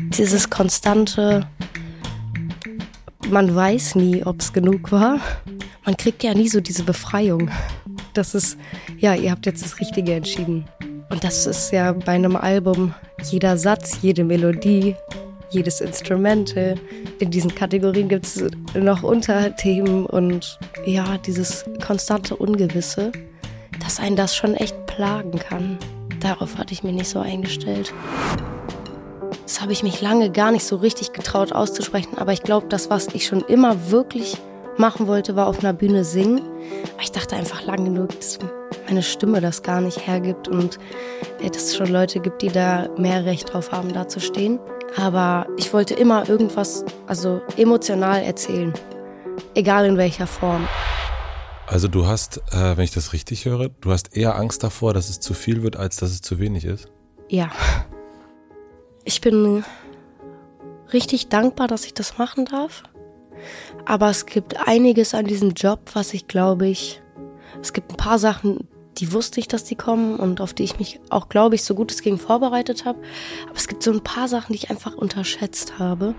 dieses konstante, man weiß nie, ob es genug war. Man kriegt ja nie so diese Befreiung. Das ist, ja, ihr habt jetzt das Richtige entschieden. Und das ist ja bei einem Album jeder Satz, jede Melodie, jedes Instrumente. In diesen Kategorien gibt es noch Unterthemen und ja, dieses konstante Ungewisse, dass einen das schon echt plagen kann. Darauf hatte ich mich nicht so eingestellt. Das habe ich mich lange gar nicht so richtig getraut auszusprechen, aber ich glaube, das, was ich schon immer wirklich machen wollte, war auf einer Bühne singen. Ich dachte einfach lang genug, dass meine Stimme das gar nicht hergibt und äh, dass es schon Leute gibt, die da mehr Recht drauf haben, da zu stehen. Aber ich wollte immer irgendwas, also emotional erzählen. Egal in welcher Form. Also du hast, äh, wenn ich das richtig höre, du hast eher Angst davor, dass es zu viel wird, als dass es zu wenig ist? Ja. Ich bin richtig dankbar, dass ich das machen darf. Aber es gibt einiges an diesem Job, was ich glaube ich, es gibt ein paar Sachen, die wusste ich, dass die kommen und auf die ich mich auch, glaube ich, so gut es ging vorbereitet habe. Aber es gibt so ein paar Sachen, die ich einfach unterschätzt habe.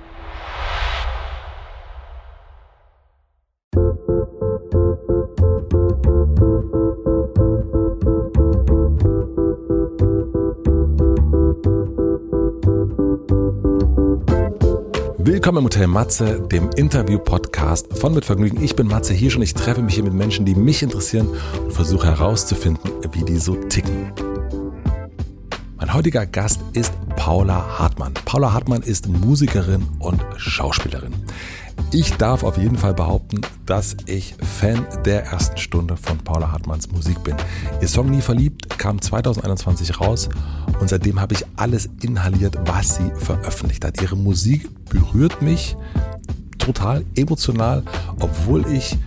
Willkommen im Hotel Matze, dem Interview-Podcast von Mit Vergnügen. Ich bin Matze hier schon. Ich treffe mich hier mit Menschen, die mich interessieren und versuche herauszufinden, wie die so ticken. Mein heutiger Gast ist Paula Hartmann. Paula Hartmann ist Musikerin und Schauspielerin. Ich darf auf jeden Fall behaupten, dass ich Fan der ersten Stunde von Paula Hartmanns Musik bin. Ihr Song Nie verliebt kam 2021 raus und seitdem habe ich alles inhaliert, was sie veröffentlicht hat. Ihre Musik berührt mich total emotional, obwohl ich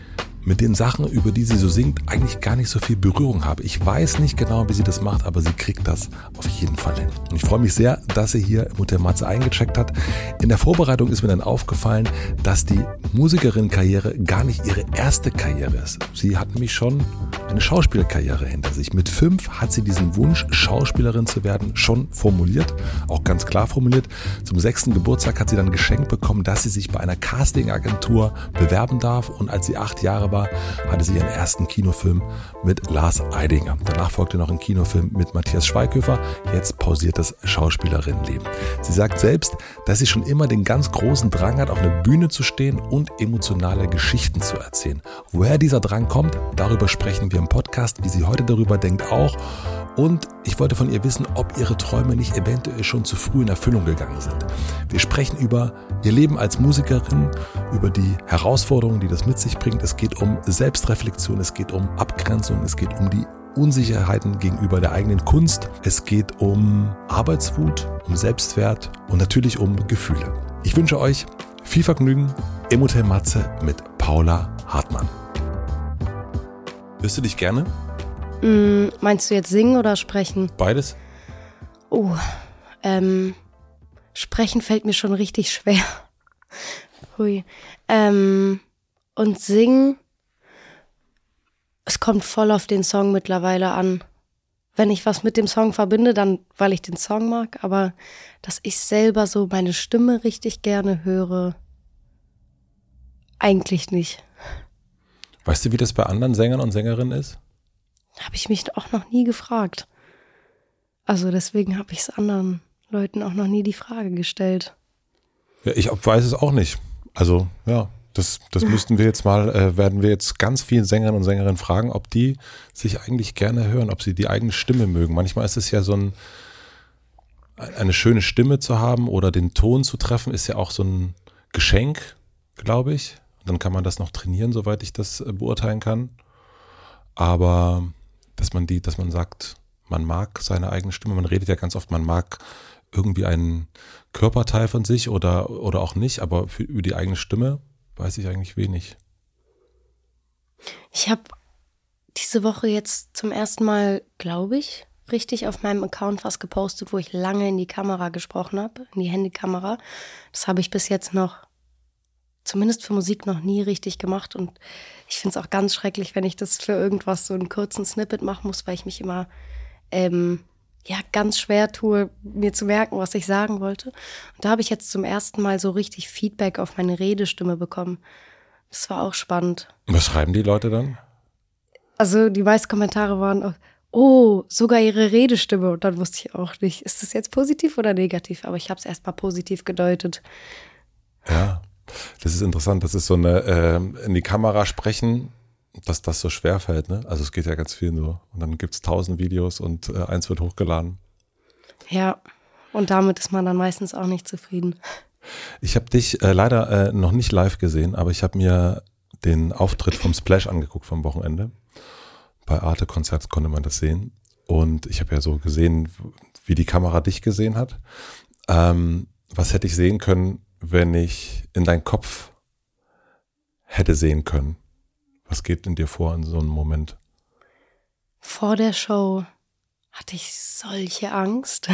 mit den Sachen, über die sie so singt, eigentlich gar nicht so viel Berührung habe. Ich weiß nicht genau, wie sie das macht, aber sie kriegt das auf jeden Fall hin. Und ich freue mich sehr, dass sie hier im Hotel Matze eingecheckt hat. In der Vorbereitung ist mir dann aufgefallen, dass die Musikerin-Karriere gar nicht ihre erste Karriere ist. Sie hat nämlich schon eine Schauspielkarriere hinter sich. Mit fünf hat sie diesen Wunsch, Schauspielerin zu werden, schon formuliert, auch ganz klar formuliert. Zum sechsten Geburtstag hat sie dann geschenkt bekommen, dass sie sich bei einer Castingagentur bewerben darf. Und als sie acht Jahre war, hatte sie ihren ersten Kinofilm mit Lars Eidinger. Danach folgte noch ein Kinofilm mit Matthias Schweighöfer. Jetzt pausiert das Schauspielerinnenleben. Sie sagt selbst, dass sie schon immer den ganz großen Drang hat, auf einer Bühne zu stehen und emotionale Geschichten zu erzählen. Woher dieser Drang kommt, darüber sprechen wir im Podcast, wie sie heute darüber denkt auch. Und ich wollte von ihr wissen, ob ihre Träume nicht eventuell schon zu früh in Erfüllung gegangen sind. Wir sprechen über ihr Leben als Musikerin, über die Herausforderungen, die das mit sich bringt. Es geht um Selbstreflexion, es geht um Abgrenzung, es geht um die Unsicherheiten gegenüber der eigenen Kunst. Es geht um Arbeitswut, um Selbstwert und natürlich um Gefühle. Ich wünsche euch viel Vergnügen im Hotel Matze mit Paula Hartmann. Hörst du dich gerne? Mm, meinst du jetzt singen oder sprechen? Beides? Oh, ähm, sprechen fällt mir schon richtig schwer. Hui. Ähm, und singen, es kommt voll auf den Song mittlerweile an. Wenn ich was mit dem Song verbinde, dann weil ich den Song mag, aber dass ich selber so meine Stimme richtig gerne höre, eigentlich nicht. Weißt du, wie das bei anderen Sängern und Sängerinnen ist? Habe ich mich auch noch nie gefragt. Also deswegen habe ich es anderen Leuten auch noch nie die Frage gestellt. Ja, ich weiß es auch nicht. Also ja, das, das müssten wir jetzt mal, äh, werden wir jetzt ganz vielen Sängern und Sängerinnen fragen, ob die sich eigentlich gerne hören, ob sie die eigene Stimme mögen. Manchmal ist es ja so ein, eine schöne Stimme zu haben oder den Ton zu treffen, ist ja auch so ein Geschenk, glaube ich. Dann kann man das noch trainieren, soweit ich das äh, beurteilen kann. Aber dass man die, dass man sagt, man mag seine eigene Stimme, man redet ja ganz oft, man mag irgendwie einen Körperteil von sich oder, oder auch nicht, aber für, über die eigene Stimme weiß ich eigentlich wenig. Ich habe diese Woche jetzt zum ersten Mal, glaube ich, richtig auf meinem Account was gepostet, wo ich lange in die Kamera gesprochen habe, in die Handykamera. Das habe ich bis jetzt noch, zumindest für Musik, noch nie richtig gemacht und ich finde es auch ganz schrecklich, wenn ich das für irgendwas so einen kurzen Snippet machen muss, weil ich mich immer ähm, ja ganz schwer tue, mir zu merken, was ich sagen wollte. Und da habe ich jetzt zum ersten Mal so richtig Feedback auf meine Redestimme bekommen. Das war auch spannend. Was schreiben die Leute dann? Also die meisten Kommentare waren, oh, sogar ihre Redestimme. Und dann wusste ich auch nicht, ist das jetzt positiv oder negativ? Aber ich habe es erstmal positiv gedeutet. Ja, das ist interessant. Das ist so eine äh, in die Kamera sprechen, dass das so schwer fällt. Ne? Also es geht ja ganz viel so. Und dann gibt es tausend Videos und äh, eins wird hochgeladen. Ja, und damit ist man dann meistens auch nicht zufrieden. Ich habe dich äh, leider äh, noch nicht live gesehen, aber ich habe mir den Auftritt vom Splash angeguckt vom Wochenende. Bei Arte Konzerts konnte man das sehen. Und ich habe ja so gesehen, wie die Kamera dich gesehen hat. Ähm, was hätte ich sehen können, wenn ich in deinen Kopf hätte sehen können? Was geht in dir vor in so einem Moment? Vor der Show hatte ich solche Angst.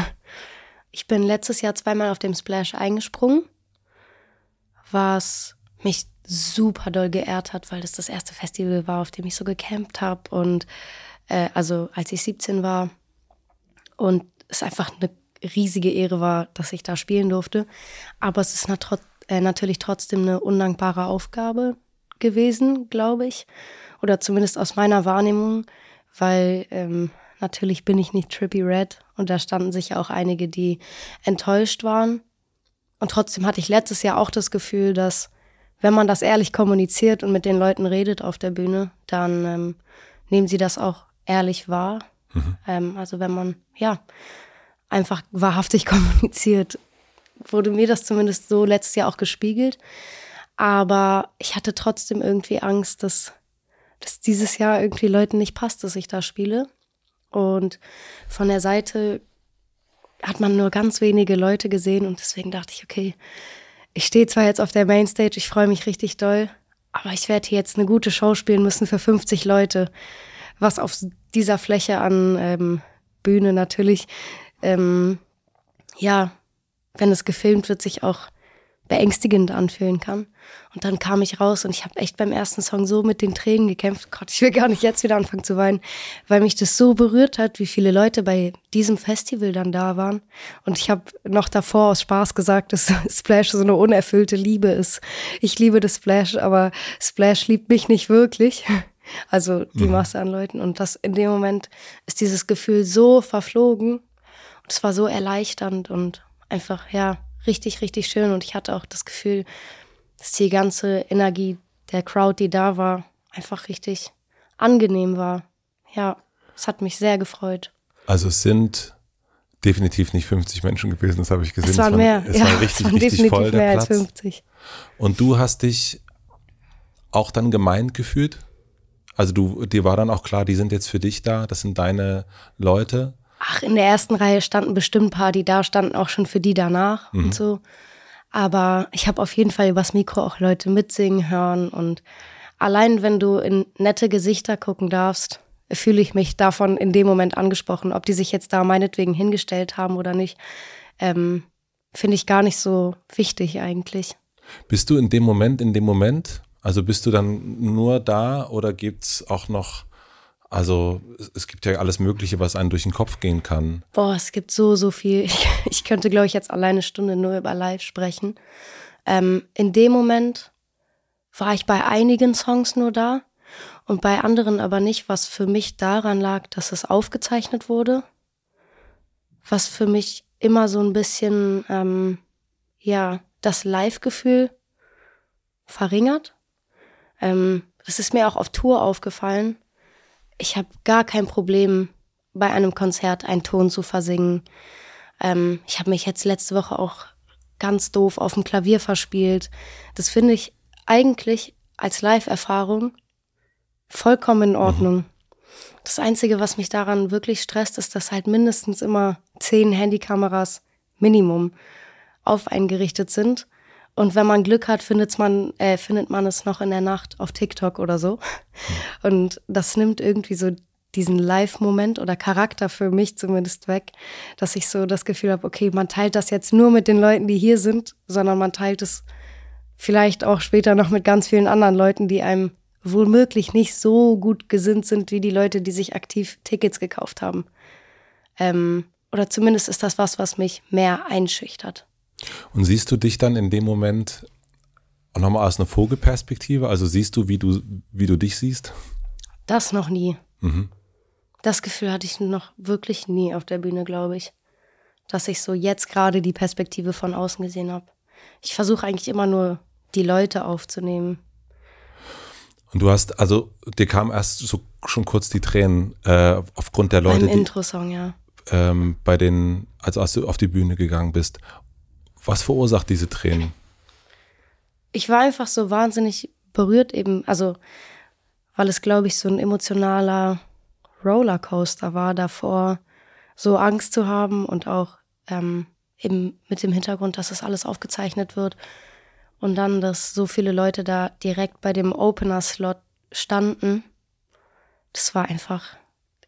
Ich bin letztes Jahr zweimal auf dem Splash eingesprungen, was mich super doll geehrt hat, weil das das erste Festival war, auf dem ich so gecampt habe und äh, also als ich 17 war und es einfach eine riesige Ehre war, dass ich da spielen durfte. Aber es ist nat äh, natürlich trotzdem eine undankbare Aufgabe gewesen, glaube ich. Oder zumindest aus meiner Wahrnehmung, weil ähm, natürlich bin ich nicht Trippy Red und da standen sich auch einige, die enttäuscht waren. Und trotzdem hatte ich letztes Jahr auch das Gefühl, dass wenn man das ehrlich kommuniziert und mit den Leuten redet auf der Bühne, dann ähm, nehmen sie das auch ehrlich wahr. Mhm. Ähm, also wenn man, ja, einfach wahrhaftig kommuniziert, wurde mir das zumindest so letztes Jahr auch gespiegelt. Aber ich hatte trotzdem irgendwie Angst, dass, dass dieses Jahr irgendwie Leuten nicht passt, dass ich da spiele. Und von der Seite hat man nur ganz wenige Leute gesehen und deswegen dachte ich, okay, ich stehe zwar jetzt auf der Mainstage, ich freue mich richtig doll, aber ich werde jetzt eine gute Show spielen müssen für 50 Leute, was auf dieser Fläche an ähm, Bühne natürlich, ähm, ja, wenn es gefilmt wird, sich auch beängstigend anfühlen kann. Und dann kam ich raus und ich habe echt beim ersten Song so mit den Tränen gekämpft. Gott, ich will gar nicht jetzt wieder anfangen zu weinen, weil mich das so berührt hat, wie viele Leute bei diesem Festival dann da waren. Und ich habe noch davor aus Spaß gesagt, dass Splash so eine unerfüllte Liebe ist. Ich liebe das Splash, aber Splash liebt mich nicht wirklich. Also die mhm. Masse an Leuten. Und das in dem Moment ist dieses Gefühl so verflogen. Es war so erleichternd und einfach, ja, richtig, richtig schön. Und ich hatte auch das Gefühl, dass die ganze Energie der Crowd, die da war, einfach richtig angenehm war. Ja, es hat mich sehr gefreut. Also es sind definitiv nicht 50 Menschen gewesen, das habe ich gesehen. Es waren mehr. Es ja, war richtig, es waren richtig definitiv voll, der mehr Platz. als 50. Und du hast dich auch dann gemeint gefühlt? Also du, dir war dann auch klar, die sind jetzt für dich da, das sind deine Leute. Ach, in der ersten Reihe standen bestimmt ein paar, die da standen, auch schon für die danach mhm. und so. Aber ich habe auf jeden Fall übers Mikro auch Leute mitsingen hören und allein wenn du in nette Gesichter gucken darfst, fühle ich mich davon in dem Moment angesprochen, ob die sich jetzt da meinetwegen hingestellt haben oder nicht, ähm, finde ich gar nicht so wichtig eigentlich. Bist du in dem Moment, in dem Moment, also bist du dann nur da oder gibt's auch noch also es gibt ja alles Mögliche, was einem durch den Kopf gehen kann. Boah, es gibt so, so viel. Ich, ich könnte, glaube ich, jetzt alleine eine Stunde nur über Live sprechen. Ähm, in dem Moment war ich bei einigen Songs nur da und bei anderen aber nicht, was für mich daran lag, dass es aufgezeichnet wurde. Was für mich immer so ein bisschen, ähm, ja, das Live-Gefühl verringert. Ähm, das ist mir auch auf Tour aufgefallen ich habe gar kein Problem, bei einem Konzert einen Ton zu versingen. Ähm, ich habe mich jetzt letzte Woche auch ganz doof auf dem Klavier verspielt. Das finde ich eigentlich als Live-Erfahrung vollkommen in Ordnung. Mhm. Das Einzige, was mich daran wirklich stresst, ist, dass halt mindestens immer zehn Handykameras Minimum auf eingerichtet sind. Und wenn man Glück hat, findet man, äh, findet man es noch in der Nacht auf TikTok oder so. Und das nimmt irgendwie so diesen Live-Moment oder Charakter für mich zumindest weg, dass ich so das Gefühl habe, okay, man teilt das jetzt nur mit den Leuten, die hier sind, sondern man teilt es vielleicht auch später noch mit ganz vielen anderen Leuten, die einem womöglich nicht so gut gesinnt sind wie die Leute, die sich aktiv Tickets gekauft haben. Ähm, oder zumindest ist das was, was mich mehr einschüchtert. Und siehst du dich dann in dem Moment auch nochmal aus einer Vogelperspektive? Also siehst du, wie du, wie du dich siehst? Das noch nie. Mhm. Das Gefühl hatte ich noch wirklich nie auf der Bühne, glaube ich. Dass ich so jetzt gerade die Perspektive von außen gesehen habe. Ich versuche eigentlich immer nur, die Leute aufzunehmen. Und du hast, also dir kam erst so schon kurz die Tränen äh, aufgrund der Leute. Beim Intro-Song, ja. Ähm, bei den, also als du auf die Bühne gegangen bist. Was verursacht diese Tränen? Ich war einfach so wahnsinnig berührt eben, also weil es, glaube ich, so ein emotionaler Rollercoaster war davor, so Angst zu haben und auch ähm, eben mit dem Hintergrund, dass das alles aufgezeichnet wird. Und dann, dass so viele Leute da direkt bei dem Opener-Slot standen. Das war einfach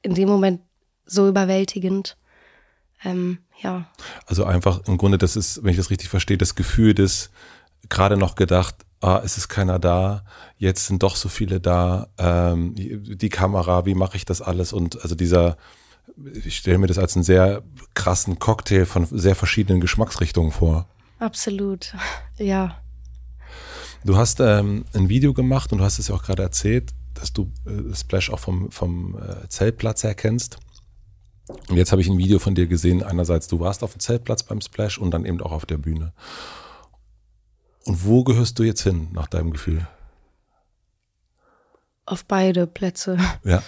in dem Moment so überwältigend. Ähm, ja. Also einfach im Grunde, das ist, wenn ich das richtig verstehe, das Gefühl des gerade noch gedacht, ah, es ist keiner da, jetzt sind doch so viele da, ähm, die Kamera, wie mache ich das alles? Und also dieser, ich stelle mir das als einen sehr krassen Cocktail von sehr verschiedenen Geschmacksrichtungen vor. Absolut, ja. Du hast ähm, ein Video gemacht und du hast es ja auch gerade erzählt, dass du äh, Splash auch vom, vom äh, Zeltplatz her kennst. Und jetzt habe ich ein Video von dir gesehen. Einerseits, du warst auf dem Zeltplatz beim Splash und dann eben auch auf der Bühne. Und wo gehörst du jetzt hin, nach deinem Gefühl? Auf beide Plätze. Ja.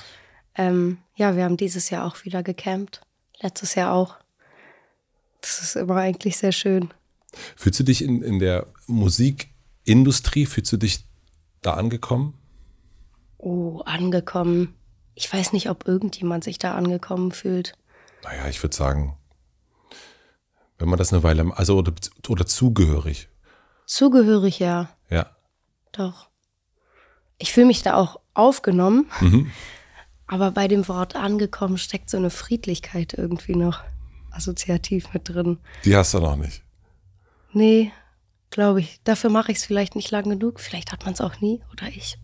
ähm, ja, wir haben dieses Jahr auch wieder gecampt. Letztes Jahr auch. Das ist immer eigentlich sehr schön. Fühlst du dich in, in der Musikindustrie, fühlst du dich da angekommen? Oh, angekommen ich weiß nicht, ob irgendjemand sich da angekommen fühlt. Naja, ich würde sagen, wenn man das eine Weile, also oder, oder zugehörig. Zugehörig, ja. Ja. Doch. Ich fühle mich da auch aufgenommen, mhm. aber bei dem Wort angekommen steckt so eine Friedlichkeit irgendwie noch assoziativ mit drin. Die hast du noch nicht. Nee, glaube ich. Dafür mache ich es vielleicht nicht lang genug. Vielleicht hat man es auch nie oder ich.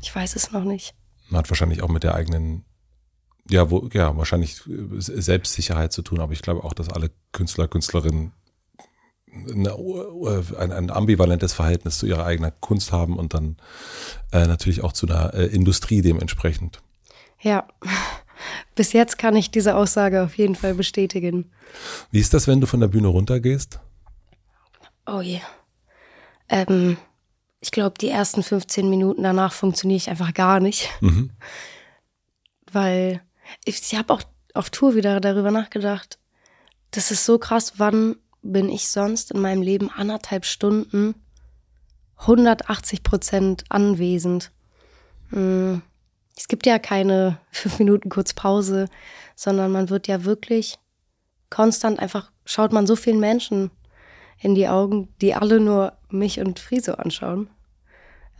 Ich weiß es noch nicht hat wahrscheinlich auch mit der eigenen, ja, wo, ja, wahrscheinlich Selbstsicherheit zu tun, aber ich glaube auch, dass alle Künstler, Künstlerinnen eine, ein, ein, ambivalentes Verhältnis zu ihrer eigenen Kunst haben und dann äh, natürlich auch zu einer äh, Industrie dementsprechend. Ja, bis jetzt kann ich diese Aussage auf jeden Fall bestätigen. Wie ist das, wenn du von der Bühne runtergehst? Oh je. Ähm, ich glaube, die ersten 15 Minuten danach funktioniere ich einfach gar nicht. Mhm. Weil ich, ich habe auch auf Tour wieder darüber nachgedacht. Das ist so krass, wann bin ich sonst in meinem Leben anderthalb Stunden 180 Prozent anwesend. Hm. Es gibt ja keine fünf Minuten kurz Pause, sondern man wird ja wirklich konstant einfach, schaut man so vielen Menschen in die Augen, die alle nur mich und Friso anschauen.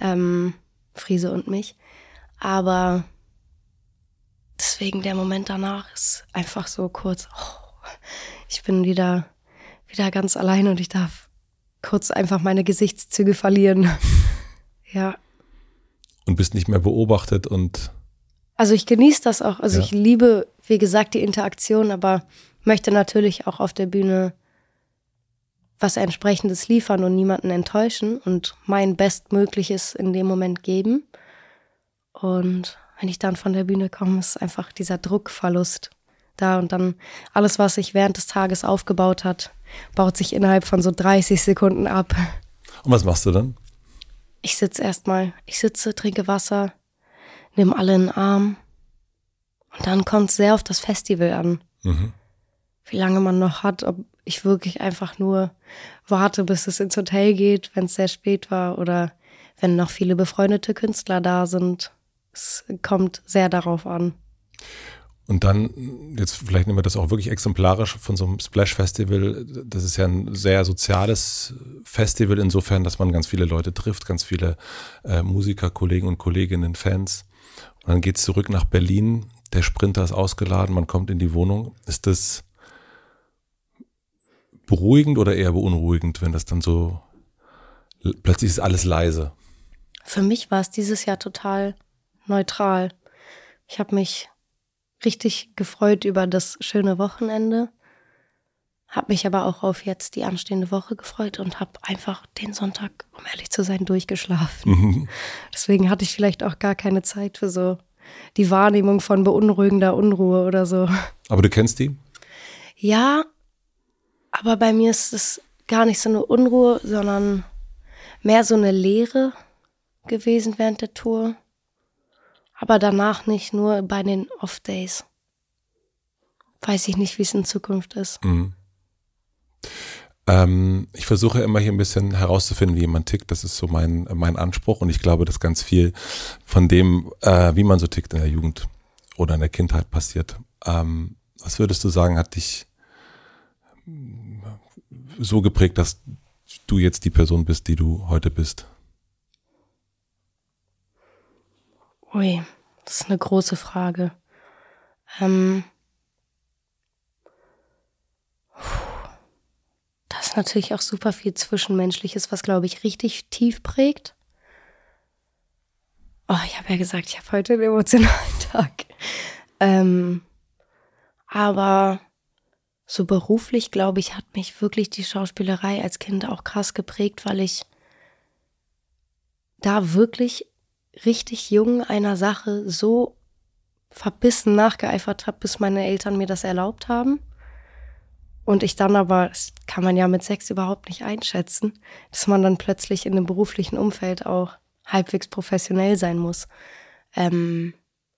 Ähm, Friese und mich. Aber deswegen der Moment danach ist einfach so kurz, oh, ich bin wieder, wieder ganz allein und ich darf kurz einfach meine Gesichtszüge verlieren. ja. Und bist nicht mehr beobachtet und. Also ich genieße das auch. Also ja. ich liebe, wie gesagt, die Interaktion, aber möchte natürlich auch auf der Bühne was entsprechendes liefern und niemanden enttäuschen und mein Bestmögliches in dem Moment geben. Und wenn ich dann von der Bühne komme, ist einfach dieser Druckverlust da und dann alles, was sich während des Tages aufgebaut hat, baut sich innerhalb von so 30 Sekunden ab. Und was machst du dann? Ich sitze erstmal, ich sitze, trinke Wasser, nehme alle in den Arm und dann kommt es sehr auf das Festival an. Mhm. Wie lange man noch hat, ob ich wirklich einfach nur warte, bis es ins Hotel geht, wenn es sehr spät war oder wenn noch viele befreundete Künstler da sind. Es kommt sehr darauf an. Und dann, jetzt vielleicht nehmen wir das auch wirklich exemplarisch von so einem Splash Festival. Das ist ja ein sehr soziales Festival insofern, dass man ganz viele Leute trifft, ganz viele äh, Musiker, Kollegen und Kolleginnen, Fans. Und dann geht es zurück nach Berlin. Der Sprinter ist ausgeladen, man kommt in die Wohnung. Ist das beruhigend oder eher beunruhigend, wenn das dann so plötzlich ist alles leise? Für mich war es dieses Jahr total neutral. Ich habe mich richtig gefreut über das schöne Wochenende Habe mich aber auch auf jetzt die anstehende Woche gefreut und habe einfach den Sonntag, um ehrlich zu sein, durchgeschlafen. Mhm. Deswegen hatte ich vielleicht auch gar keine Zeit für so die Wahrnehmung von beunruhigender Unruhe oder so. Aber du kennst die? Ja, aber bei mir ist es gar nicht so eine Unruhe, sondern mehr so eine Leere gewesen während der Tour. Aber danach nicht, nur bei den Off-Days. Weiß ich nicht, wie es in Zukunft ist. Mhm. Ähm, ich versuche immer hier ein bisschen herauszufinden, wie jemand tickt. Das ist so mein, mein Anspruch. Und ich glaube, dass ganz viel von dem, äh, wie man so tickt in der Jugend oder in der Kindheit passiert. Ähm, was würdest du sagen, hat dich so geprägt, dass du jetzt die Person bist, die du heute bist? Ui, das ist eine große Frage. Ähm, Das ist natürlich auch super viel Zwischenmenschliches, was, glaube ich, richtig tief prägt. Oh, ich habe ja gesagt, ich habe heute einen emotionalen Tag. Ähm, aber so beruflich, glaube ich, hat mich wirklich die Schauspielerei als Kind auch krass geprägt, weil ich da wirklich richtig jung einer Sache so verbissen nachgeeifert habe, bis meine Eltern mir das erlaubt haben. Und ich dann aber, das kann man ja mit Sex überhaupt nicht einschätzen, dass man dann plötzlich in einem beruflichen Umfeld auch halbwegs professionell sein muss. Ähm,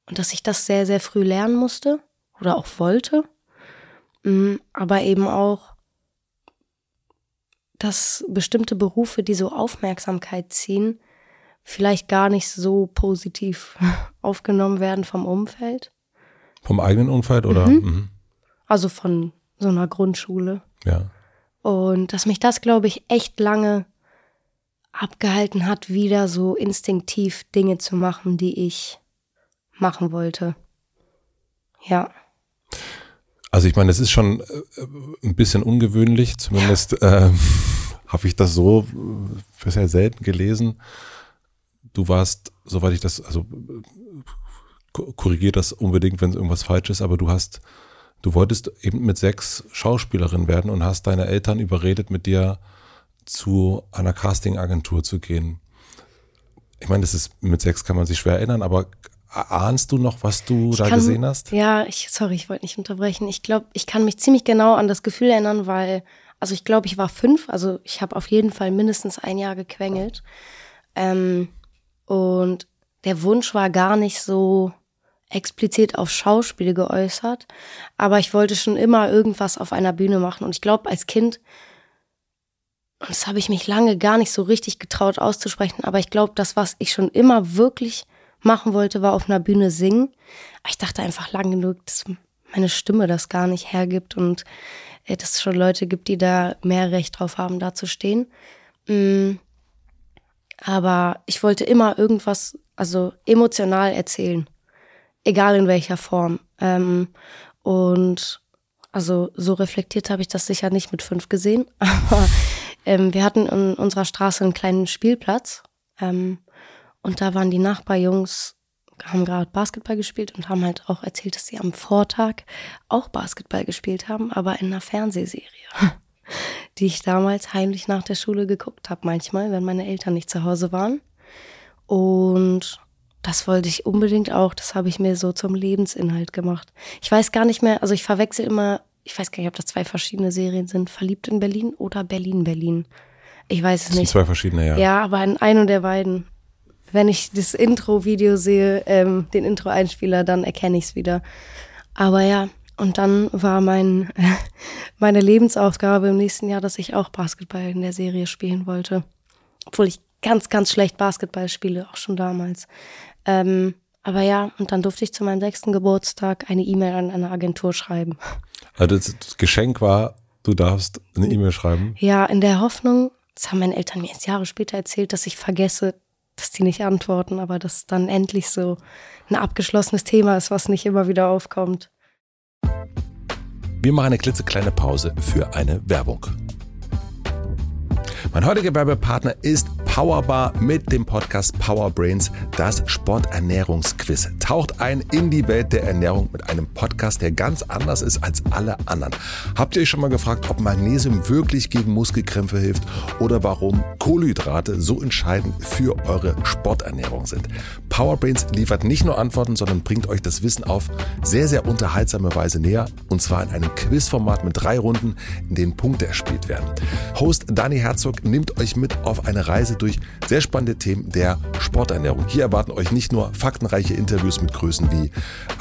und dass ich das sehr, sehr früh lernen musste oder auch wollte. Mm, aber eben auch, dass bestimmte Berufe, die so Aufmerksamkeit ziehen, vielleicht gar nicht so positiv aufgenommen werden vom Umfeld. Vom eigenen Umfeld oder? Mhm. Mhm. Also von so einer Grundschule. Ja. Und dass mich das, glaube ich, echt lange abgehalten hat, wieder so instinktiv Dinge zu machen, die ich machen wollte. Ja. Also ich meine, es ist schon äh, ein bisschen ungewöhnlich, zumindest äh, habe ich das so äh, sehr selten gelesen. Du warst, soweit ich das, also korrigier das unbedingt, wenn irgendwas falsch ist, aber du hast Du wolltest eben mit sechs Schauspielerin werden und hast deine Eltern überredet, mit dir zu einer Castingagentur zu gehen. Ich meine, das ist mit sechs kann man sich schwer erinnern, aber ahnst du noch, was du ich da kann, gesehen hast? Ja, ich, sorry, ich wollte nicht unterbrechen. Ich glaube, ich kann mich ziemlich genau an das Gefühl erinnern, weil, also ich glaube, ich war fünf, also ich habe auf jeden Fall mindestens ein Jahr gequengelt. Ähm, und der Wunsch war gar nicht so, explizit auf Schauspiel geäußert, aber ich wollte schon immer irgendwas auf einer Bühne machen. Und ich glaube, als Kind, und das habe ich mich lange gar nicht so richtig getraut auszusprechen, aber ich glaube, das, was ich schon immer wirklich machen wollte, war auf einer Bühne singen. Ich dachte einfach lang genug, dass meine Stimme das gar nicht hergibt und äh, dass es schon Leute gibt, die da mehr Recht drauf haben, da zu stehen. Mm. Aber ich wollte immer irgendwas, also emotional erzählen egal in welcher Form. Ähm, und also so reflektiert habe ich das sicher nicht mit fünf gesehen, aber ähm, wir hatten in unserer Straße einen kleinen Spielplatz ähm, und da waren die Nachbarjungs, haben gerade Basketball gespielt und haben halt auch erzählt, dass sie am Vortag auch Basketball gespielt haben, aber in einer Fernsehserie, die ich damals heimlich nach der Schule geguckt habe, manchmal, wenn meine Eltern nicht zu Hause waren. Und das wollte ich unbedingt auch. Das habe ich mir so zum Lebensinhalt gemacht. Ich weiß gar nicht mehr, also ich verwechsel immer, ich weiß gar nicht, ob das zwei verschiedene Serien sind. Verliebt in Berlin oder Berlin, Berlin. Ich weiß es das nicht. Sind zwei verschiedene, ja. Ja, aber in einem der beiden. Wenn ich das Intro-Video sehe, ähm, den Intro-Einspieler, dann erkenne ich es wieder. Aber ja, und dann war mein, meine Lebensaufgabe im nächsten Jahr, dass ich auch Basketball in der Serie spielen wollte. Obwohl ich ganz, ganz schlecht Basketball spiele, auch schon damals. Ähm, aber ja, und dann durfte ich zu meinem sechsten Geburtstag eine E-Mail an eine Agentur schreiben. Also das Geschenk war, du darfst eine E-Mail schreiben? Ja, in der Hoffnung, das haben meine Eltern mir jetzt Jahre später erzählt, dass ich vergesse, dass die nicht antworten, aber dass dann endlich so ein abgeschlossenes Thema ist, was nicht immer wieder aufkommt. Wir machen eine klitzekleine Pause für eine Werbung. Mein heutiger Werbepartner ist Powerbar mit dem Podcast Power Brains, das Sporternährungsquiz. Taucht ein in die Welt der Ernährung mit einem Podcast, der ganz anders ist als alle anderen. Habt ihr euch schon mal gefragt, ob Magnesium wirklich gegen Muskelkrämpfe hilft oder warum Kohlenhydrate so entscheidend für eure Sporternährung sind? Power Brains liefert nicht nur Antworten, sondern bringt euch das Wissen auf sehr, sehr unterhaltsame Weise näher und zwar in einem Quizformat mit drei Runden, in denen Punkte erspielt werden. Host Dani Herzog nimmt euch mit auf eine Reise durch sehr spannende Themen der Sporternährung. Hier erwarten euch nicht nur faktenreiche Interviews mit Größen wie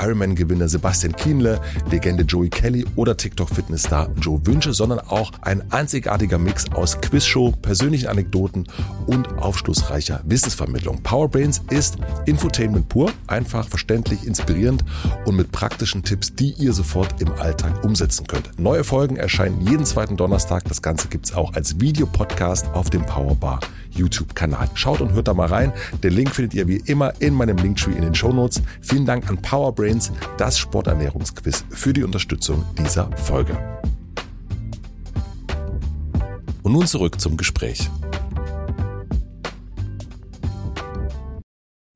Ironman-Gewinner Sebastian Kienle, Legende Joey Kelly oder TikTok-Fitnessstar Joe Wünsche, sondern auch ein einzigartiger Mix aus Quizshow, persönlichen Anekdoten und aufschlussreicher Wissensvermittlung. Powerbrains ist Infotainment pur, einfach, verständlich, inspirierend und mit praktischen Tipps, die ihr sofort im Alltag umsetzen könnt. Neue Folgen erscheinen jeden zweiten Donnerstag. Das Ganze gibt es auch als Videopodcast auf dem Powerbar YouTube-Kanal. Schaut und hört da mal rein. Den Link findet ihr wie immer in meinem Linktree in den Shownotes. Vielen Dank an Powerbrains, das Sporternährungsquiz, für die Unterstützung dieser Folge. Und nun zurück zum Gespräch.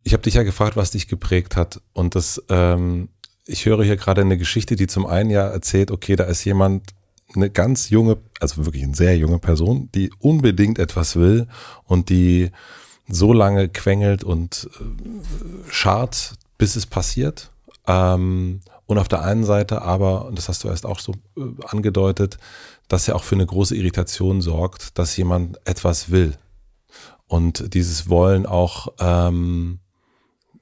Ich habe dich ja gefragt, was dich geprägt hat. Und das, ähm, ich höre hier gerade eine Geschichte, die zum einen ja erzählt, okay, da ist jemand, eine ganz junge, also wirklich eine sehr junge Person, die unbedingt etwas will und die so lange quengelt und äh, schart, bis es passiert. Ähm, und auf der einen Seite aber, und das hast du erst auch so äh, angedeutet, dass er auch für eine große Irritation sorgt, dass jemand etwas will. Und dieses Wollen auch, ähm,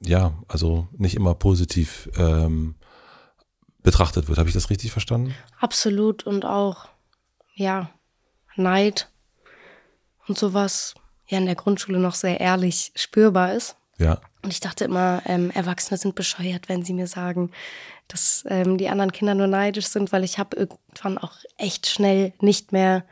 ja, also nicht immer positiv ähm, betrachtet wird. Habe ich das richtig verstanden? Absolut und auch, ja, Neid und sowas ja in der Grundschule noch sehr ehrlich spürbar ist. Ja. Und ich dachte immer, ähm, Erwachsene sind bescheuert, wenn sie mir sagen, dass ähm, die anderen Kinder nur neidisch sind, weil ich habe irgendwann auch echt schnell nicht mehr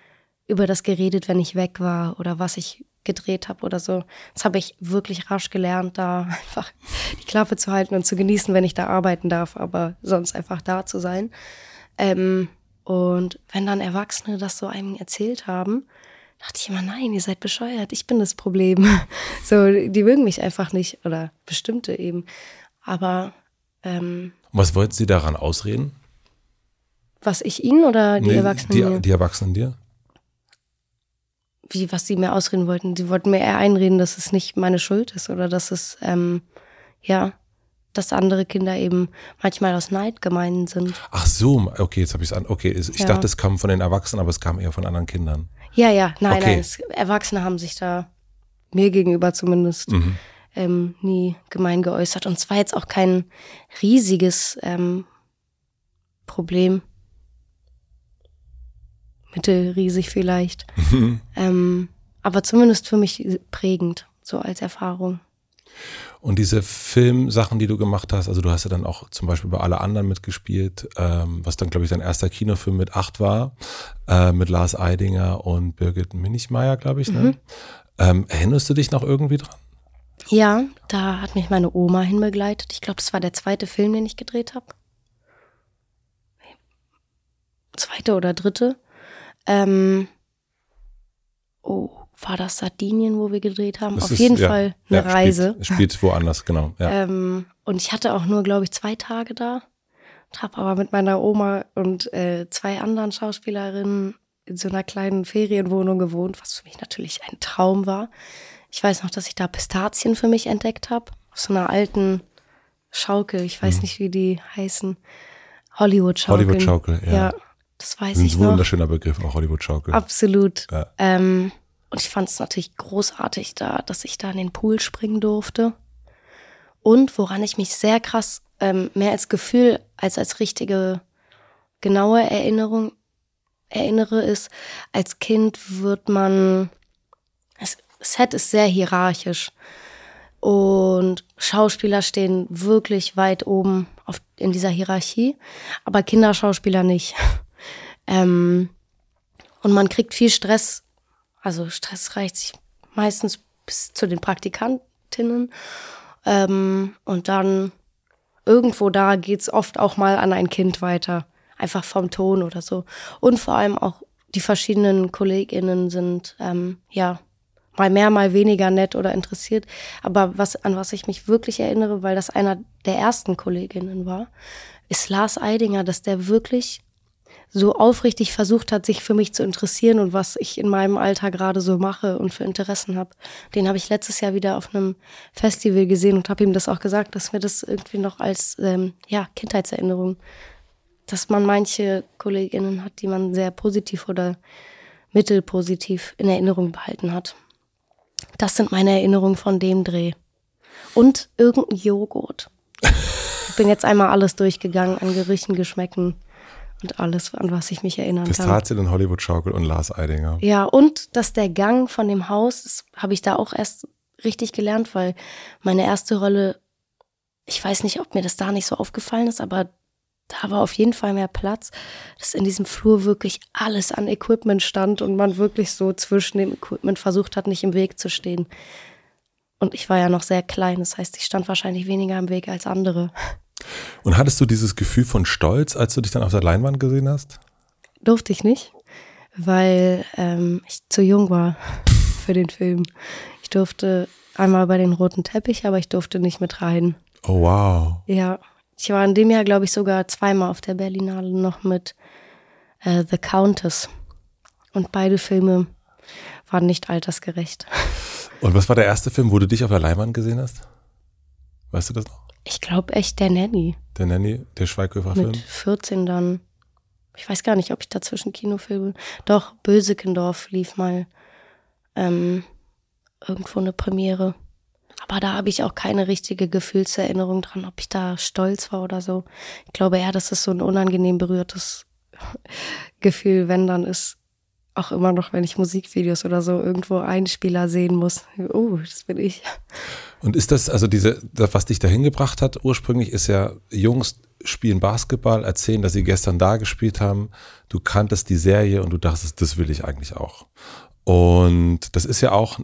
über das geredet, wenn ich weg war oder was ich gedreht habe oder so. Das habe ich wirklich rasch gelernt, da einfach die Klappe zu halten und zu genießen, wenn ich da arbeiten darf, aber sonst einfach da zu sein. Ähm, und wenn dann Erwachsene das so einem erzählt haben, dachte ich immer, nein, ihr seid bescheuert, ich bin das Problem. so, die mögen mich einfach nicht oder bestimmte eben. Aber ähm, was wollten Sie daran ausreden? Was ich Ihnen oder die nee, Erwachsenen? Die, die Erwachsenen dir? Wie, was sie mir ausreden wollten. Sie wollten mir eher einreden, dass es nicht meine Schuld ist oder dass es, ähm, ja, dass andere Kinder eben manchmal aus Neid gemeint sind. Ach so, okay, jetzt habe ich es an. Okay, ich ja. dachte, es kam von den Erwachsenen, aber es kam eher von anderen Kindern. Ja, ja, nein, okay. nein. Es, Erwachsene haben sich da mir gegenüber zumindest mhm. ähm, nie gemein geäußert. Und es war jetzt auch kein riesiges ähm, Problem mittelriesig vielleicht. ähm, aber zumindest für mich prägend, so als Erfahrung. Und diese Filmsachen, die du gemacht hast, also du hast ja dann auch zum Beispiel bei alle anderen mitgespielt, ähm, was dann, glaube ich, dein erster Kinofilm mit acht war, äh, mit Lars Eidinger und Birgit Minichmeier, glaube ich. Ne? Mhm. Ähm, erinnerst du dich noch irgendwie dran? Ja, da hat mich meine Oma hinbegleitet. Ich glaube, das war der zweite Film, den ich gedreht habe. Zweite oder dritte. Ähm, oh, war das Sardinien, wo wir gedreht haben? Das Auf ist, jeden ja, Fall eine ja, Reise. Spielt, spielt woanders, genau. Ja. Ähm, und ich hatte auch nur, glaube ich, zwei Tage da. Habe aber mit meiner Oma und äh, zwei anderen Schauspielerinnen in so einer kleinen Ferienwohnung gewohnt, was für mich natürlich ein Traum war. Ich weiß noch, dass ich da Pistazien für mich entdeckt habe. Aus so einer alten Schaukel. Ich weiß mhm. nicht, wie die heißen. Hollywood-Schaukel. Hollywood-Schaukel, ja. ja. Das weiß ein ich noch. Ein wunderschöner Begriff, auch Hollywood-Schaukel. Absolut. Ja. Ähm, und ich fand es natürlich großartig da, dass ich da in den Pool springen durfte. Und woran ich mich sehr krass, ähm, mehr als Gefühl als als richtige genaue Erinnerung erinnere, ist, als Kind wird man, das Set ist sehr hierarchisch. Und Schauspieler stehen wirklich weit oben auf, in dieser Hierarchie, aber Kinderschauspieler nicht. Ähm, und man kriegt viel Stress. Also Stress reicht sich meistens bis zu den Praktikantinnen. Ähm, und dann irgendwo da geht's oft auch mal an ein Kind weiter. Einfach vom Ton oder so. Und vor allem auch die verschiedenen KollegInnen sind, ähm, ja, mal mehr, mal weniger nett oder interessiert. Aber was, an was ich mich wirklich erinnere, weil das einer der ersten Kolleginnen war, ist Lars Eidinger, dass der wirklich so aufrichtig versucht hat, sich für mich zu interessieren und was ich in meinem Alter gerade so mache und für Interessen habe. Den habe ich letztes Jahr wieder auf einem Festival gesehen und habe ihm das auch gesagt, dass mir das irgendwie noch als ähm, ja, Kindheitserinnerung, dass man manche Kolleginnen hat, die man sehr positiv oder mittelpositiv in Erinnerung behalten hat. Das sind meine Erinnerungen von dem Dreh. Und irgendein Joghurt. Ich bin jetzt einmal alles durchgegangen an Gerüchen, Geschmäcken und alles, an was ich mich erinnern kann. Pistazien und Hollywood-Schaukel und Lars Eidinger. Ja, und dass der Gang von dem Haus, das habe ich da auch erst richtig gelernt, weil meine erste Rolle, ich weiß nicht, ob mir das da nicht so aufgefallen ist, aber da war auf jeden Fall mehr Platz, dass in diesem Flur wirklich alles an Equipment stand und man wirklich so zwischen dem Equipment versucht hat, nicht im Weg zu stehen. Und ich war ja noch sehr klein, das heißt, ich stand wahrscheinlich weniger im Weg als andere. Und hattest du dieses Gefühl von Stolz, als du dich dann auf der Leinwand gesehen hast? Durfte ich nicht, weil ähm, ich zu jung war für den Film. Ich durfte einmal bei den roten Teppich, aber ich durfte nicht mit rein. Oh wow. Ja, ich war in dem Jahr, glaube ich, sogar zweimal auf der Berlinale noch mit äh, The Countess. Und beide Filme waren nicht altersgerecht. Und was war der erste Film, wo du dich auf der Leinwand gesehen hast? Weißt du das noch? Ich glaube echt der Nanny. Der Nanny, der Schweighöfer-Film? Mit 14 dann. Ich weiß gar nicht, ob ich dazwischen Kinofilme. Doch, Bösekendorf lief mal ähm, irgendwo eine Premiere. Aber da habe ich auch keine richtige Gefühlserinnerung dran, ob ich da stolz war oder so. Ich glaube eher, dass es so ein unangenehm berührtes Gefühl, wenn dann ist. Auch immer noch, wenn ich Musikvideos oder so irgendwo Einspieler sehen muss. Oh, das bin ich. Und ist das, also diese, was dich dahin gebracht hat, ursprünglich ist ja, Jungs spielen Basketball, erzählen, dass sie gestern da gespielt haben. Du kanntest die Serie und du dachtest, das will ich eigentlich auch. Und das ist ja auch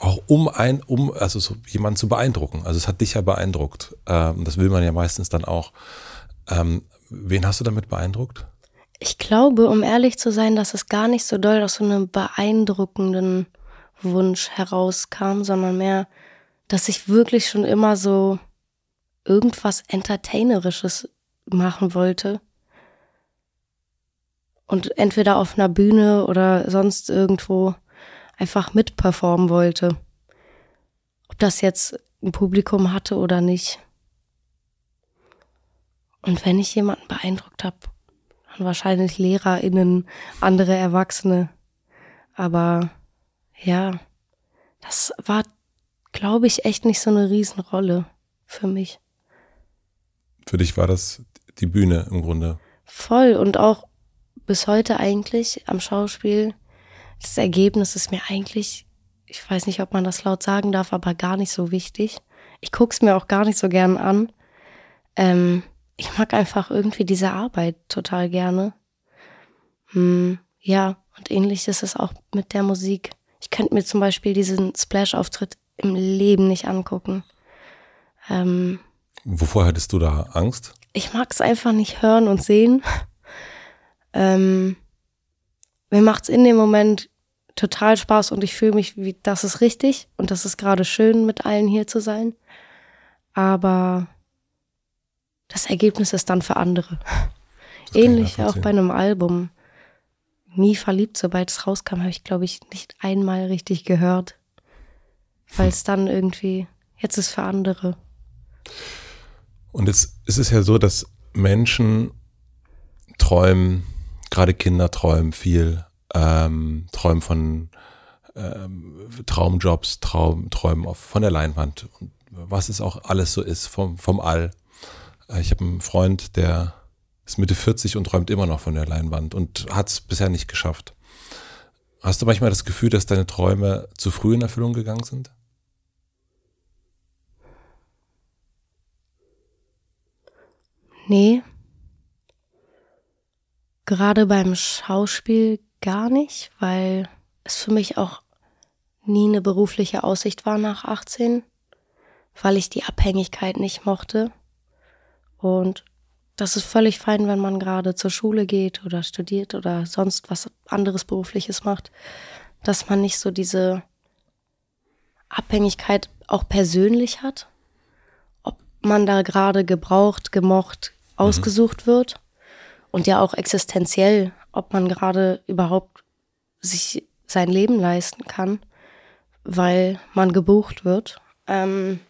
auch um ein, um, also so jemanden zu beeindrucken. Also es hat dich ja beeindruckt. Ähm, das will man ja meistens dann auch. Ähm, wen hast du damit beeindruckt? Ich glaube, um ehrlich zu sein, dass es gar nicht so doll aus so einem beeindruckenden Wunsch herauskam, sondern mehr, dass ich wirklich schon immer so irgendwas Entertainerisches machen wollte. Und entweder auf einer Bühne oder sonst irgendwo einfach mitperformen wollte. Ob das jetzt ein Publikum hatte oder nicht. Und wenn ich jemanden beeindruckt habe, wahrscheinlich LehrerInnen, andere Erwachsene. Aber ja, das war, glaube ich, echt nicht so eine Riesenrolle für mich. Für dich war das die Bühne im Grunde. Voll und auch bis heute eigentlich am Schauspiel das Ergebnis ist mir eigentlich, ich weiß nicht, ob man das laut sagen darf, aber gar nicht so wichtig. Ich guck's mir auch gar nicht so gern an. Ähm, ich mag einfach irgendwie diese Arbeit total gerne. Hm, ja, und ähnlich ist es auch mit der Musik. Ich könnte mir zum Beispiel diesen Splash-Auftritt im Leben nicht angucken. Ähm, Wovor hättest du da Angst? Ich mag es einfach nicht hören und sehen. ähm, mir macht's in dem Moment total Spaß und ich fühle mich wie, das ist richtig und das ist gerade schön, mit allen hier zu sein. Aber das Ergebnis ist dann für andere. Ähnlich auch bei einem Album. Nie verliebt, sobald es rauskam, habe ich, glaube ich, nicht einmal richtig gehört. Weil es dann irgendwie, jetzt ist für andere. Und ist es ja so, dass Menschen träumen, gerade Kinder träumen viel, ähm, träumen von ähm, Traumjobs, Traum, träumen auf, von der Leinwand und was es auch alles so ist vom, vom All. Äh, ich habe einen Freund, der ist Mitte 40 und träumt immer noch von der Leinwand und hat es bisher nicht geschafft. Hast du manchmal das Gefühl, dass deine Träume zu früh in Erfüllung gegangen sind? Nee, Gerade beim Schauspiel gar nicht, weil es für mich auch nie eine berufliche Aussicht war nach 18, weil ich die Abhängigkeit nicht mochte. Und das ist völlig fein, wenn man gerade zur Schule geht oder studiert oder sonst was anderes berufliches macht. dass man nicht so diese Abhängigkeit auch persönlich hat, ob man da gerade gebraucht, gemocht, ausgesucht mhm. wird und ja auch existenziell, ob man gerade überhaupt sich sein Leben leisten kann, weil man gebucht wird. Ähm,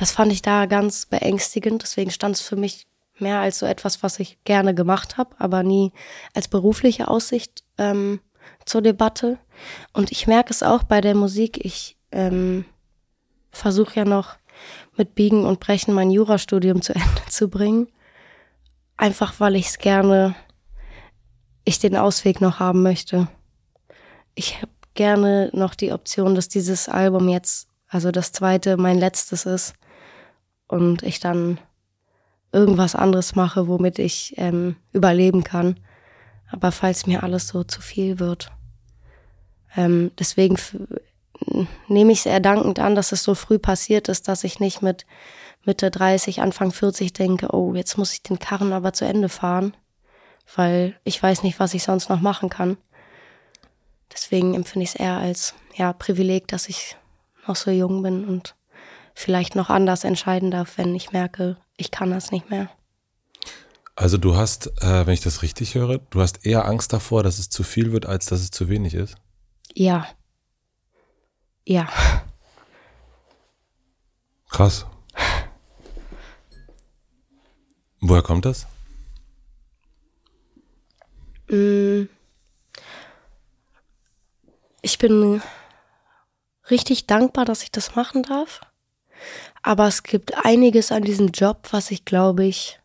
das fand ich da ganz beängstigend. Deswegen stand es für mich mehr als so etwas, was ich gerne gemacht habe, aber nie als berufliche Aussicht ähm, zur Debatte. Und ich merke es auch bei der Musik. Ich ähm, versuche ja noch mit Biegen und Brechen mein Jurastudium zu Ende zu bringen. Einfach weil ich es gerne, ich den Ausweg noch haben möchte. Ich habe gerne noch die Option, dass dieses Album jetzt, also das zweite, mein letztes ist. Und ich dann irgendwas anderes mache, womit ich ähm, überleben kann. Aber falls mir alles so zu viel wird. Ähm, deswegen nehme ich es eher dankend an, dass es so früh passiert ist, dass ich nicht mit Mitte 30, Anfang 40 denke, oh, jetzt muss ich den Karren aber zu Ende fahren, weil ich weiß nicht, was ich sonst noch machen kann. Deswegen empfinde ich es eher als ja, Privileg, dass ich noch so jung bin und vielleicht noch anders entscheiden darf, wenn ich merke, ich kann das nicht mehr. Also du hast, äh, wenn ich das richtig höre, du hast eher Angst davor, dass es zu viel wird, als dass es zu wenig ist? Ja. Ja. Krass. Woher kommt das? Mm. Ich bin richtig dankbar, dass ich das machen darf. Aber es gibt einiges an diesem Job, was ich glaube ich,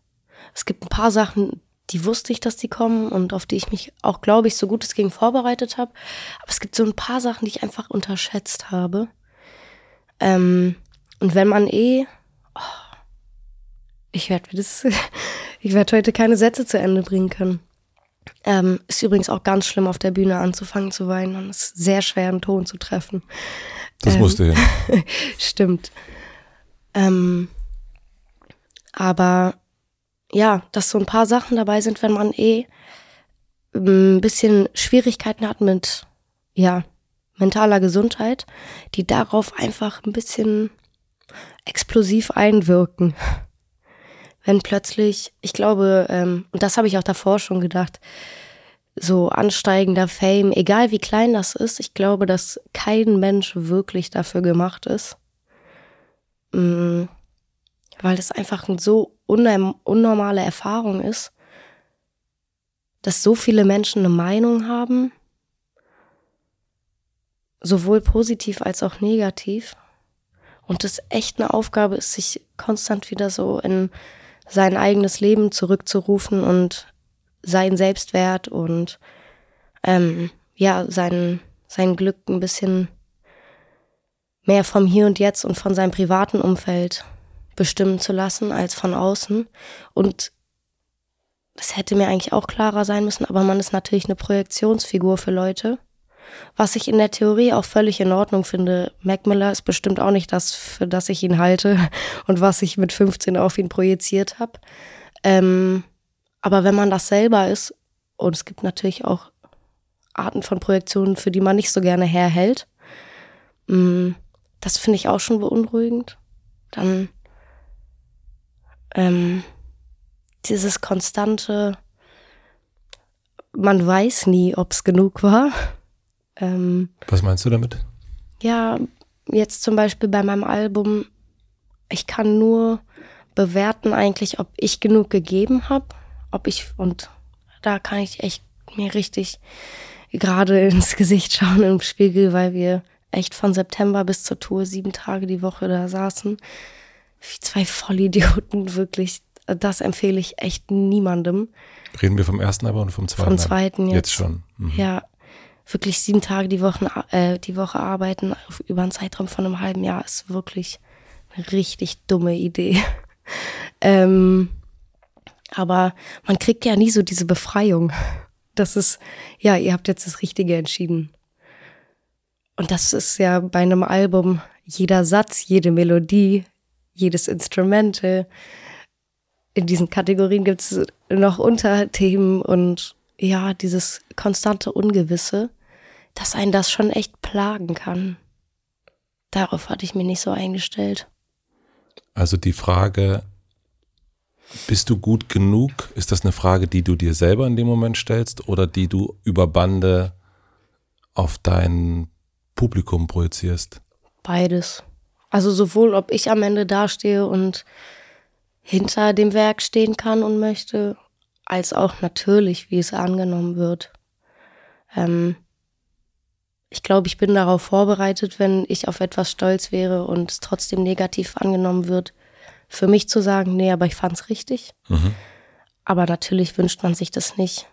es gibt ein paar Sachen, die wusste ich, dass die kommen und auf die ich mich auch, glaube ich, so gut es ging vorbereitet habe. Aber es gibt so ein paar Sachen, die ich einfach unterschätzt habe. Ähm, und wenn man eh, oh, ich werde das, ich werde heute keine Sätze zu Ende bringen können. Ähm, ist übrigens auch ganz schlimm, auf der Bühne anzufangen zu weinen und es ist sehr schwer, einen Ton zu treffen. Das ähm, musste ja. stimmt. Ähm, aber ja, dass so ein paar Sachen dabei sind, wenn man eh ein bisschen Schwierigkeiten hat mit, ja, mentaler Gesundheit, die darauf einfach ein bisschen explosiv einwirken. Wenn plötzlich, ich glaube, ähm, und das habe ich auch davor schon gedacht, so ansteigender Fame, egal wie klein das ist, ich glaube, dass kein Mensch wirklich dafür gemacht ist. Mm, weil das einfach eine so unnormale Erfahrung ist, dass so viele Menschen eine Meinung haben, sowohl positiv als auch negativ. Und das echt eine Aufgabe ist, sich konstant wieder so in sein eigenes Leben zurückzurufen und sein Selbstwert und ähm, ja, sein, sein Glück ein bisschen mehr vom Hier und Jetzt und von seinem privaten Umfeld bestimmen zu lassen als von außen. Und das hätte mir eigentlich auch klarer sein müssen, aber man ist natürlich eine Projektionsfigur für Leute. Was ich in der Theorie auch völlig in Ordnung finde. Mac Miller ist bestimmt auch nicht das, für das ich ihn halte und was ich mit 15 auf ihn projiziert habe. Ähm, aber wenn man das selber ist, und es gibt natürlich auch Arten von Projektionen, für die man nicht so gerne herhält, mm, das finde ich auch schon beunruhigend. Dann ähm, dieses konstante, man weiß nie, ob es genug war. Ähm, Was meinst du damit? Ja, jetzt zum Beispiel bei meinem Album, ich kann nur bewerten eigentlich, ob ich genug gegeben habe, ob ich, und da kann ich echt mir richtig gerade ins Gesicht schauen im Spiegel, weil wir echt von September bis zur Tour sieben Tage die Woche da saßen. Wie zwei Vollidioten, wirklich. Das empfehle ich echt niemandem. Reden wir vom ersten aber und vom zweiten? Vom zweiten jetzt. Jetzt schon. Mhm. Ja, wirklich sieben Tage die, Wochen, äh, die Woche arbeiten über einen Zeitraum von einem halben Jahr ist wirklich eine richtig dumme Idee. ähm, aber man kriegt ja nie so diese Befreiung. Das ist, ja, ihr habt jetzt das Richtige entschieden. Und das ist ja bei einem Album jeder Satz, jede Melodie, jedes Instrumente. In diesen Kategorien gibt es noch Unterthemen und ja, dieses konstante Ungewisse dass ein das schon echt plagen kann. Darauf hatte ich mich nicht so eingestellt. Also die Frage, bist du gut genug? Ist das eine Frage, die du dir selber in dem Moment stellst oder die du über Bande auf dein Publikum projizierst? Beides. Also sowohl, ob ich am Ende dastehe und hinter dem Werk stehen kann und möchte, als auch natürlich, wie es angenommen wird. Ähm, ich glaube, ich bin darauf vorbereitet, wenn ich auf etwas stolz wäre und es trotzdem negativ angenommen wird, für mich zu sagen, nee, aber ich fand's richtig. Mhm. Aber natürlich wünscht man sich das nicht.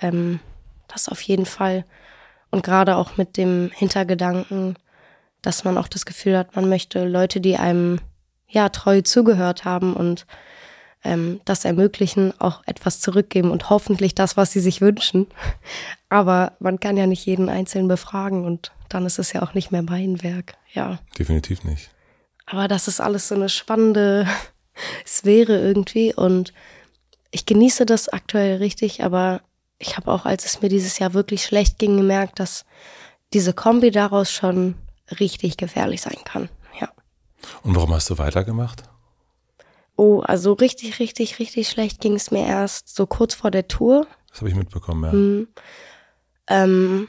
Ähm, das auf jeden Fall. Und gerade auch mit dem Hintergedanken, dass man auch das Gefühl hat, man möchte Leute, die einem ja treu zugehört haben und ähm, das ermöglichen, auch etwas zurückgeben und hoffentlich das, was sie sich wünschen. Aber man kann ja nicht jeden Einzelnen befragen und dann ist es ja auch nicht mehr mein Werk. Ja. Definitiv nicht. Aber das ist alles so eine spannende Sphäre irgendwie und ich genieße das aktuell richtig, aber ich habe auch, als es mir dieses Jahr wirklich schlecht ging, gemerkt, dass diese Kombi daraus schon richtig gefährlich sein kann. Ja. Und warum hast du weitergemacht? Oh, also richtig, richtig, richtig schlecht ging es mir erst so kurz vor der Tour. Das habe ich mitbekommen, ja. Mhm. Ähm,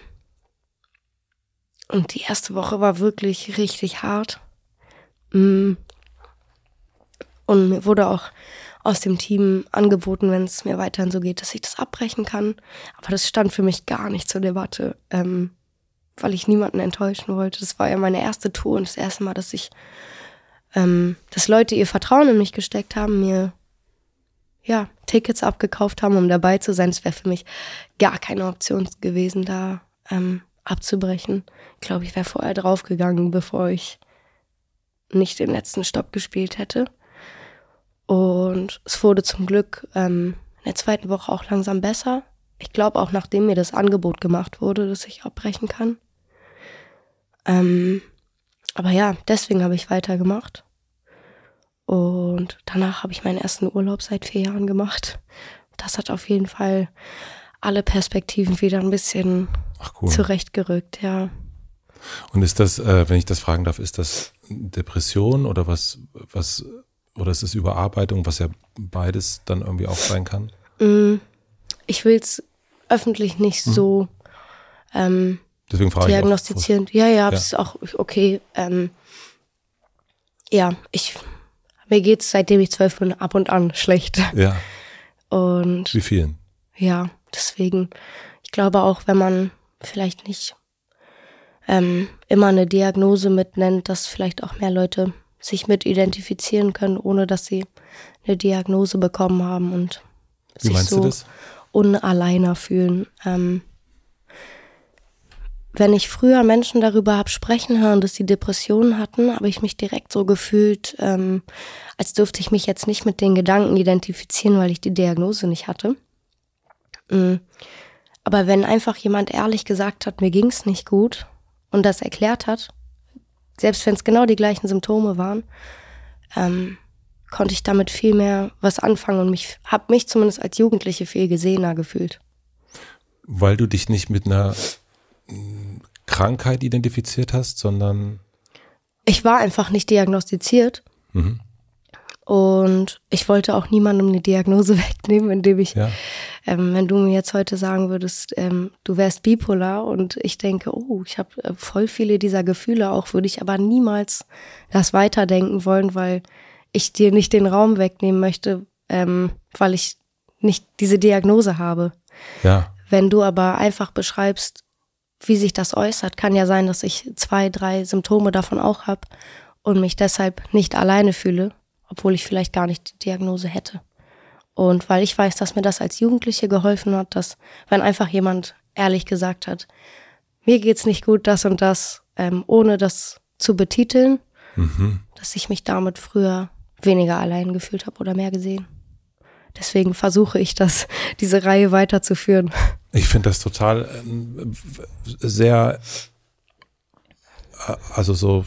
und die erste Woche war wirklich richtig hart. Mhm. Und mir wurde auch aus dem Team angeboten, wenn es mir weiterhin so geht, dass ich das abbrechen kann. Aber das stand für mich gar nicht zur Debatte, ähm, weil ich niemanden enttäuschen wollte. Das war ja meine erste Tour und das erste Mal, dass ich, ähm, dass Leute ihr Vertrauen in mich gesteckt haben, mir ja Tickets abgekauft haben, um dabei zu sein. Es wäre für mich gar keine Option gewesen, da ähm, abzubrechen. Ich glaube, ich wäre vorher draufgegangen, bevor ich nicht den letzten Stopp gespielt hätte. Und es wurde zum Glück ähm, in der zweiten Woche auch langsam besser. Ich glaube auch, nachdem mir das Angebot gemacht wurde, dass ich abbrechen kann. Ähm, aber ja, deswegen habe ich weitergemacht. Und danach habe ich meinen ersten Urlaub seit vier Jahren gemacht. Das hat auf jeden Fall alle Perspektiven wieder ein bisschen cool. zurechtgerückt, ja. Und ist das, äh, wenn ich das fragen darf, ist das Depression oder was, was, oder ist es Überarbeitung, was ja beides dann irgendwie auch sein kann? Mm, ich will es öffentlich nicht mhm. so ähm, Deswegen frage diagnostizieren. Ich auch, ja, ja, ja. ist auch okay. Ähm, ja, ich mir geht's seitdem ich zwölf bin ab und an schlecht. Ja. Und wie vielen? Ja, deswegen. Ich glaube auch, wenn man vielleicht nicht ähm, immer eine Diagnose mitnennt, dass vielleicht auch mehr Leute sich mit identifizieren können, ohne dass sie eine Diagnose bekommen haben und Wie sich so unalleiner fühlen. Ähm, wenn ich früher Menschen darüber habe sprechen hören, dass sie Depressionen hatten, habe ich mich direkt so gefühlt, ähm, als dürfte ich mich jetzt nicht mit den Gedanken identifizieren, weil ich die Diagnose nicht hatte. Mhm. Aber wenn einfach jemand ehrlich gesagt hat, mir ging es nicht gut, und das erklärt hat, selbst wenn es genau die gleichen Symptome waren, ähm, konnte ich damit viel mehr was anfangen und mich habe mich zumindest als Jugendliche viel gesehener gefühlt. Weil du dich nicht mit einer mm, Krankheit identifiziert hast, sondern ich war einfach nicht diagnostiziert. Mhm. Und ich wollte auch niemandem eine Diagnose wegnehmen, indem ich, ja. ähm, wenn du mir jetzt heute sagen würdest, ähm, du wärst bipolar und ich denke, oh, ich habe äh, voll viele dieser Gefühle auch, würde ich aber niemals das weiterdenken wollen, weil ich dir nicht den Raum wegnehmen möchte, ähm, weil ich nicht diese Diagnose habe. Ja. Wenn du aber einfach beschreibst, wie sich das äußert, kann ja sein, dass ich zwei, drei Symptome davon auch habe und mich deshalb nicht alleine fühle obwohl ich vielleicht gar nicht die Diagnose hätte. Und weil ich weiß, dass mir das als Jugendliche geholfen hat, dass wenn einfach jemand ehrlich gesagt hat, mir geht's nicht gut, das und das, ähm, ohne das zu betiteln, mhm. dass ich mich damit früher weniger allein gefühlt habe oder mehr gesehen. Deswegen versuche ich das, diese Reihe weiterzuführen. Ich finde das total äh, sehr also so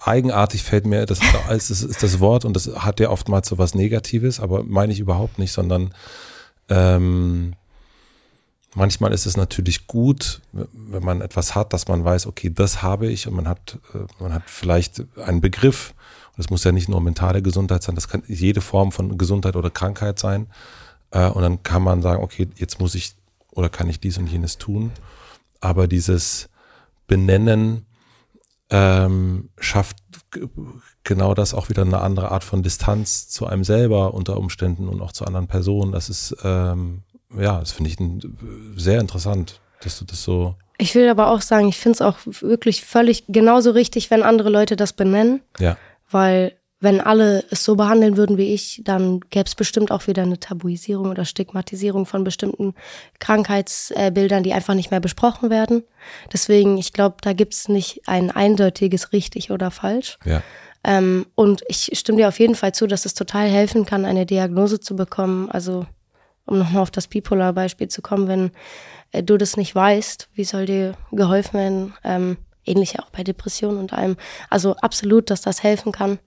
eigenartig fällt mir das als ist, ist das Wort und das hat ja oftmals so was Negatives, aber meine ich überhaupt nicht, sondern ähm, Manchmal ist es natürlich gut, wenn man etwas hat, dass man weiß, okay, das habe ich und man hat, äh, man hat vielleicht einen Begriff. Das muss ja nicht nur mentale Gesundheit sein, das kann jede Form von Gesundheit oder Krankheit sein. Äh, und dann kann man sagen, okay, jetzt muss ich oder kann ich dies und jenes tun. Aber dieses Benennen ähm, schafft genau das auch wieder eine andere Art von Distanz zu einem selber unter Umständen und auch zu anderen Personen. Das ist, ähm, ja, das finde ich sehr interessant, dass du das so. Ich will aber auch sagen, ich finde es auch wirklich völlig genauso richtig, wenn andere Leute das benennen. Ja. Weil wenn alle es so behandeln würden wie ich, dann gäbe es bestimmt auch wieder eine Tabuisierung oder Stigmatisierung von bestimmten Krankheitsbildern, die einfach nicht mehr besprochen werden. Deswegen, ich glaube, da gibt es nicht ein eindeutiges richtig oder falsch. Ja. Ähm, und ich stimme dir auf jeden Fall zu, dass es total helfen kann, eine Diagnose zu bekommen. Also, um nochmal auf das Bipolar-Beispiel zu kommen, wenn äh, du das nicht weißt, wie soll dir geholfen werden? Ähm, ähnlich auch bei Depressionen und allem. Also absolut, dass das helfen kann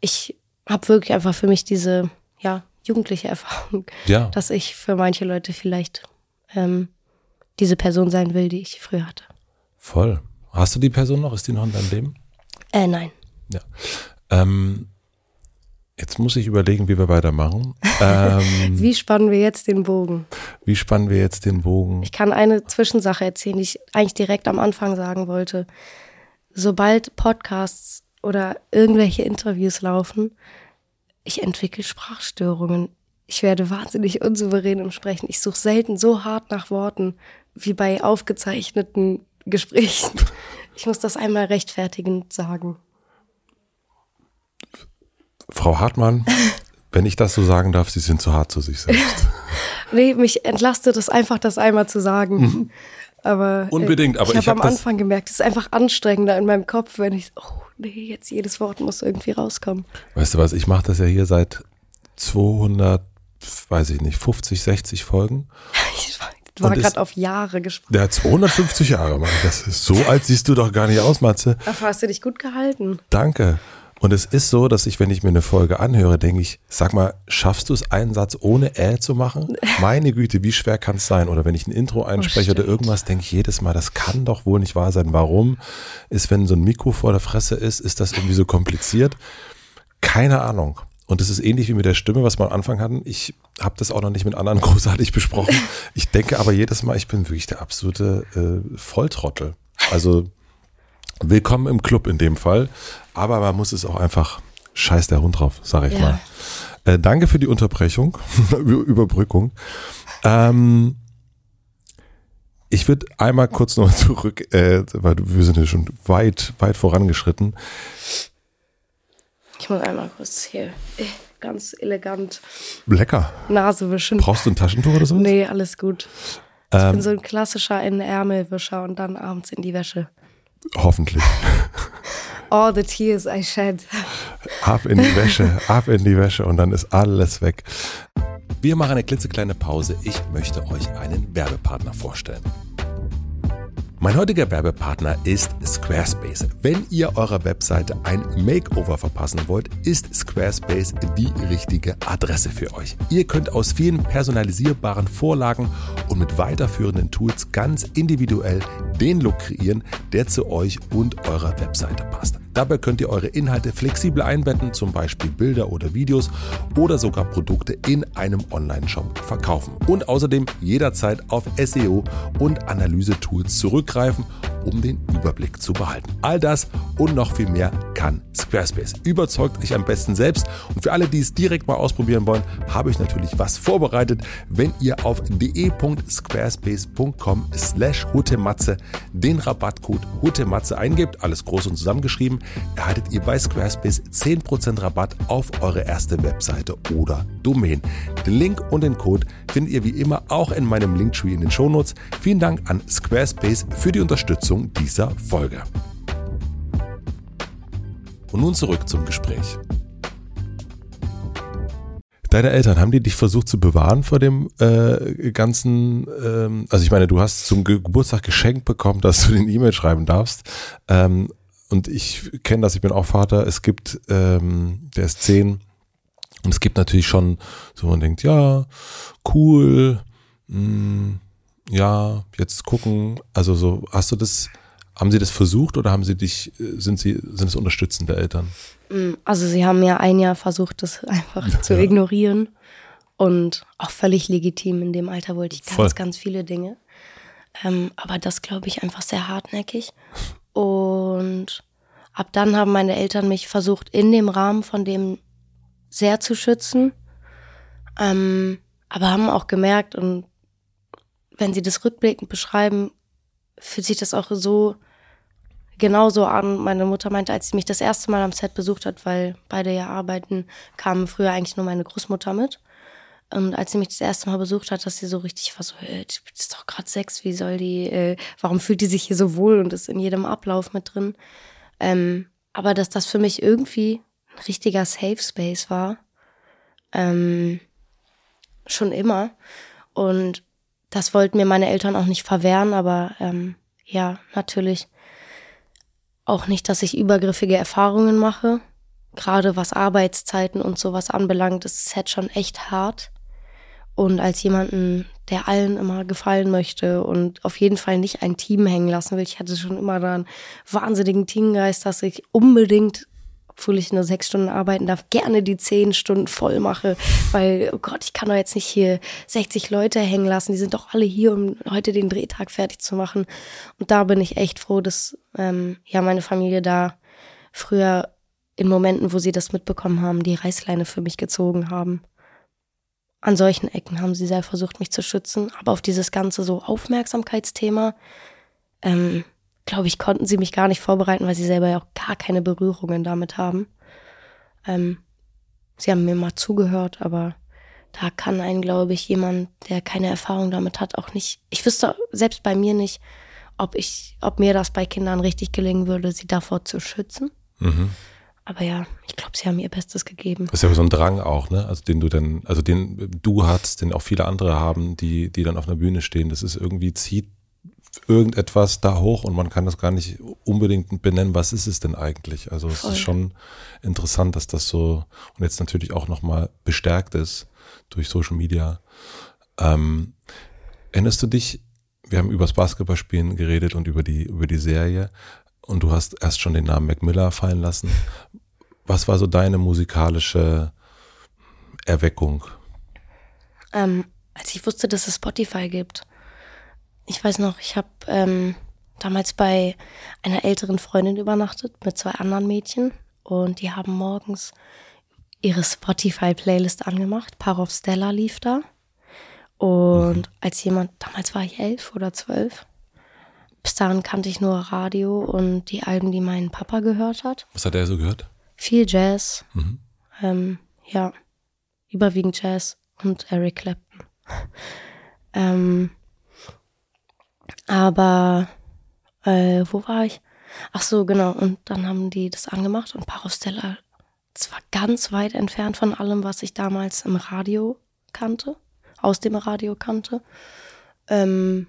ich habe wirklich einfach für mich diese, ja, jugendliche Erfahrung, ja. dass ich für manche Leute vielleicht ähm, diese Person sein will, die ich früher hatte. Voll. Hast du die Person noch? Ist die noch in deinem Leben? Äh, nein. Ja. Ähm, jetzt muss ich überlegen, wie wir weitermachen. Ähm, wie spannen wir jetzt den Bogen? Wie spannen wir jetzt den Bogen? Ich kann eine Zwischensache erzählen, die ich eigentlich direkt am Anfang sagen wollte. Sobald Podcasts oder irgendwelche Interviews laufen, ich entwickle Sprachstörungen. Ich werde wahnsinnig unsouverän im Sprechen. Ich suche selten so hart nach Worten wie bei aufgezeichneten Gesprächen. Ich muss das einmal rechtfertigend sagen. Frau Hartmann, wenn ich das so sagen darf, Sie sind zu hart zu sich selbst. nee, mich entlastet es einfach, das einmal zu sagen. Mhm. Aber äh, unbedingt. Aber ich habe hab am Anfang gemerkt, es ist einfach anstrengender in meinem Kopf, wenn ich oh nee, jetzt jedes Wort muss irgendwie rauskommen. Weißt du was? Ich mache das ja hier seit 200, weiß ich nicht, 50, 60 Folgen. Ich war gerade auf Jahre gesprochen. Ja, 250 Jahre, Mann. Das ist so alt siehst du doch gar nicht aus, Matze. Dafür hast du dich gut gehalten. Danke. Und es ist so, dass ich, wenn ich mir eine Folge anhöre, denke ich, sag mal, schaffst du es, einen Satz ohne Äh zu machen? Meine Güte, wie schwer kann es sein? Oder wenn ich ein Intro einspreche oh, oder irgendwas, denke ich jedes Mal, das kann doch wohl nicht wahr sein. Warum ist, wenn so ein Mikro vor der Fresse ist, ist das irgendwie so kompliziert? Keine Ahnung. Und es ist ähnlich wie mit der Stimme, was wir am Anfang hatten. Ich habe das auch noch nicht mit anderen großartig besprochen. Ich denke aber jedes Mal, ich bin wirklich der absolute äh, Volltrottel. Also willkommen im Club in dem Fall. Aber man muss es auch einfach, scheiß der Hund drauf, sag ich ja. mal. Äh, danke für die Unterbrechung, Überbrückung. Ähm, ich würde einmal kurz noch zurück, äh, weil wir sind ja schon weit, weit vorangeschritten. Ich muss einmal kurz hier äh, ganz elegant Lecker. Nase wischen. Brauchst du ein Taschentuch oder so? Nee, alles gut. Ich ähm, bin so ein klassischer in Ärmelwischer und dann abends in die Wäsche. Hoffentlich. All the tears I shed. Ab in die Wäsche, ab in die Wäsche und dann ist alles weg. Wir machen eine klitzekleine Pause. Ich möchte euch einen Werbepartner vorstellen. Mein heutiger Werbepartner ist Squarespace. Wenn ihr eurer Webseite ein Makeover verpassen wollt, ist Squarespace die richtige Adresse für euch. Ihr könnt aus vielen personalisierbaren Vorlagen und mit weiterführenden Tools ganz individuell den Look kreieren, der zu euch und eurer Webseite passt. Dabei könnt ihr eure Inhalte flexibel einbetten, zum Beispiel Bilder oder Videos oder sogar Produkte in einem Online-Shop verkaufen. Und außerdem jederzeit auf SEO und Analyse-Tools zurückgreifen, um den Überblick zu behalten. All das und noch viel mehr kann Squarespace. Überzeugt euch am besten selbst. Und für alle, die es direkt mal ausprobieren wollen, habe ich natürlich was vorbereitet. Wenn ihr auf de.squarespace.com slash hutematze den Rabattcode hutematze eingebt, alles groß und zusammengeschrieben, erhaltet ihr bei Squarespace 10% Rabatt auf eure erste Webseite oder Domain. Den Link und den Code findet ihr wie immer auch in meinem Linktree in den Shownotes. Vielen Dank an Squarespace für die Unterstützung dieser Folge. Und nun zurück zum Gespräch. Deine Eltern, haben die dich versucht zu bewahren vor dem äh, ganzen, ähm, also ich meine, du hast zum Geburtstag geschenkt bekommen, dass du den E-Mail schreiben darfst. Ähm, und ich kenne das, ich bin auch Vater. Es gibt, ähm, der ist zehn. Und es gibt natürlich schon, so man denkt, ja, cool, mh, hm, ja, jetzt gucken, also so, hast du das, haben sie das versucht oder haben sie dich, sind sie, sind es unterstützende Eltern? Mm, also sie haben ja ein Jahr versucht, das einfach ja. zu ignorieren. Und auch völlig legitim. In dem Alter wollte ich ganz, Voll. ganz viele Dinge. Ähm, aber das glaube ich einfach sehr hartnäckig. Und ab dann haben meine Eltern mich versucht, in dem Rahmen von dem sehr zu schützen. Ähm, aber haben auch gemerkt, und wenn sie das rückblickend beschreiben, fühlt sich das auch so genauso an. Meine Mutter meinte, als sie mich das erste Mal am Set besucht hat, weil beide ja arbeiten, kam früher eigentlich nur meine Großmutter mit. Und als sie mich das erste Mal besucht hat, dass sie so richtig war so, äh, das ist doch gerade Sex, wie soll die, äh, warum fühlt die sich hier so wohl und ist in jedem Ablauf mit drin. Ähm, aber dass das für mich irgendwie ein richtiger Safe Space war, ähm, schon immer. Und das wollten mir meine Eltern auch nicht verwehren, aber ähm, ja, natürlich auch nicht, dass ich übergriffige Erfahrungen mache. Gerade was Arbeitszeiten und sowas anbelangt, ist das Set schon echt hart. Und als jemanden, der allen immer gefallen möchte und auf jeden Fall nicht ein Team hängen lassen will, ich hatte schon immer da einen wahnsinnigen Teamgeist, dass ich unbedingt obwohl ich nur sechs Stunden arbeiten darf, gerne die zehn Stunden voll mache, weil, oh Gott, ich kann doch jetzt nicht hier 60 Leute hängen lassen, die sind doch alle hier, um heute den Drehtag fertig zu machen. Und da bin ich echt froh, dass ähm, ja meine Familie da früher in Momenten, wo sie das mitbekommen haben, die Reißleine für mich gezogen haben. An solchen Ecken haben sie sehr versucht, mich zu schützen, aber auf dieses ganze so Aufmerksamkeitsthema, ähm, glaube ich, konnten sie mich gar nicht vorbereiten, weil sie selber ja auch gar keine Berührungen damit haben. Ähm, sie haben mir mal zugehört, aber da kann einen, glaube ich, jemand, der keine Erfahrung damit hat, auch nicht. Ich wüsste selbst bei mir nicht, ob ich, ob mir das bei Kindern richtig gelingen würde, sie davor zu schützen. Mhm. Aber ja, ich glaube, sie haben ihr Bestes gegeben. Das ist ja so ein Drang auch, ne? Also den du dann, also den du hast, den auch viele andere haben, die, die dann auf einer Bühne stehen. Das ist irgendwie zieht irgendetwas da hoch und man kann das gar nicht unbedingt benennen, was ist es denn eigentlich? Also es ist schon interessant, dass das so und jetzt natürlich auch nochmal bestärkt ist durch Social Media. Ähm, erinnerst du dich, wir haben über das Basketballspielen geredet und über die, über die Serie und du hast erst schon den Namen Mac Miller fallen lassen. Was war so deine musikalische Erweckung? Ähm, als ich wusste, dass es Spotify gibt, ich weiß noch, ich habe ähm, damals bei einer älteren Freundin übernachtet mit zwei anderen Mädchen und die haben morgens ihre Spotify-Playlist angemacht. Parov Stella lief da. Und mhm. als jemand, damals war ich elf oder zwölf, bis dahin kannte ich nur Radio und die Alben, die mein Papa gehört hat. Was hat er so gehört? Viel Jazz. Mhm. Ähm, ja, überwiegend Jazz und Eric Clapton. ähm, aber äh, wo war ich? Ach so, genau. Und dann haben die das angemacht und Parostella zwar ganz weit entfernt von allem, was ich damals im Radio kannte, aus dem Radio kannte. Ähm,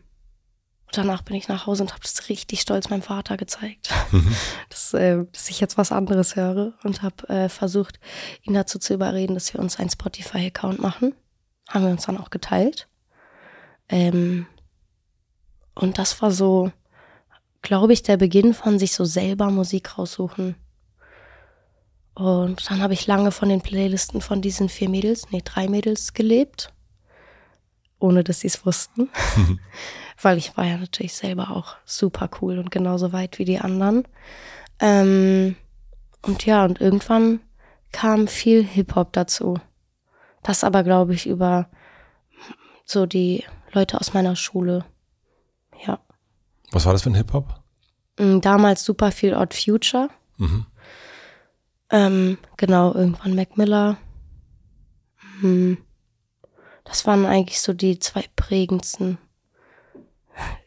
danach bin ich nach Hause und habe das richtig stolz meinem Vater gezeigt, mhm. dass, äh, dass, ich jetzt was anderes höre und habe äh, versucht, ihn dazu zu überreden, dass wir uns einen Spotify-Account machen. Haben wir uns dann auch geteilt. Ähm, und das war so, glaube ich, der Beginn von sich so selber Musik raussuchen. Und dann habe ich lange von den Playlisten von diesen vier Mädels, nee, drei Mädels gelebt, ohne dass sie es wussten. Weil ich war ja natürlich selber auch super cool und genauso weit wie die anderen. Ähm, und ja, und irgendwann kam viel Hip-Hop dazu. Das aber, glaube ich, über so die Leute aus meiner Schule. Ja. Was war das für ein Hip-Hop? Mm, damals super viel Odd Future. Mhm. Ähm, genau, irgendwann Mac Miller. Hm. Das waren eigentlich so die zwei prägendsten.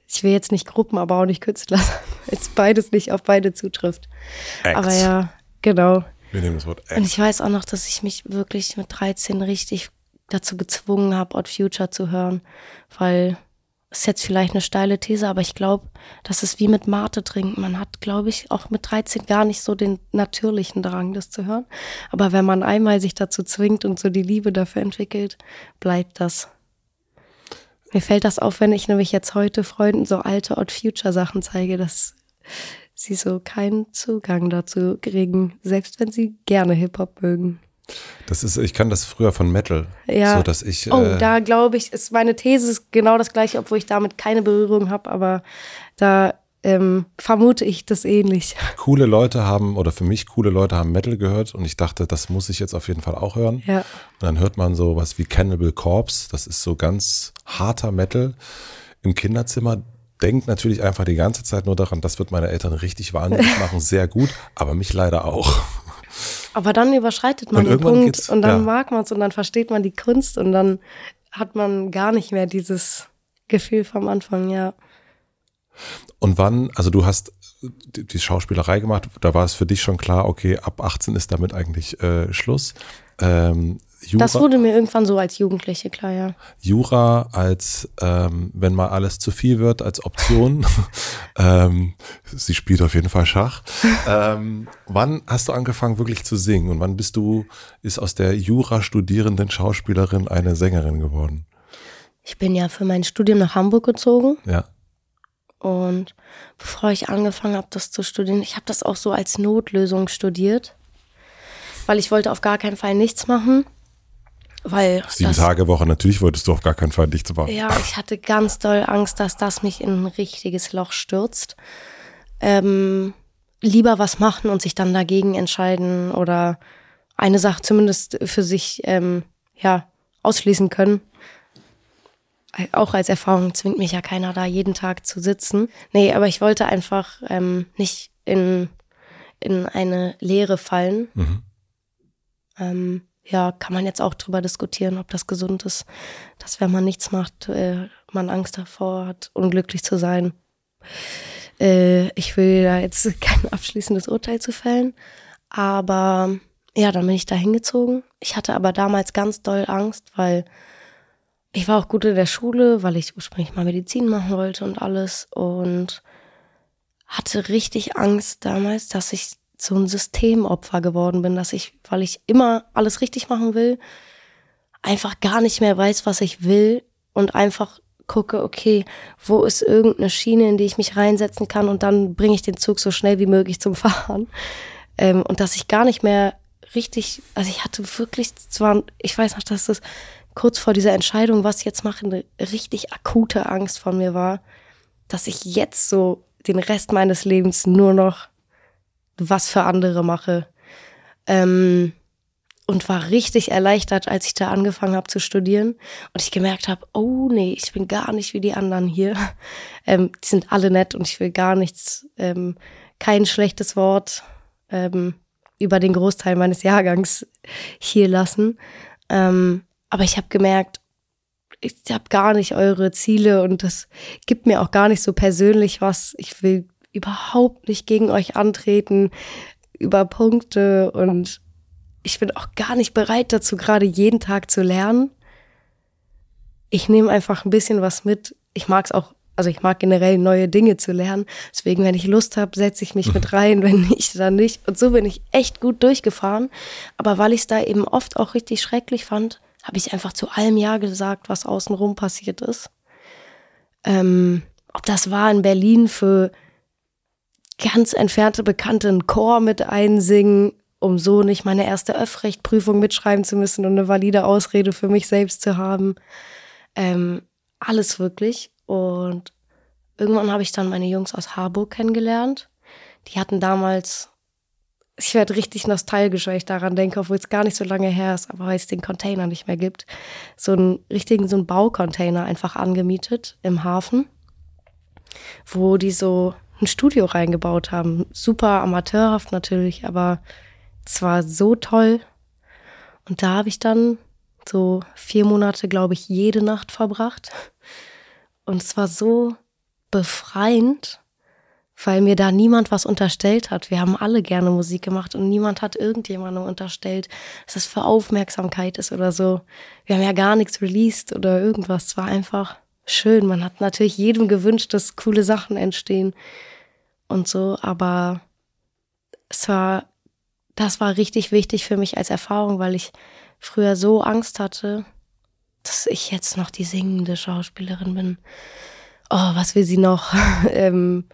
Ich will jetzt nicht Gruppen, aber auch nicht Künstler sagen, jetzt beides nicht auf beide zutrifft. Acts. Aber ja, genau. Wir nehmen das Wort Acts. Und ich weiß auch noch, dass ich mich wirklich mit 13 richtig dazu gezwungen habe, Odd Future zu hören, weil ist jetzt vielleicht eine steile These, aber ich glaube, das ist wie mit Mate trinken. Man hat, glaube ich, auch mit 13 gar nicht so den natürlichen Drang, das zu hören. Aber wenn man einmal sich dazu zwingt und so die Liebe dafür entwickelt, bleibt das. Mir fällt das auf, wenn ich nämlich jetzt heute Freunden so alte Odd Future Sachen zeige, dass sie so keinen Zugang dazu kriegen, selbst wenn sie gerne Hip-Hop mögen. Das ist, ich kann das früher von Metal. Ja. So, dass ich, Oh, äh, da glaube ich, ist meine These ist genau das gleiche, obwohl ich damit keine Berührung habe, aber da ähm, vermute ich das ähnlich. coole Leute haben, oder für mich coole Leute haben Metal gehört und ich dachte, das muss ich jetzt auf jeden Fall auch hören. Ja. Und dann hört man so was wie Cannibal Corpse, das ist so ganz harter Metal im Kinderzimmer. Denkt natürlich einfach die ganze Zeit nur daran, das wird meine Eltern richtig wahnsinnig machen, sehr gut, aber mich leider auch. Aber dann überschreitet man Und den Punkt und dann ja. mag man es und dann versteht man die Kunst und dann hat man gar nicht mehr dieses Gefühl vom Anfang, ja. Und wann, also du hast die, die Schauspielerei gemacht, da war es für dich schon klar, okay, ab 18 ist damit eigentlich äh, Schluss. Ähm, Jura, Das wurde mir irgendwann so als Jugendliche klar, ja. Jura als, ähm, wenn mal alles zu viel wird, als Option. ähm, sie spielt auf jeden Fall Schach. ähm, wann hast du angefangen wirklich zu singen und wann bist du, ist aus der Jura-studierenden Schauspielerin eine Sängerin geworden? Ich bin ja für mein Studium nach Hamburg gezogen Ja. und bevor ich angefangen habe, das zu studieren, ich habe das auch so als Notlösung studiert, weil ich wollte auf gar keinen Fall nichts machen, weil Sieben das, Tage Woche, natürlich wolltest du auf gar keinen Fall nichts machen. Ja, ich hatte ganz doll Angst, dass das mich in ein richtiges Loch stürzt. Ähm, lieber was machen und sich dann dagegen entscheiden oder eine Sache zumindest für sich ähm, ja ausschließen können. Auch als Erfahrung zwingt mich ja keiner da jeden Tag zu sitzen. Nee, aber ich wollte einfach ähm, nicht in, in eine Leere fallen. Mhm. Ähm, ja, kann man jetzt auch drüber diskutieren, ob das gesund ist, dass wenn man nichts macht, äh, man Angst davor hat, unglücklich zu sein. Äh, ich will da jetzt kein abschließendes Urteil zu fällen, aber ja, dann bin ich da hingezogen. Ich hatte aber damals ganz doll Angst, weil ich war auch gut in der Schule, weil ich ursprünglich mal Medizin machen wollte und alles und hatte richtig Angst damals, dass ich so ein Systemopfer geworden bin, dass ich, weil ich immer alles richtig machen will, einfach gar nicht mehr weiß, was ich will und einfach gucke, okay, wo ist irgendeine Schiene, in die ich mich reinsetzen kann und dann bringe ich den Zug so schnell wie möglich zum Fahren. Ähm, und dass ich gar nicht mehr richtig, also ich hatte wirklich zwar, ich weiß noch, dass das kurz vor dieser Entscheidung, was jetzt mache, eine richtig akute Angst von mir war, dass ich jetzt so den Rest meines Lebens nur noch was für andere mache. Ähm, und war richtig erleichtert, als ich da angefangen habe zu studieren und ich gemerkt habe, oh nee, ich bin gar nicht wie die anderen hier. Ähm, die sind alle nett und ich will gar nichts, ähm, kein schlechtes Wort ähm, über den Großteil meines Jahrgangs hier lassen. Ähm, aber ich habe gemerkt, ich habe gar nicht eure Ziele und das gibt mir auch gar nicht so persönlich was. Ich will überhaupt nicht gegen euch antreten über Punkte und ich bin auch gar nicht bereit dazu, gerade jeden Tag zu lernen. Ich nehme einfach ein bisschen was mit. Ich mag es auch, also ich mag generell neue Dinge zu lernen. Deswegen, wenn ich Lust habe, setze ich mich mit rein, wenn nicht, dann nicht. Und so bin ich echt gut durchgefahren. Aber weil ich es da eben oft auch richtig schrecklich fand, habe ich einfach zu allem Ja gesagt, was außenrum passiert ist. Ähm, ob das war in Berlin für ganz entfernte Bekannte einen Chor mit einsingen, um so nicht meine erste Öffrechtprüfung mitschreiben zu müssen und eine valide Ausrede für mich selbst zu haben. Ähm, alles wirklich. Und irgendwann habe ich dann meine Jungs aus Harburg kennengelernt. Die hatten damals, ich werde richtig nostalgisch, weil ich daran denke, obwohl es gar nicht so lange her ist, aber weil es den Container nicht mehr gibt, so einen richtigen, so einen Baucontainer einfach angemietet im Hafen, wo die so ein Studio reingebaut haben. Super amateurhaft natürlich, aber es war so toll. Und da habe ich dann so vier Monate, glaube ich, jede Nacht verbracht. Und es war so befreiend, weil mir da niemand was unterstellt hat. Wir haben alle gerne Musik gemacht und niemand hat irgendjemandem unterstellt, dass es für Aufmerksamkeit ist oder so. Wir haben ja gar nichts released oder irgendwas. Es war einfach schön. Man hat natürlich jedem gewünscht, dass coole Sachen entstehen und so, aber es war, das war richtig wichtig für mich als Erfahrung, weil ich früher so Angst hatte, dass ich jetzt noch die singende Schauspielerin bin. Oh, was will sie noch? ähm,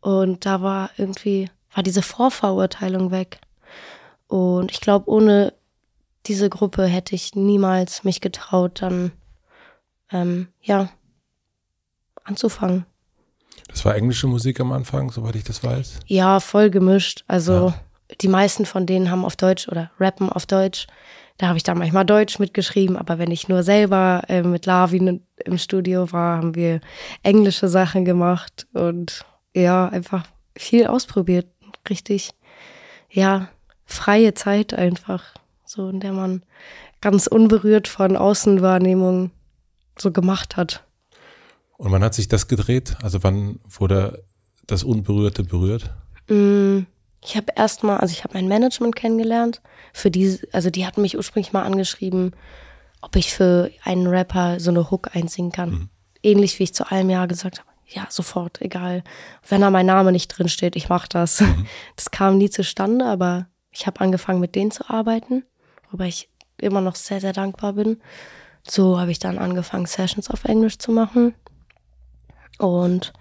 und da war irgendwie, war diese Vorverurteilung weg. Und ich glaube, ohne diese Gruppe hätte ich niemals mich getraut, dann ähm, ja anzufangen. Das war englische Musik am Anfang, soweit ich das weiß. Ja, voll gemischt. Also ja. die meisten von denen haben auf Deutsch oder rappen auf Deutsch. Da habe ich dann manchmal Deutsch mitgeschrieben, aber wenn ich nur selber äh, mit Lavin im Studio war, haben wir englische Sachen gemacht und ja, einfach viel ausprobiert. Richtig, ja, freie Zeit einfach, so in der man ganz unberührt von Außenwahrnehmung so gemacht hat. Und wann hat sich das gedreht? Also wann wurde das Unberührte berührt? Mm, ich habe erstmal, also ich habe mein Management kennengelernt. Für die, also die hatten mich ursprünglich mal angeschrieben, ob ich für einen Rapper so eine Hook einsingen kann. Mhm. Ähnlich wie ich zu allem Ja gesagt habe. Ja, sofort, egal. Wenn da mein Name nicht drin steht, ich mach das. Mhm. Das kam nie zustande, aber ich habe angefangen mit denen zu arbeiten, wobei ich immer noch sehr, sehr dankbar bin. So habe ich dann angefangen, Sessions auf Englisch zu machen. Und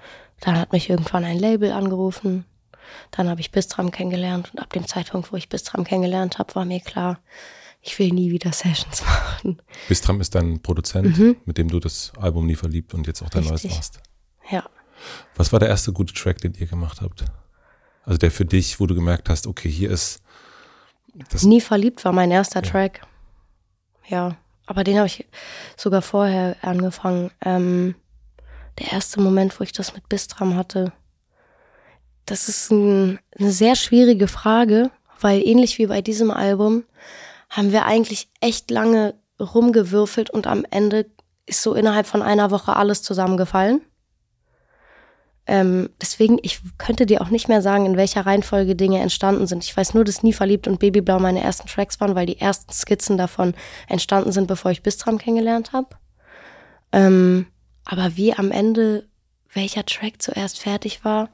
dann hat mich irgendwann ein Label angerufen. Dann habe ich Bistram kennengelernt und ab dem Zeitpunkt, wo ich Bistram kennengelernt habe, war mir klar, ich will nie wieder Sessions machen. Bistram ist dein Produzent, mhm. mit dem du das Album nie verliebt und jetzt auch dein Richtig. neues machst. Ja. Was war der erste gute Track, den ihr gemacht habt? Also der für dich, wo du gemerkt hast, okay, hier ist das Nie verliebt war mein erster ja. Track. Ja, aber den habe ich sogar vorher angefangen. Ähm, der erste Moment, wo ich das mit Bistram hatte. Das ist ein, eine sehr schwierige Frage, weil ähnlich wie bei diesem Album haben wir eigentlich echt lange rumgewürfelt und am Ende ist so innerhalb von einer Woche alles zusammengefallen. Ähm, deswegen, ich könnte dir auch nicht mehr sagen, in welcher Reihenfolge Dinge entstanden sind. Ich weiß nur, dass Nie verliebt und Babyblau meine ersten Tracks waren, weil die ersten Skizzen davon entstanden sind, bevor ich Bistram kennengelernt habe. Ähm, aber wie am Ende welcher Track zuerst fertig war,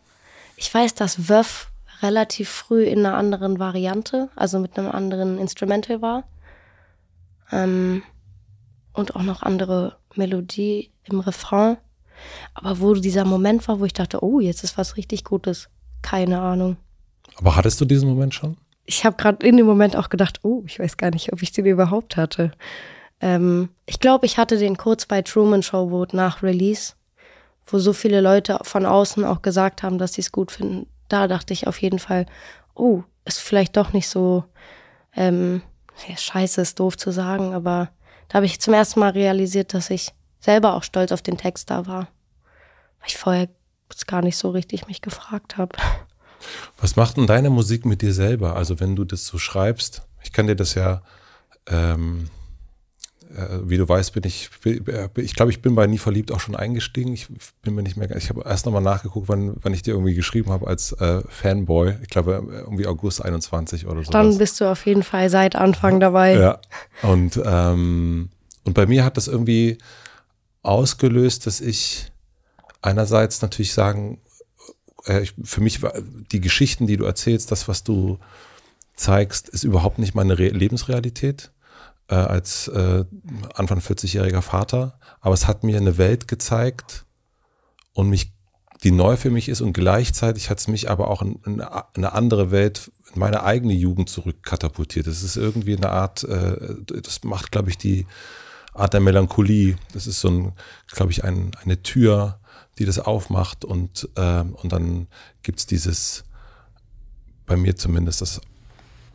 ich weiß, dass Wöff relativ früh in einer anderen Variante, also mit einem anderen Instrumental war. Ähm, und auch noch andere Melodie im Refrain. Aber wo dieser Moment war, wo ich dachte, oh, jetzt ist was richtig Gutes. Keine Ahnung. Aber hattest du diesen Moment schon? Ich habe gerade in dem Moment auch gedacht, oh, ich weiß gar nicht, ob ich den überhaupt hatte. Ähm, ich glaube, ich hatte den kurz bei Truman Show Vote nach Release, wo so viele Leute von außen auch gesagt haben, dass sie es gut finden. Da dachte ich auf jeden Fall, oh, ist vielleicht doch nicht so ähm, ja, scheiße, ist doof zu sagen, aber da habe ich zum ersten Mal realisiert, dass ich selber auch stolz auf den Text da war. Weil ich vorher gar nicht so richtig mich gefragt habe. Was macht denn deine Musik mit dir selber? Also wenn du das so schreibst, ich kann dir das ja, ähm, äh, wie du weißt, bin ich, äh, ich glaube, ich bin bei Nie verliebt auch schon eingestiegen. Ich bin mir nicht mehr, ich habe erst nochmal nachgeguckt, wann, wann ich dir irgendwie geschrieben habe als äh, Fanboy. Ich glaube, irgendwie August 21 oder so. Dann bist du auf jeden Fall seit Anfang dabei. Ja. Und, ähm, und bei mir hat das irgendwie, ausgelöst, dass ich einerseits natürlich sagen, äh, ich, für mich war die Geschichten, die du erzählst, das, was du zeigst, ist überhaupt nicht meine Re Lebensrealität äh, als äh, Anfang 40-jähriger Vater. Aber es hat mir eine Welt gezeigt und mich, die neu für mich ist und gleichzeitig hat es mich aber auch in, in eine andere Welt, in meine eigene Jugend zurückkatapultiert. Das ist irgendwie eine Art, äh, das macht, glaube ich, die Art der Melancholie. Das ist so ein, glaube ich, ein, eine Tür, die das aufmacht und, äh, und dann gibt's dieses, bei mir zumindest, das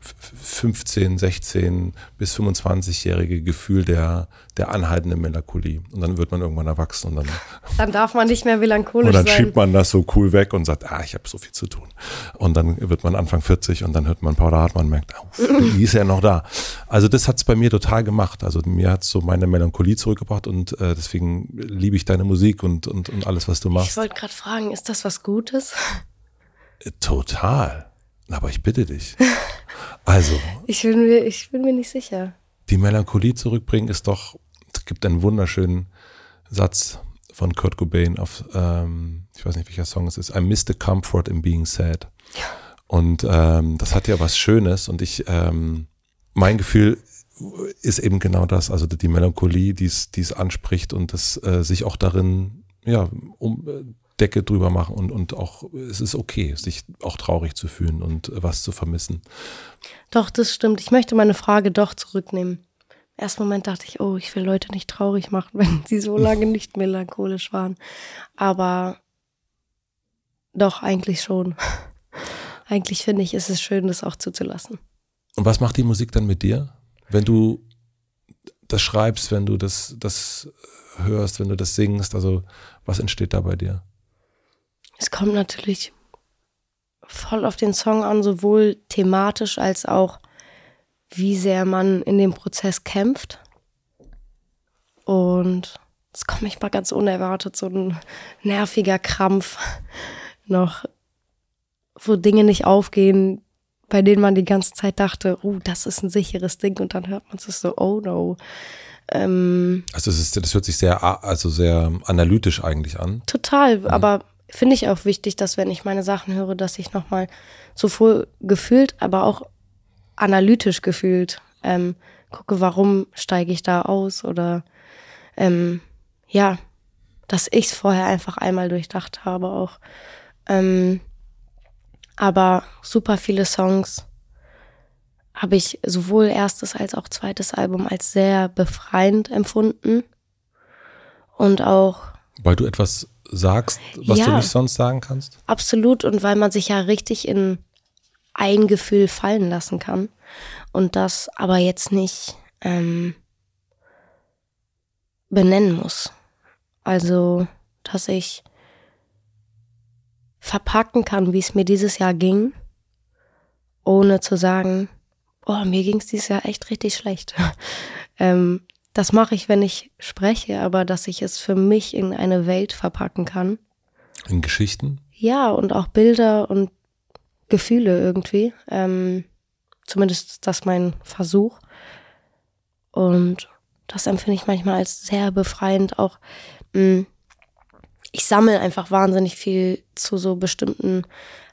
15, 16 bis 25-jährige Gefühl der, der anhaltenden Melancholie. Und dann wird man irgendwann erwachsen und dann. Dann darf man nicht mehr melancholisch sein. Und dann sein. schiebt man das so cool weg und sagt, ah, ich habe so viel zu tun. Und dann wird man Anfang 40 und dann hört man Paula Hartmann und merkt, oh, die ist ja noch da. Also das hat's bei mir total gemacht. Also mir hat's so meine Melancholie zurückgebracht und äh, deswegen liebe ich deine Musik und, und, und alles, was du machst. Ich wollte gerade fragen, ist das was Gutes? Total. Aber ich bitte dich. Also. ich, bin mir, ich bin mir nicht sicher. Die Melancholie zurückbringen ist doch, es gibt einen wunderschönen Satz von Kurt Cobain auf, ähm, ich weiß nicht, welcher Song es ist, I miss the comfort in being sad. Und ähm, das hat ja was Schönes und ich, ähm, mein Gefühl, ist eben genau das, also die Melancholie, die es anspricht und das äh, sich auch darin, ja, um äh, Decke drüber machen und, und auch, es ist okay, sich auch traurig zu fühlen und was zu vermissen. Doch, das stimmt. Ich möchte meine Frage doch zurücknehmen. Im ersten Moment dachte ich, oh, ich will Leute nicht traurig machen, wenn sie so lange nicht melancholisch waren. Aber doch, eigentlich schon. eigentlich finde ich, ist es schön, das auch zuzulassen. Und was macht die Musik dann mit dir? Wenn du das schreibst, wenn du das, das hörst, wenn du das singst, also was entsteht da bei dir? Es kommt natürlich voll auf den Song an, sowohl thematisch als auch wie sehr man in dem Prozess kämpft. Und es kommt mich mal ganz unerwartet, so ein nerviger Krampf noch, wo Dinge nicht aufgehen, bei denen man die ganze Zeit dachte, oh, das ist ein sicheres Ding und dann hört man es so, oh no. Ähm, also das, ist, das hört sich sehr, also sehr analytisch eigentlich an. Total, mhm. aber finde ich auch wichtig, dass wenn ich meine Sachen höre, dass ich nochmal sowohl gefühlt, aber auch analytisch gefühlt ähm, gucke, warum steige ich da aus oder ähm, ja, dass ich es vorher einfach einmal durchdacht habe auch. Ähm, aber super viele Songs habe ich sowohl erstes als auch zweites Album als sehr befreiend empfunden und auch weil du etwas sagst, was ja, du nicht sonst sagen kannst? Absolut und weil man sich ja richtig in ein Gefühl fallen lassen kann und das aber jetzt nicht ähm, benennen muss. Also, dass ich verpacken kann, wie es mir dieses Jahr ging, ohne zu sagen, oh, mir ging es dieses Jahr echt richtig schlecht. ähm, das mache ich, wenn ich spreche, aber dass ich es für mich in eine Welt verpacken kann. In Geschichten? Ja, und auch Bilder und Gefühle irgendwie. Ähm, zumindest ist das mein Versuch. Und das empfinde ich manchmal als sehr befreiend. Auch mh, mm, ich sammle einfach wahnsinnig viel zu so bestimmten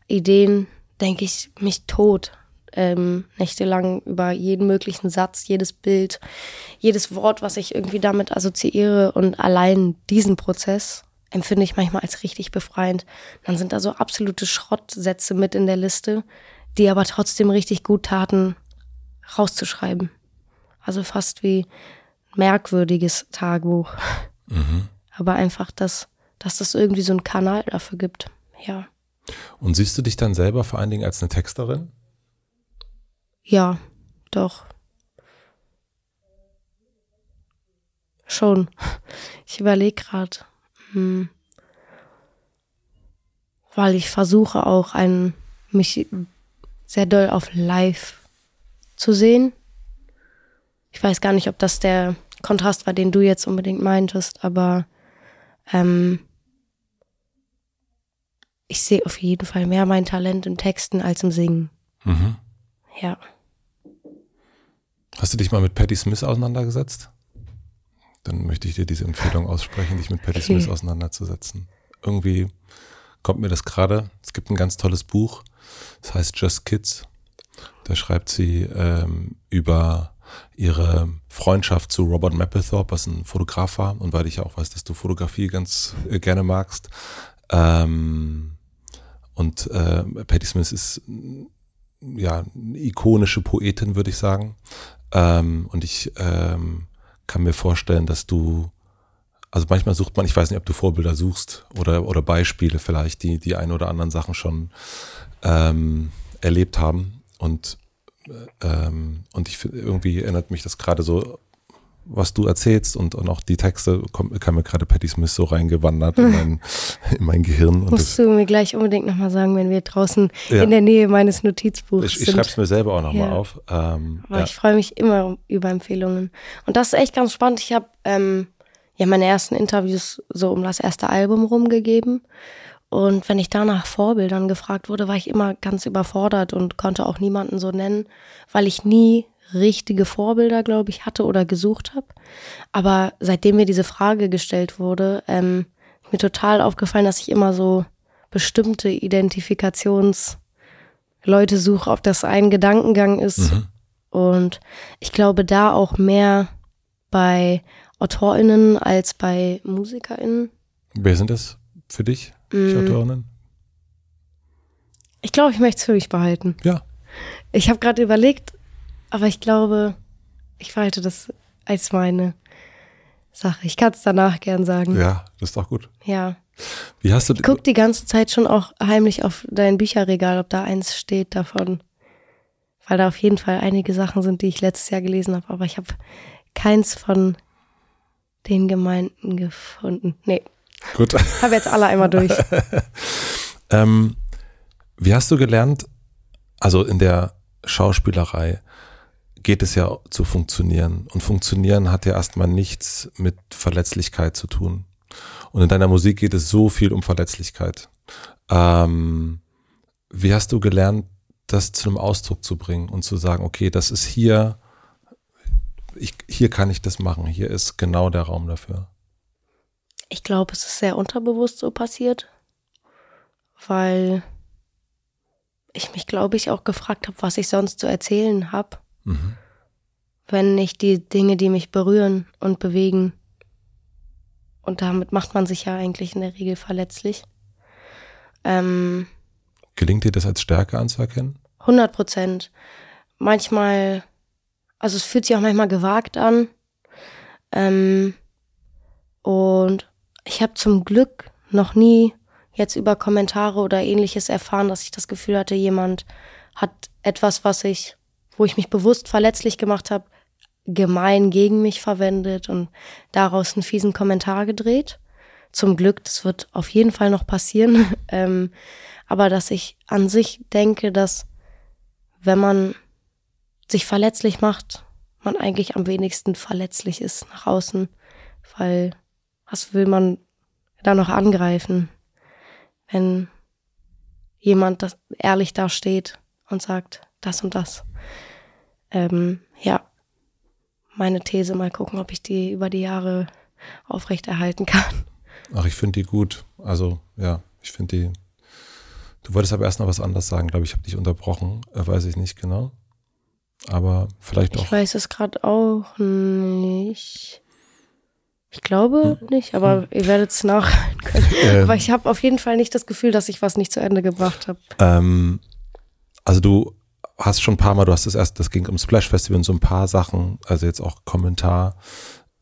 Ideen, denke ich mich tot ähm, nächtelang über jeden möglichen Satz, jedes Bild, jedes Wort, was ich irgendwie damit assoziiere. Und allein diesen Prozess empfinde ich manchmal als richtig befreiend. Dann sind da so absolute Schrottsätze mit in der Liste, die aber trotzdem richtig gut taten, rauszuschreiben. Also fast wie merkwürdiges Tagebuch. Mhm. Aber einfach, dass, dass das irgendwie so einen Kanal dafür gibt. Ja. Und siehst du dich dann selber vor allen Dingen als eine Texterin? Ja, doch. Schon. Ich überlege gerade. Hm. Weil ich versuche auch ein, mich sehr doll auf live zu sehen. Ich weiß gar nicht, ob das der Kontrast war, den du jetzt unbedingt meintest, aber ähm, ich sehe auf jeden Fall mehr mein Talent im Texten als im Singen. Mhm. Ja. Hast du dich mal mit Patti Smith auseinandergesetzt? Dann möchte ich dir diese Empfehlung aussprechen, dich mit Patti okay. Smith auseinanderzusetzen. Irgendwie kommt mir das gerade. Es gibt ein ganz tolles Buch, das heißt Just Kids. Da schreibt sie ähm, über ihre Freundschaft zu Robert Mapplethorpe, was ein Fotograf war. Und weil ich ja auch weiß, dass du Fotografie ganz äh, gerne magst. Ähm, und äh, Patti Smith ist ja eine ikonische Poetin, würde ich sagen. Ähm, und ich ähm, kann mir vorstellen, dass du, also manchmal sucht man, ich weiß nicht, ob du Vorbilder suchst oder, oder Beispiele vielleicht, die die ein oder anderen Sachen schon ähm, erlebt haben. Und, ähm, und ich irgendwie erinnert mich das gerade so was du erzählst und, und auch die Texte, kommt, kam mir gerade Patty Smith so reingewandert in mein, in mein Gehirn. Und Musst du mir gleich unbedingt nochmal sagen, wenn wir draußen ja. in der Nähe meines Notizbuchs ich, sind. Ich schreibe es mir selber auch nochmal ja. auf. Ähm, Aber ja. ich freue mich immer über Empfehlungen. Und das ist echt ganz spannend. Ich habe ähm, ja meine ersten Interviews so um das erste Album rumgegeben. Und wenn ich da nach Vorbildern gefragt wurde, war ich immer ganz überfordert und konnte auch niemanden so nennen, weil ich nie richtige Vorbilder, glaube ich, hatte oder gesucht habe. Aber seitdem mir diese Frage gestellt wurde, ähm, mir total aufgefallen, dass ich immer so bestimmte Identifikationsleute suche, ob das ein Gedankengang ist. Mhm. Und ich glaube da auch mehr bei AutorInnen als bei MusikerInnen. Wer sind das für dich, die Mm. Autorinnen? Ich glaube, ich möchte es für mich behalten. Ja. Ich habe gerade überlegt, aber ich glaube, ich behalte das als meine Sache. Ich kann es danach gern sagen. Ja, das ist doch gut. ja. Wie hast du Ich guck die ganze Zeit schon auch heimlich auf dein Bücherregal, ob da eins steht davon. Weil da auf jeden Fall einige Sachen sind, die ich letztes Jahr gelesen habe, aber ich habe keins von den Gemeinden gefunden. Nee, gut? habe jetzt alle einmal durch. Ähm, wie hast du gelernt, also in der Schauspielerei geht es ja zu funktionieren. Und funktionieren hat ja erstmal nichts mit Verletzlichkeit zu tun. Und in deiner Musik geht es so viel um Verletzlichkeit. Ähm, wie hast du gelernt, das zu einem Ausdruck zu bringen und zu sagen, okay, das ist hier, ich, hier kann ich das machen, hier ist genau der Raum dafür. Ich glaube, es ist sehr unterbewusst so passiert, weil ich mich, glaube ich, auch gefragt habe, was ich sonst zu erzählen habe, Mhm. wenn nicht die Dinge, die mich berühren und bewegen. Und damit macht man sich ja eigentlich in der Regel verletzlich. Ähm, Gelingt dir das als Stärke anzuerkennen? 100 Prozent. Manchmal, also es fühlt sich auch manchmal gewagt an. Ähm, und ich habe zum Glück noch nie jetzt über Kommentare oder ähnliches erfahren, dass ich das Gefühl hatte, jemand hat etwas, was ich, wo ich mich bewusst verletzlich gemacht habe, gemein gegen mich verwendet und daraus einen fiesen Kommentar gedreht. Zum Glück, das wird auf jeden Fall noch passieren. ähm, aber dass ich an sich denke, dass wenn man sich verletzlich macht, man eigentlich am wenigsten verletzlich ist nach außen, weil was will man da noch angreifen, wenn jemand das ehrlich da steht und sagt, das und das. Ähm, ja, meine These, mal gucken, ob ich die über die Jahre aufrechterhalten kann. Ach, ich finde die gut. Also, ja, ich finde die. Du wolltest aber erst noch was anderes sagen, glaube ich. Ich habe dich unterbrochen. Äh, weiß ich nicht genau. Aber vielleicht Ich auch. weiß es gerade auch nicht. Ich glaube nicht, aber ihr werdet es nachhören können. Ähm. Aber ich habe auf jeden Fall nicht das Gefühl, dass ich was nicht zu Ende gebracht habe. Ähm, also, du hast schon ein paar Mal, du hast das erst, das ging um Splash Festival und so ein paar Sachen, also jetzt auch Kommentar,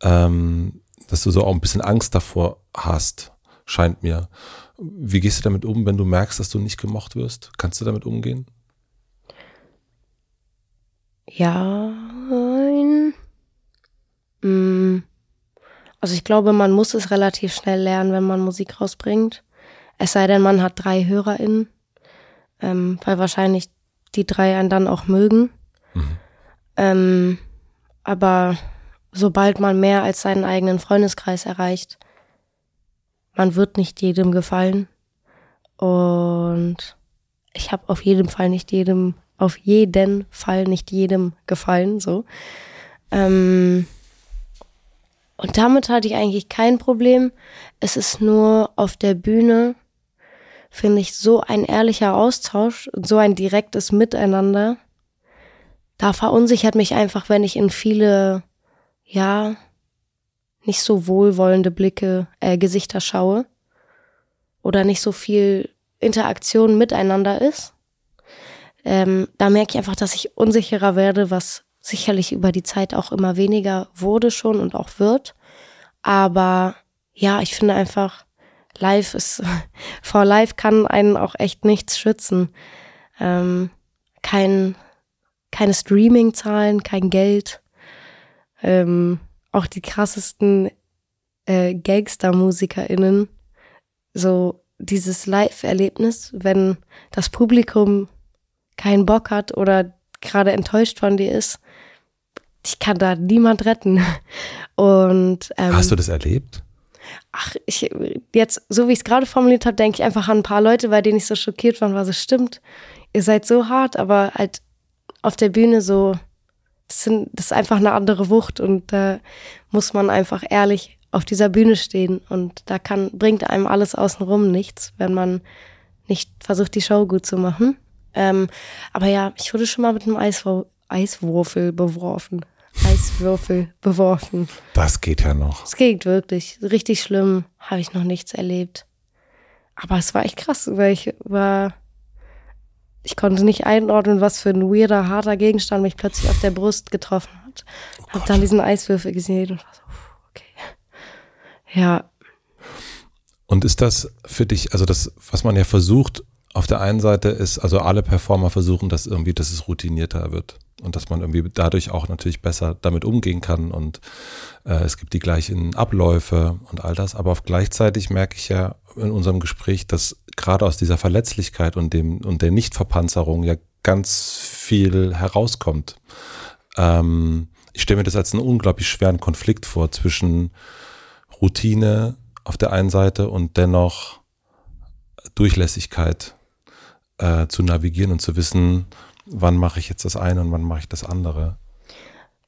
ähm, dass du so auch ein bisschen Angst davor hast, scheint mir. Wie gehst du damit um, wenn du merkst, dass du nicht gemocht wirst? Kannst du damit umgehen? Ja. Mm. Also ich glaube, man muss es relativ schnell lernen, wenn man Musik rausbringt. Es sei denn, man hat drei HörerInnen, ähm, weil wahrscheinlich die drei einen dann auch mögen. Ähm, aber sobald man mehr als seinen eigenen Freundeskreis erreicht, man wird nicht jedem gefallen. Und ich habe auf jeden Fall nicht jedem, auf jeden Fall nicht jedem gefallen, so. Ähm, und damit hatte ich eigentlich kein Problem. Es ist nur auf der Bühne, finde ich, so ein ehrlicher Austausch und so ein direktes Miteinander. Da verunsichert mich einfach, wenn ich in viele, ja, nicht so wohlwollende Blicke, äh, Gesichter schaue. Oder nicht so viel Interaktion miteinander ist. Ähm, da merke ich einfach, dass ich unsicherer werde, was sicherlich über die Zeit auch immer weniger wurde schon und auch wird. Aber ja, ich finde einfach, live ist, vor live kann einen auch echt nichts schützen. Ähm, kein, keine Streaming-Zahlen, kein Geld. Ähm, auch die krassesten äh, Gangster-MusikerInnen. So dieses Live-Erlebnis, wenn das Publikum keinen Bock hat oder gerade enttäuscht von dir ist, ich kann da niemand retten. Und ähm, Hast du das erlebt? Ach, ich jetzt, so wie ich es gerade formuliert habe, denke ich einfach an ein paar Leute, bei denen ich so schockiert war, war so stimmt, ihr seid so hart, aber halt auf der Bühne so, das, sind, das ist einfach eine andere Wucht und da muss man einfach ehrlich auf dieser Bühne stehen und da kann, bringt einem alles außenrum nichts, wenn man nicht versucht, die Show gut zu machen. Ähm, aber ja, ich wurde schon mal mit einem Eiswürfel beworfen. Eiswürfel beworfen. Das geht ja noch. Es geht wirklich. Richtig schlimm. Habe ich noch nichts erlebt. Aber es war echt krass, weil ich war, ich konnte nicht einordnen, was für ein weirder, harter Gegenstand mich plötzlich auf der Brust getroffen hat. Oh hab dann diesen Eiswürfel gesehen und war so, okay. Ja. Und ist das für dich, also das, was man ja versucht, auf der einen Seite ist, also alle Performer versuchen das irgendwie, dass es routinierter wird und dass man irgendwie dadurch auch natürlich besser damit umgehen kann und äh, es gibt die gleichen Abläufe und all das, aber gleichzeitig merke ich ja in unserem Gespräch, dass gerade aus dieser Verletzlichkeit und dem und der Nichtverpanzerung ja ganz viel herauskommt. Ähm, ich stelle mir das als einen unglaublich schweren Konflikt vor zwischen Routine auf der einen Seite und dennoch Durchlässigkeit äh, zu navigieren und zu wissen, wann mache ich jetzt das eine und wann mache ich das andere.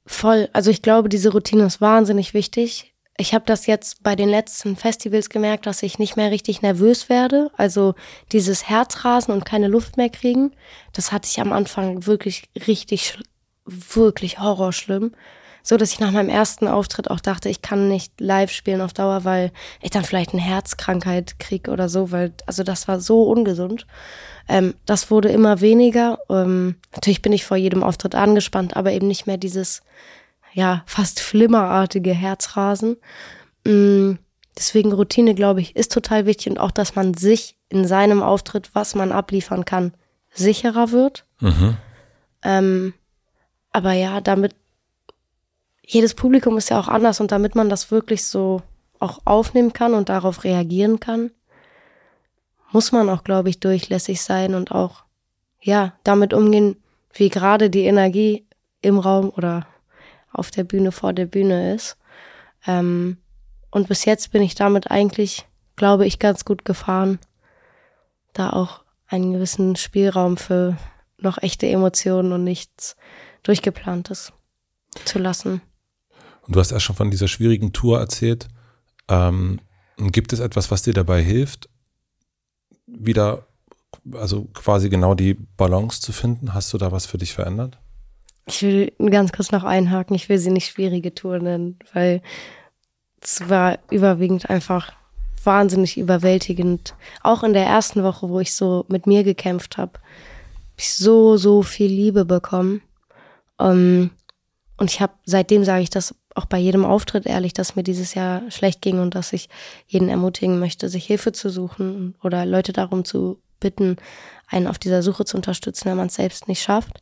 Voll. Also ich glaube, diese Routine ist wahnsinnig wichtig. Ich habe das jetzt bei den letzten Festivals gemerkt, dass ich nicht mehr richtig nervös werde. Also dieses Herzrasen und keine Luft mehr kriegen, das hatte ich am Anfang wirklich richtig, wirklich horrorschlimm so, dass ich nach meinem ersten Auftritt auch dachte, ich kann nicht live spielen auf Dauer, weil ich dann vielleicht eine Herzkrankheit krieg oder so, weil, also das war so ungesund. Ähm, das wurde immer weniger. Ähm, natürlich bin ich vor jedem Auftritt angespannt, aber eben nicht mehr dieses, ja, fast flimmerartige Herzrasen. Mhm. Deswegen Routine, glaube ich, ist total wichtig und auch, dass man sich in seinem Auftritt, was man abliefern kann, sicherer wird. Mhm. Ähm, aber ja, damit jedes Publikum ist ja auch anders und damit man das wirklich so auch aufnehmen kann und darauf reagieren kann, muss man auch, glaube ich, durchlässig sein und auch, ja, damit umgehen, wie gerade die Energie im Raum oder auf der Bühne, vor der Bühne ist. Ähm, und bis jetzt bin ich damit eigentlich, glaube ich, ganz gut gefahren, da auch einen gewissen Spielraum für noch echte Emotionen und nichts Durchgeplantes zu lassen. Und du hast erst schon von dieser schwierigen Tour erzählt. Ähm, gibt es etwas, was dir dabei hilft, wieder, also quasi genau die Balance zu finden? Hast du da was für dich verändert? Ich will ganz kurz noch einhaken. Ich will sie nicht schwierige Tour nennen, weil es war überwiegend einfach wahnsinnig überwältigend. Auch in der ersten Woche, wo ich so mit mir gekämpft habe, habe ich so, so viel Liebe bekommen. Ähm, und ich habe, seitdem sage ich das auch bei jedem Auftritt ehrlich, dass mir dieses Jahr schlecht ging und dass ich jeden ermutigen möchte, sich Hilfe zu suchen oder Leute darum zu bitten, einen auf dieser Suche zu unterstützen, wenn man es selbst nicht schafft.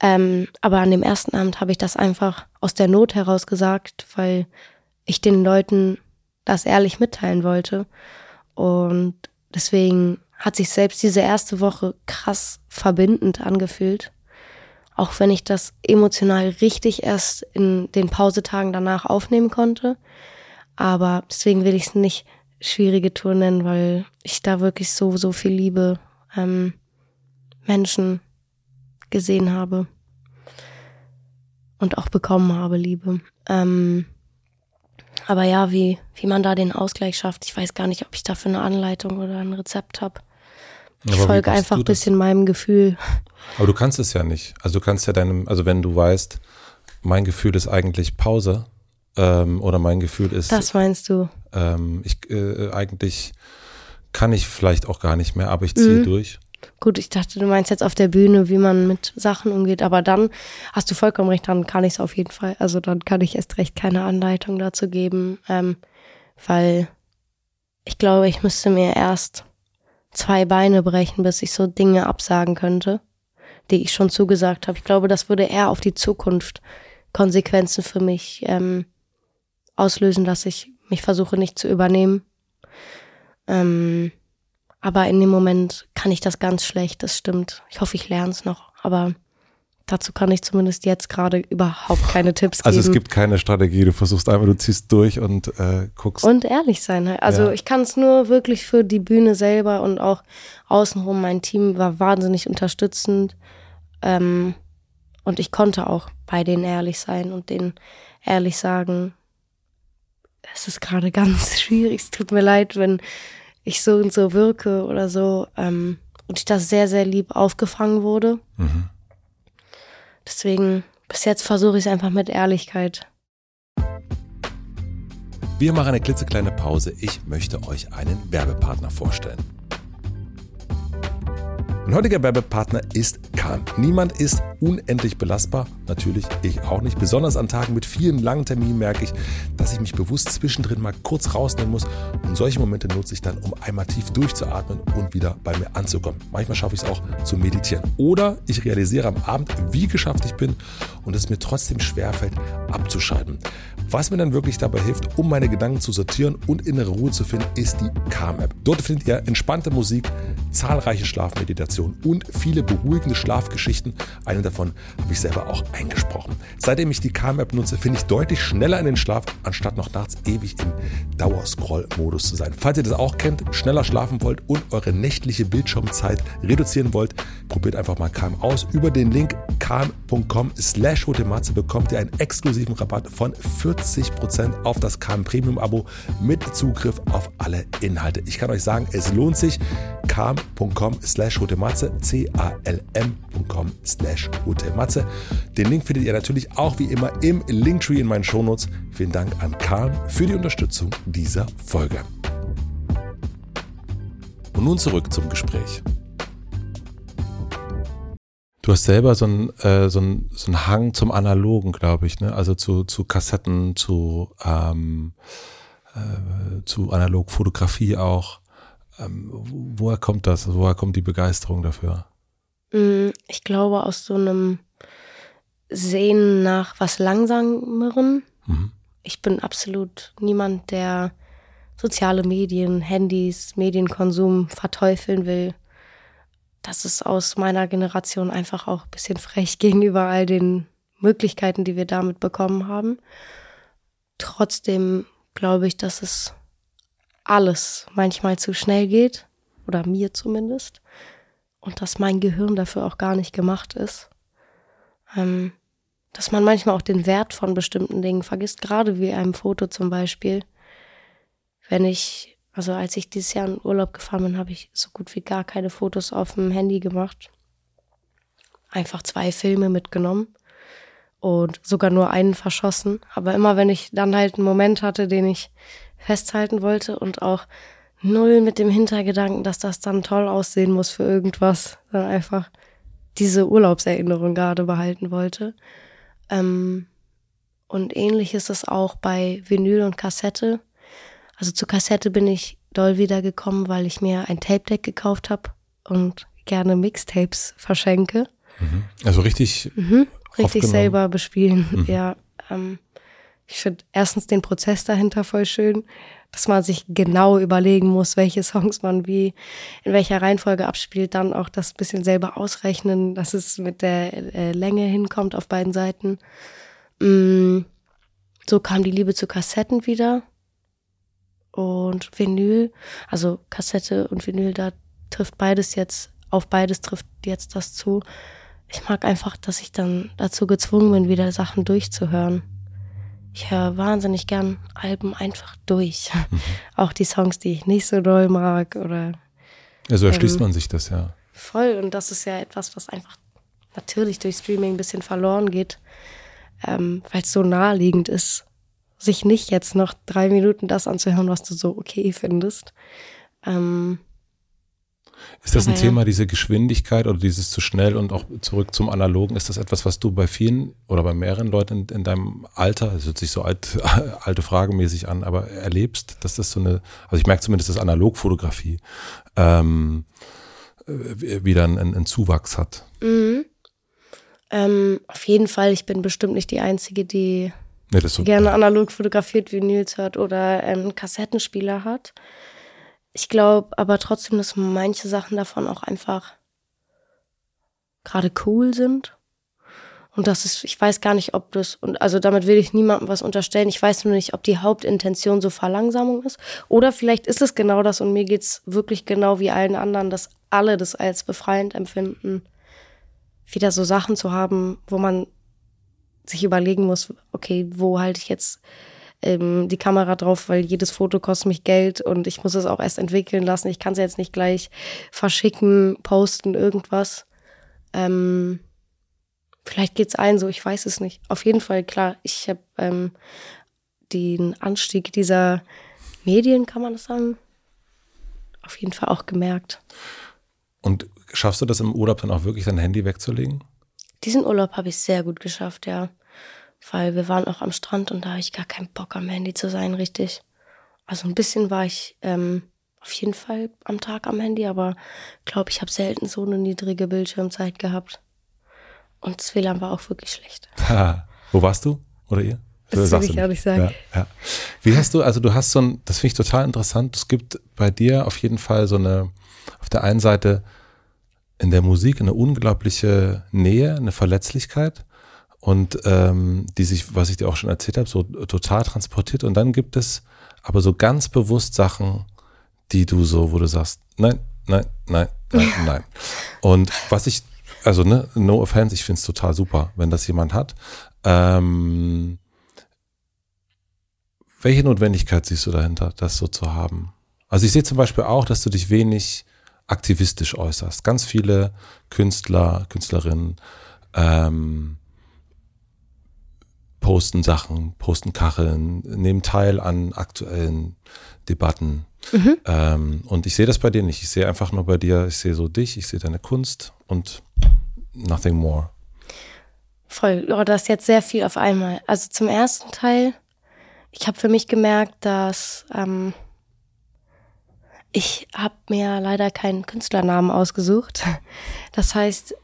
Ähm, aber an dem ersten Abend habe ich das einfach aus der Not heraus gesagt, weil ich den Leuten das ehrlich mitteilen wollte. Und deswegen hat sich selbst diese erste Woche krass verbindend angefühlt auch wenn ich das emotional richtig erst in den Pausetagen danach aufnehmen konnte. Aber deswegen will ich es nicht schwierige Tour nennen, weil ich da wirklich so, so viel Liebe ähm, Menschen gesehen habe und auch bekommen habe, Liebe. Ähm, aber ja, wie, wie man da den Ausgleich schafft, ich weiß gar nicht, ob ich dafür eine Anleitung oder ein Rezept habe. Ich folge einfach ein bisschen meinem Gefühl. Aber du kannst es ja nicht. Also du kannst ja deinem, also wenn du weißt, mein Gefühl ist eigentlich Pause ähm, oder mein Gefühl ist. Das meinst du? Ähm, ich äh, eigentlich kann ich vielleicht auch gar nicht mehr, aber ich ziehe mhm. durch. Gut, ich dachte, du meinst jetzt auf der Bühne, wie man mit Sachen umgeht, aber dann hast du vollkommen recht, dann kann ich es auf jeden Fall. Also dann kann ich erst recht keine Anleitung dazu geben, ähm, weil ich glaube, ich müsste mir erst zwei Beine brechen, bis ich so Dinge absagen könnte, die ich schon zugesagt habe. Ich glaube, das würde eher auf die Zukunft Konsequenzen für mich ähm, auslösen, dass ich mich versuche nicht zu übernehmen. Ähm, aber in dem Moment kann ich das ganz schlecht, das stimmt. Ich hoffe, ich lerne es noch, aber Dazu kann ich zumindest jetzt gerade überhaupt keine Tipps geben. Also es gibt keine Strategie, du versuchst einfach, du ziehst durch und äh, guckst. Und ehrlich sein. Halt. Also ja. ich kann es nur wirklich für die Bühne selber und auch außenrum. Mein Team war wahnsinnig unterstützend. Ähm, und ich konnte auch bei denen ehrlich sein und denen ehrlich sagen, es ist gerade ganz schwierig. Es tut mir leid, wenn ich so und so wirke oder so. Ähm, und ich das sehr, sehr lieb aufgefangen wurde. Mhm Deswegen, bis jetzt versuche ich es einfach mit Ehrlichkeit. Wir machen eine klitzekleine Pause. Ich möchte euch einen Werbepartner vorstellen. Mein heutiger Werbepartner ist Kahn. Niemand ist unendlich belastbar, natürlich ich auch nicht. Besonders an Tagen mit vielen langen Terminen merke ich, dass ich mich bewusst zwischendrin mal kurz rausnehmen muss. Und solche Momente nutze ich dann, um einmal tief durchzuatmen und wieder bei mir anzukommen. Manchmal schaffe ich es auch zu meditieren. Oder ich realisiere am Abend, wie geschafft ich bin und es mir trotzdem schwerfällt, abzuschalten. Was mir dann wirklich dabei hilft, um meine Gedanken zu sortieren und innere Ruhe zu finden, ist die Calm-App. Dort findet ihr entspannte Musik, zahlreiche Schlafmeditationen und viele beruhigende Schlafgeschichten. Eine davon habe ich selber auch eingesprochen. Seitdem ich die Calm-App nutze, finde ich deutlich schneller in den Schlaf, anstatt noch nachts ewig im Dauerscroll-Modus zu sein. Falls ihr das auch kennt, schneller schlafen wollt und eure nächtliche Bildschirmzeit reduzieren wollt, probiert einfach mal Calm aus. Über den Link calm.com slash bekommt ihr einen exklusiven Rabatt von 40 40% auf das KM Premium Abo mit Zugriff auf alle Inhalte. Ich kann euch sagen, es lohnt sich. kam.com slash hotematze, c-a-l-m.com slash hotematze. Den Link findet ihr natürlich auch wie immer im Linktree in meinen Shownotes. Vielen Dank an Karl für die Unterstützung dieser Folge. Und nun zurück zum Gespräch. Du hast selber so einen äh, so ein, so ein Hang zum Analogen, glaube ich, ne? Also zu, zu Kassetten, zu, ähm, äh, zu Analogfotografie auch. Ähm, woher kommt das? Woher kommt die Begeisterung dafür? Mm, ich glaube aus so einem Sehen nach was Langsameren. Mhm. Ich bin absolut niemand, der soziale Medien, Handys, Medienkonsum verteufeln will das ist aus meiner Generation einfach auch ein bisschen frech gegenüber all den Möglichkeiten, die wir damit bekommen haben. Trotzdem glaube ich, dass es alles manchmal zu schnell geht, oder mir zumindest, und dass mein Gehirn dafür auch gar nicht gemacht ist. Ähm, dass man manchmal auch den Wert von bestimmten Dingen vergisst, gerade wie einem Foto zum Beispiel. Wenn ich also als ich dieses Jahr in Urlaub gefahren bin, habe ich so gut wie gar keine Fotos auf dem Handy gemacht. Einfach zwei Filme mitgenommen und sogar nur einen verschossen. Aber immer wenn ich dann halt einen Moment hatte, den ich festhalten wollte und auch null mit dem Hintergedanken, dass das dann toll aussehen muss für irgendwas, dann einfach diese Urlaubserinnerung gerade behalten wollte. Ähm, und ähnlich ist es auch bei Vinyl und Kassette. Also zur Kassette bin ich doll wiedergekommen, weil ich mir ein Tape Deck gekauft habe und gerne Mixtapes verschenke. Mhm. Also richtig, mhm, richtig selber bespielen. Mhm. Ja, ähm, ich finde erstens den Prozess dahinter voll schön, dass man sich genau überlegen muss, welche Songs man wie in welcher Reihenfolge abspielt, dann auch das bisschen selber ausrechnen, dass es mit der äh, Länge hinkommt auf beiden Seiten. Mm, so kam die Liebe zu Kassetten wieder und Vinyl, also Kassette und Vinyl, da trifft beides jetzt, auf beides trifft jetzt das zu. Ich mag einfach, dass ich dann dazu gezwungen bin, wieder Sachen durchzuhören. Ich höre wahnsinnig gern Alben einfach durch. Mhm. Auch die Songs, die ich nicht so doll mag oder. Also erschließt ähm, man sich das ja. Voll. Und das ist ja etwas, was einfach natürlich durch Streaming ein bisschen verloren geht, ähm, weil es so naheliegend ist sich nicht jetzt noch drei Minuten das anzuhören, was du so okay findest. Ähm, ist das ein ja. Thema, diese Geschwindigkeit oder dieses zu schnell und auch zurück zum Analogen? Ist das etwas, was du bei vielen oder bei mehreren Leuten in, in deinem Alter, das hört sich so alt, alte Fragemäßig an, aber erlebst, dass das so eine, also ich merke zumindest, dass Analogfotografie ähm, wieder einen, einen Zuwachs hat? Mhm. Ähm, auf jeden Fall, ich bin bestimmt nicht die Einzige, die Nee, so gerne analog fotografiert Vinyls hört oder einen Kassettenspieler hat. Ich glaube aber trotzdem, dass manche Sachen davon auch einfach gerade cool sind. Und das ist, ich weiß gar nicht, ob das, und also damit will ich niemandem was unterstellen. Ich weiß nur nicht, ob die Hauptintention so Verlangsamung ist. Oder vielleicht ist es genau das und mir geht's wirklich genau wie allen anderen, dass alle das als befreiend empfinden, wieder so Sachen zu haben, wo man sich überlegen muss, okay, wo halte ich jetzt ähm, die Kamera drauf, weil jedes Foto kostet mich Geld und ich muss es auch erst entwickeln lassen. Ich kann es jetzt nicht gleich verschicken, posten, irgendwas. Ähm, Vielleicht geht's allen so, ich weiß es nicht. Auf jeden Fall, klar, ich habe ähm, den Anstieg dieser Medien, kann man das sagen, auf jeden Fall auch gemerkt. Und schaffst du das im Urlaub dann auch wirklich dein Handy wegzulegen? Diesen Urlaub habe ich sehr gut geschafft, ja. Weil wir waren auch am Strand und da habe ich gar keinen Bock am Handy zu sein, richtig. Also ein bisschen war ich ähm, auf jeden Fall am Tag am Handy, aber glaube ich habe selten so eine niedrige Bildschirmzeit gehabt. Und das WLAN war auch wirklich schlecht. Wo warst du oder ihr? Das will ich gar nicht sagen. Ja, ja. Wie hast du, also du hast so ein, das finde ich total interessant, es gibt bei dir auf jeden Fall so eine, auf der einen Seite in der Musik eine unglaubliche Nähe, eine Verletzlichkeit und ähm, die sich, was ich dir auch schon erzählt habe, so total transportiert. Und dann gibt es aber so ganz bewusst Sachen, die du so, wo du sagst, nein, nein, nein, nein, nein. Und was ich, also ne, no offense, ich finde es total super, wenn das jemand hat. Ähm, welche Notwendigkeit siehst du dahinter, das so zu haben? Also ich sehe zum Beispiel auch, dass du dich wenig aktivistisch äußerst. Ganz viele Künstler, Künstlerinnen ähm, posten Sachen, posten Kacheln, nehmen teil an aktuellen Debatten. Mhm. Ähm, und ich sehe das bei dir nicht. Ich sehe einfach nur bei dir, ich sehe so dich, ich sehe deine Kunst und nothing more. Voll, oh, das ist jetzt sehr viel auf einmal. Also zum ersten Teil, ich habe für mich gemerkt, dass ähm, ich habe mir leider keinen Künstlernamen ausgesucht. Das heißt,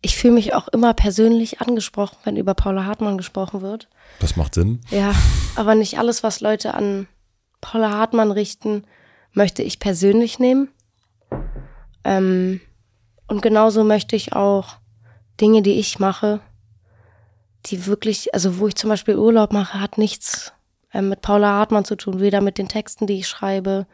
ich fühle mich auch immer persönlich angesprochen, wenn über Paula Hartmann gesprochen wird. Das macht Sinn. Ja, aber nicht alles, was Leute an Paula Hartmann richten, möchte ich persönlich nehmen. Ähm, und genauso möchte ich auch Dinge, die ich mache, die wirklich, also wo ich zum Beispiel Urlaub mache, hat nichts ähm, mit Paula Hartmann zu tun, weder mit den Texten, die ich schreibe.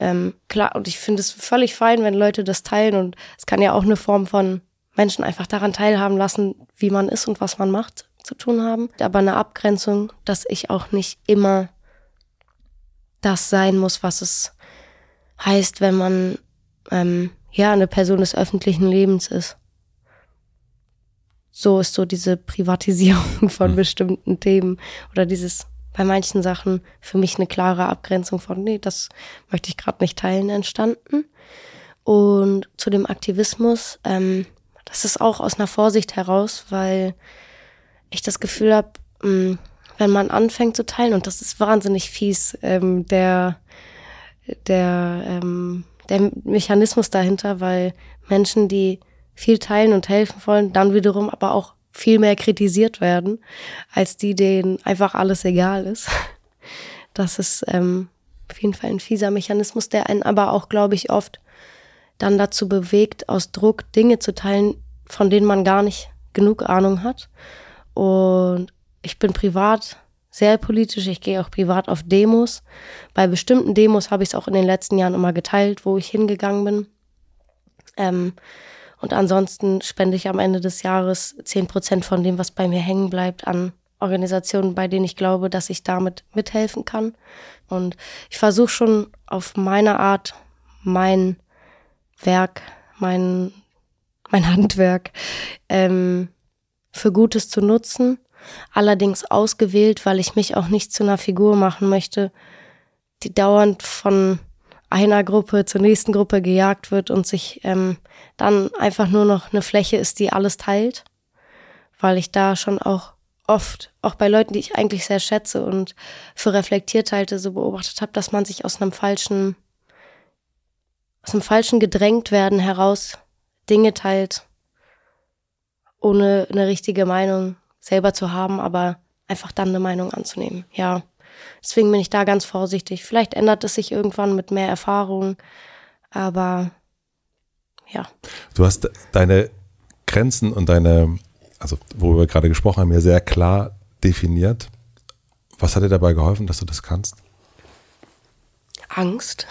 Ähm, klar, und ich finde es völlig fein, wenn Leute das teilen und es kann ja auch eine Form von Menschen einfach daran teilhaben lassen, wie man ist und was man macht, zu tun haben. Aber eine Abgrenzung, dass ich auch nicht immer das sein muss, was es heißt, wenn man ähm, ja eine Person des öffentlichen Lebens ist. So ist so diese Privatisierung von mhm. bestimmten Themen oder dieses bei manchen Sachen für mich eine klare Abgrenzung von, nee, das möchte ich gerade nicht teilen, entstanden. Und zu dem Aktivismus, ähm, das ist auch aus einer Vorsicht heraus, weil ich das Gefühl habe, mm, wenn man anfängt zu teilen, und das ist wahnsinnig fies, ähm, der, der, ähm, der Mechanismus dahinter, weil Menschen, die viel teilen und helfen wollen, dann wiederum aber auch viel mehr kritisiert werden, als die, denen einfach alles egal ist. Das ist ähm, auf jeden Fall ein fieser Mechanismus, der einen aber auch, glaube ich, oft dann dazu bewegt, aus Druck Dinge zu teilen, von denen man gar nicht genug Ahnung hat. Und ich bin privat sehr politisch. Ich gehe auch privat auf Demos. Bei bestimmten Demos habe ich es auch in den letzten Jahren immer geteilt, wo ich hingegangen bin. Ähm, und ansonsten spende ich am Ende des Jahres zehn Prozent von dem, was bei mir hängen bleibt, an Organisationen, bei denen ich glaube, dass ich damit mithelfen kann. Und ich versuche schon auf meine Art mein Werk, mein mein Handwerk ähm, für Gutes zu nutzen. Allerdings ausgewählt, weil ich mich auch nicht zu einer Figur machen möchte, die dauernd von einer Gruppe zur nächsten Gruppe gejagt wird und sich ähm, dann einfach nur noch eine Fläche ist, die alles teilt. Weil ich da schon auch oft, auch bei Leuten, die ich eigentlich sehr schätze und für reflektiert halte, so beobachtet habe, dass man sich aus einem falschen, aus einem falschen gedrängt werden heraus Dinge teilt, ohne eine richtige Meinung selber zu haben, aber einfach dann eine Meinung anzunehmen. Ja, deswegen bin ich da ganz vorsichtig. Vielleicht ändert es sich irgendwann mit mehr Erfahrung, aber ja. Du hast deine Grenzen und deine, also wo wir gerade gesprochen haben, ja sehr klar definiert. Was hat dir dabei geholfen, dass du das kannst? Angst.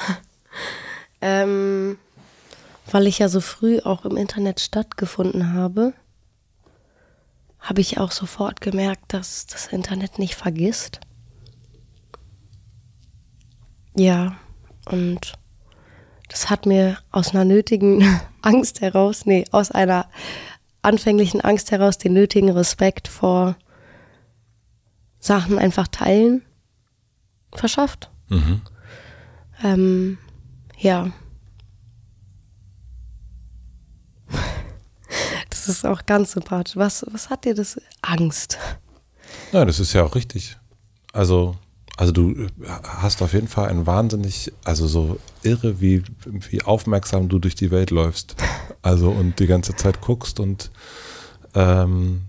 Ähm, weil ich ja so früh auch im Internet stattgefunden habe, habe ich auch sofort gemerkt, dass das Internet nicht vergisst. Ja, und das hat mir aus einer nötigen Angst heraus, nee, aus einer anfänglichen Angst heraus den nötigen Respekt vor Sachen einfach teilen verschafft. Mhm. Ähm, ja. Das ist auch ganz sympathisch. Was, was hat dir das Angst? Ja, das ist ja auch richtig. Also, also du hast auf jeden Fall ein wahnsinnig, also so irre, wie, wie aufmerksam du durch die Welt läufst. Also und die ganze Zeit guckst und ähm,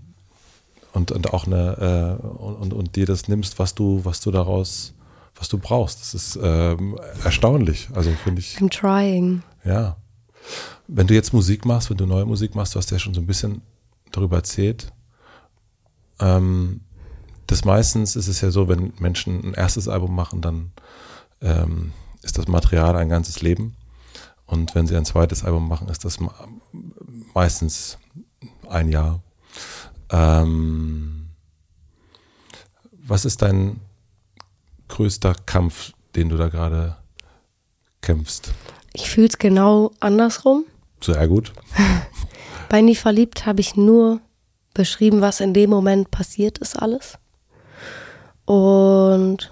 und, und auch eine äh, und, und dir das nimmst, was du, was du daraus, was du brauchst. Das ist ähm, erstaunlich. Also finde ich. I'm trying. Ja. Wenn du jetzt Musik machst, wenn du neue Musik machst, du hast ja schon so ein bisschen darüber erzählt. Ähm, das meistens ist es ja so, wenn Menschen ein erstes Album machen, dann ähm, ist das Material ein ganzes Leben. Und wenn sie ein zweites Album machen, ist das meistens ein Jahr. Ähm, was ist dein größter Kampf, den du da gerade kämpfst? Ich fühle es genau andersrum. Sehr gut. Bei Nie verliebt habe ich nur beschrieben, was in dem Moment passiert ist, alles. Und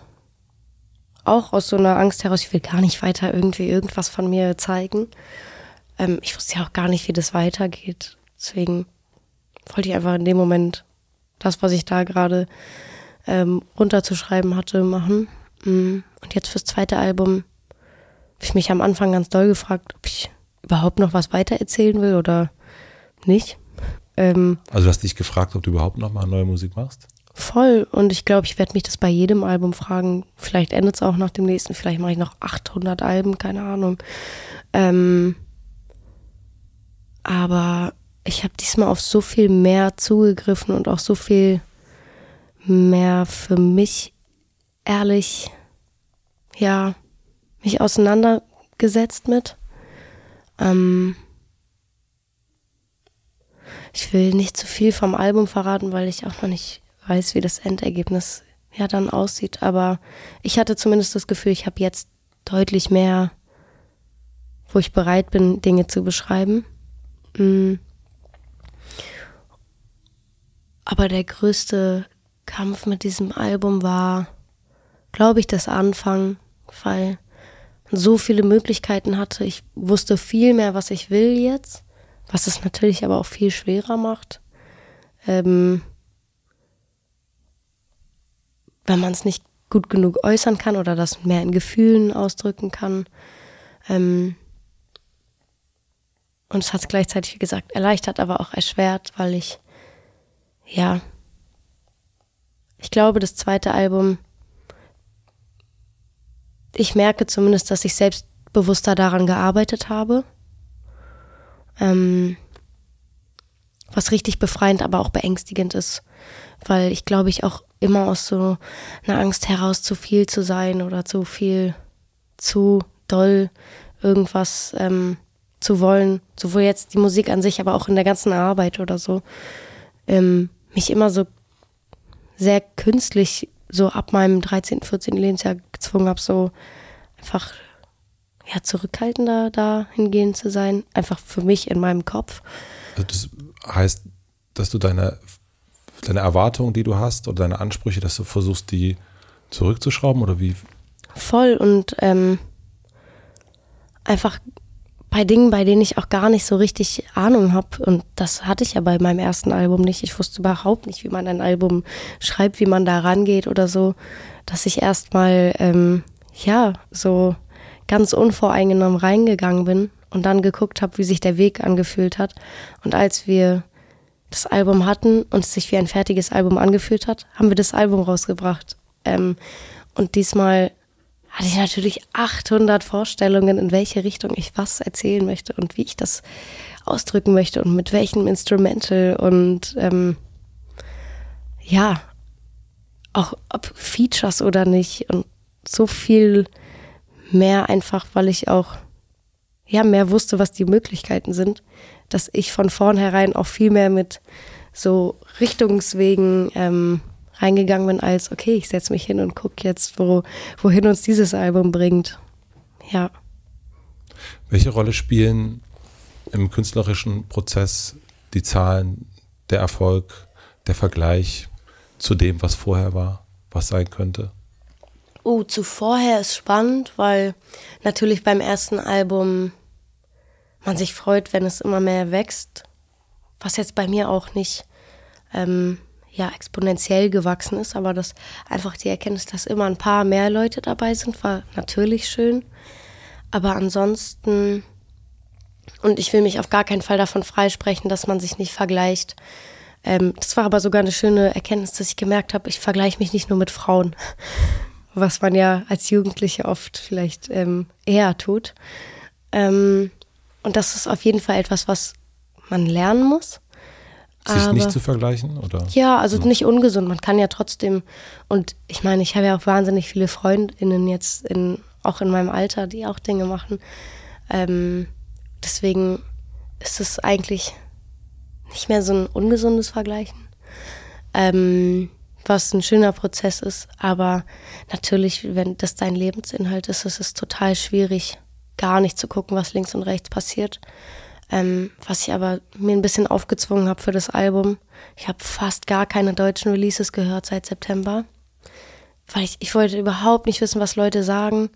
auch aus so einer Angst heraus, ich will gar nicht weiter irgendwie irgendwas von mir zeigen. Ähm, ich wusste ja auch gar nicht, wie das weitergeht. Deswegen wollte ich einfach in dem Moment das, was ich da gerade ähm, runterzuschreiben hatte, machen. Mm. Und jetzt fürs zweite Album habe ich mich am Anfang ganz doll gefragt, ob ich überhaupt noch was weiter erzählen will oder nicht. Ähm, also du hast dich gefragt, ob du überhaupt noch mal neue Musik machst? Voll. Und ich glaube, ich werde mich das bei jedem Album fragen. Vielleicht endet es auch nach dem nächsten. Vielleicht mache ich noch 800 Alben, keine Ahnung. Ähm, aber ich habe diesmal auf so viel mehr zugegriffen und auch so viel mehr für mich ehrlich, ja, mich auseinandergesetzt mit. Ähm, ich will nicht zu viel vom Album verraten, weil ich auch noch nicht weiß, wie das Endergebnis ja dann aussieht. Aber ich hatte zumindest das Gefühl, ich habe jetzt deutlich mehr, wo ich bereit bin, Dinge zu beschreiben. Mm. Aber der größte Kampf mit diesem Album war, glaube ich, das Anfang, weil man so viele Möglichkeiten hatte. Ich wusste viel mehr, was ich will jetzt, was es natürlich aber auch viel schwerer macht. Ähm, wenn man es nicht gut genug äußern kann oder das mehr in Gefühlen ausdrücken kann. Ähm, und es hat es gleichzeitig, wie gesagt, erleichtert, aber auch erschwert, weil ich, ja, ich glaube, das zweite Album, ich merke zumindest, dass ich selbstbewusster daran gearbeitet habe. Ähm, was richtig befreiend, aber auch beängstigend ist, weil ich glaube, ich auch immer aus so einer Angst heraus, zu viel zu sein oder zu viel, zu doll irgendwas ähm, zu wollen, sowohl jetzt die Musik an sich, aber auch in der ganzen Arbeit oder so, ähm, mich immer so sehr künstlich so ab meinem 13., 14. Lebensjahr gezwungen habe, so einfach ja, zurückhaltender dahingehend zu sein, einfach für mich in meinem Kopf. Also das heißt, dass du deine deine Erwartungen, die du hast oder deine Ansprüche, dass du versuchst, die zurückzuschrauben oder wie? Voll und ähm, einfach bei Dingen, bei denen ich auch gar nicht so richtig Ahnung habe. Und das hatte ich ja bei meinem ersten Album nicht. Ich wusste überhaupt nicht, wie man ein Album schreibt, wie man da rangeht oder so. Dass ich erstmal, ähm, ja, so ganz unvoreingenommen reingegangen bin und dann geguckt habe, wie sich der Weg angefühlt hat. Und als wir das Album hatten und es sich wie ein fertiges Album angefühlt hat, haben wir das Album rausgebracht. Ähm, und diesmal hatte ich natürlich 800 Vorstellungen, in welche Richtung ich was erzählen möchte und wie ich das ausdrücken möchte und mit welchem Instrumental und ähm, ja, auch ob Features oder nicht und so viel mehr einfach, weil ich auch ja mehr wusste, was die Möglichkeiten sind dass ich von vornherein auch viel mehr mit so Richtungswegen ähm, reingegangen bin, als okay, ich setze mich hin und gucke jetzt, wo, wohin uns dieses Album bringt. Ja. Welche Rolle spielen im künstlerischen Prozess die Zahlen, der Erfolg, der Vergleich zu dem, was vorher war, was sein könnte? Oh, zu vorher ist spannend, weil natürlich beim ersten Album man sich freut, wenn es immer mehr wächst, was jetzt bei mir auch nicht ähm, ja, exponentiell gewachsen ist, aber das einfach die Erkenntnis, dass immer ein paar mehr Leute dabei sind, war natürlich schön. Aber ansonsten, und ich will mich auf gar keinen Fall davon freisprechen, dass man sich nicht vergleicht. Ähm, das war aber sogar eine schöne Erkenntnis, dass ich gemerkt habe, ich vergleiche mich nicht nur mit Frauen, was man ja als Jugendliche oft vielleicht ähm, eher tut. Ähm, und das ist auf jeden Fall etwas, was man lernen muss. Sich Aber, nicht zu vergleichen, oder? Ja, also hm. nicht ungesund. Man kann ja trotzdem, und ich meine, ich habe ja auch wahnsinnig viele FreundInnen jetzt in, auch in meinem Alter, die auch Dinge machen. Ähm, deswegen ist es eigentlich nicht mehr so ein ungesundes Vergleichen. Ähm, was ein schöner Prozess ist, aber natürlich, wenn das dein Lebensinhalt ist, ist es total schwierig, gar nicht zu gucken, was links und rechts passiert. Ähm, was ich aber mir ein bisschen aufgezwungen habe für das Album. Ich habe fast gar keine deutschen Releases gehört seit September. Weil ich, ich wollte überhaupt nicht wissen, was Leute sagen.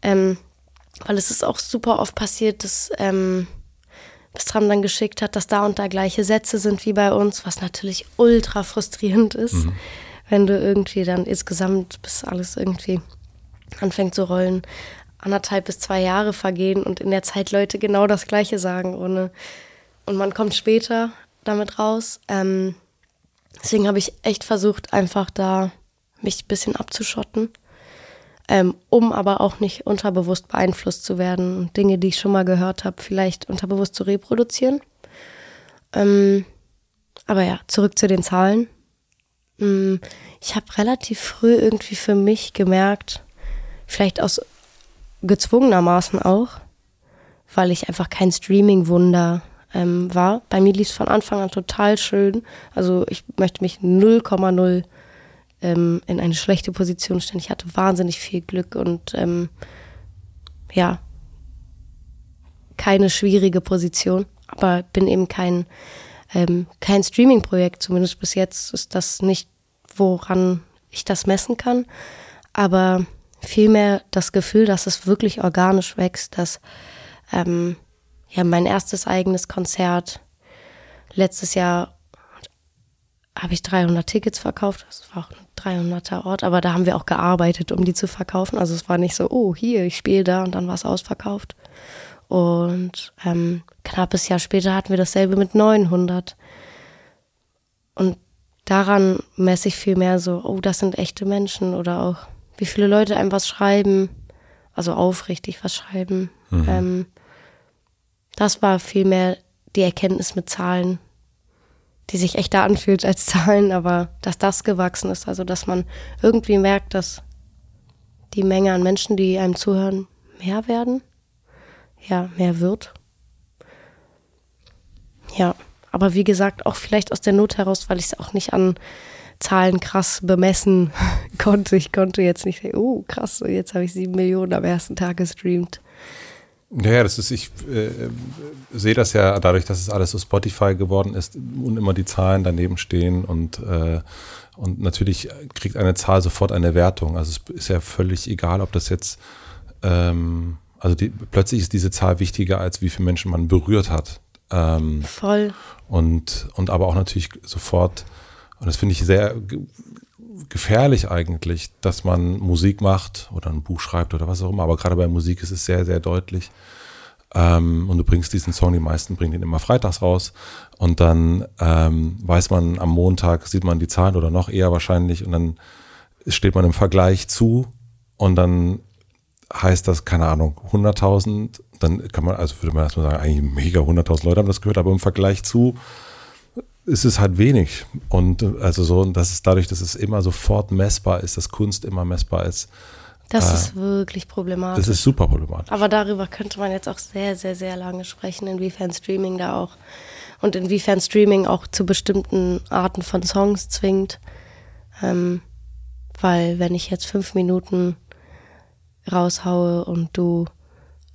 Ähm, weil es ist auch super oft passiert, dass ähm, Bistram dann geschickt hat, dass da und da gleiche Sätze sind wie bei uns, was natürlich ultra frustrierend ist, mhm. wenn du irgendwie dann insgesamt bis alles irgendwie anfängt zu rollen anderthalb bis zwei Jahre vergehen und in der Zeit Leute genau das Gleiche sagen, ohne. Und man kommt später damit raus. Ähm, deswegen habe ich echt versucht, einfach da mich ein bisschen abzuschotten, ähm, um aber auch nicht unterbewusst beeinflusst zu werden und Dinge, die ich schon mal gehört habe, vielleicht unterbewusst zu reproduzieren. Ähm, aber ja, zurück zu den Zahlen. Mm, ich habe relativ früh irgendwie für mich gemerkt, vielleicht aus gezwungenermaßen auch, weil ich einfach kein Streaming-Wunder ähm, war. Bei mir lief es von Anfang an total schön. Also ich möchte mich 0,0 ähm, in eine schlechte Position stellen. Ich hatte wahnsinnig viel Glück und ähm, ja, keine schwierige Position, aber bin eben kein, ähm, kein Streaming-Projekt. Zumindest bis jetzt ist das nicht, woran ich das messen kann. Aber vielmehr das Gefühl, dass es wirklich organisch wächst, dass ähm, ja mein erstes eigenes Konzert letztes Jahr habe ich 300 Tickets verkauft. Das war auch ein 300er Ort, aber da haben wir auch gearbeitet, um die zu verkaufen. Also es war nicht so, oh, hier, ich spiele da und dann war es ausverkauft. Und ähm, knappes Jahr später hatten wir dasselbe mit 900. Und daran messe ich viel mehr so, oh, das sind echte Menschen oder auch wie viele Leute einem was schreiben, also aufrichtig was schreiben. Mhm. Ähm, das war vielmehr die Erkenntnis mit Zahlen, die sich echter anfühlt als Zahlen, aber dass das gewachsen ist, also dass man irgendwie merkt, dass die Menge an Menschen, die einem zuhören, mehr werden, ja, mehr wird. Ja, aber wie gesagt, auch vielleicht aus der Not heraus, weil ich es auch nicht an Zahlen krass bemessen konnte. Ich konnte jetzt nicht sagen, oh krass, jetzt habe ich sieben Millionen am ersten Tag gestreamt. Naja, das ist, ich äh, sehe das ja dadurch, dass es alles so Spotify geworden ist und immer die Zahlen daneben stehen und, äh, und natürlich kriegt eine Zahl sofort eine Wertung. Also es ist ja völlig egal, ob das jetzt, ähm, also die, plötzlich ist diese Zahl wichtiger, als wie viele Menschen man berührt hat. Ähm, Voll. Und, und aber auch natürlich sofort und das finde ich sehr gefährlich eigentlich, dass man Musik macht oder ein Buch schreibt oder was auch immer. Aber gerade bei Musik ist es sehr, sehr deutlich. Ähm, und du bringst diesen Song, die meisten bringen den immer freitags raus. Und dann ähm, weiß man am Montag, sieht man die Zahlen oder noch eher wahrscheinlich. Und dann steht man im Vergleich zu. Und dann heißt das, keine Ahnung, 100.000. Dann kann man, also würde man erstmal sagen, eigentlich mega 100.000 Leute haben das gehört. Aber im Vergleich zu ist es halt wenig. Und also so, und das ist dadurch, dass es immer sofort messbar ist, dass Kunst immer messbar ist. Das äh, ist wirklich problematisch. Das ist super problematisch. Aber darüber könnte man jetzt auch sehr, sehr, sehr lange sprechen, inwiefern Streaming da auch und inwiefern Streaming auch zu bestimmten Arten von Songs zwingt. Ähm, weil wenn ich jetzt fünf Minuten raushaue und du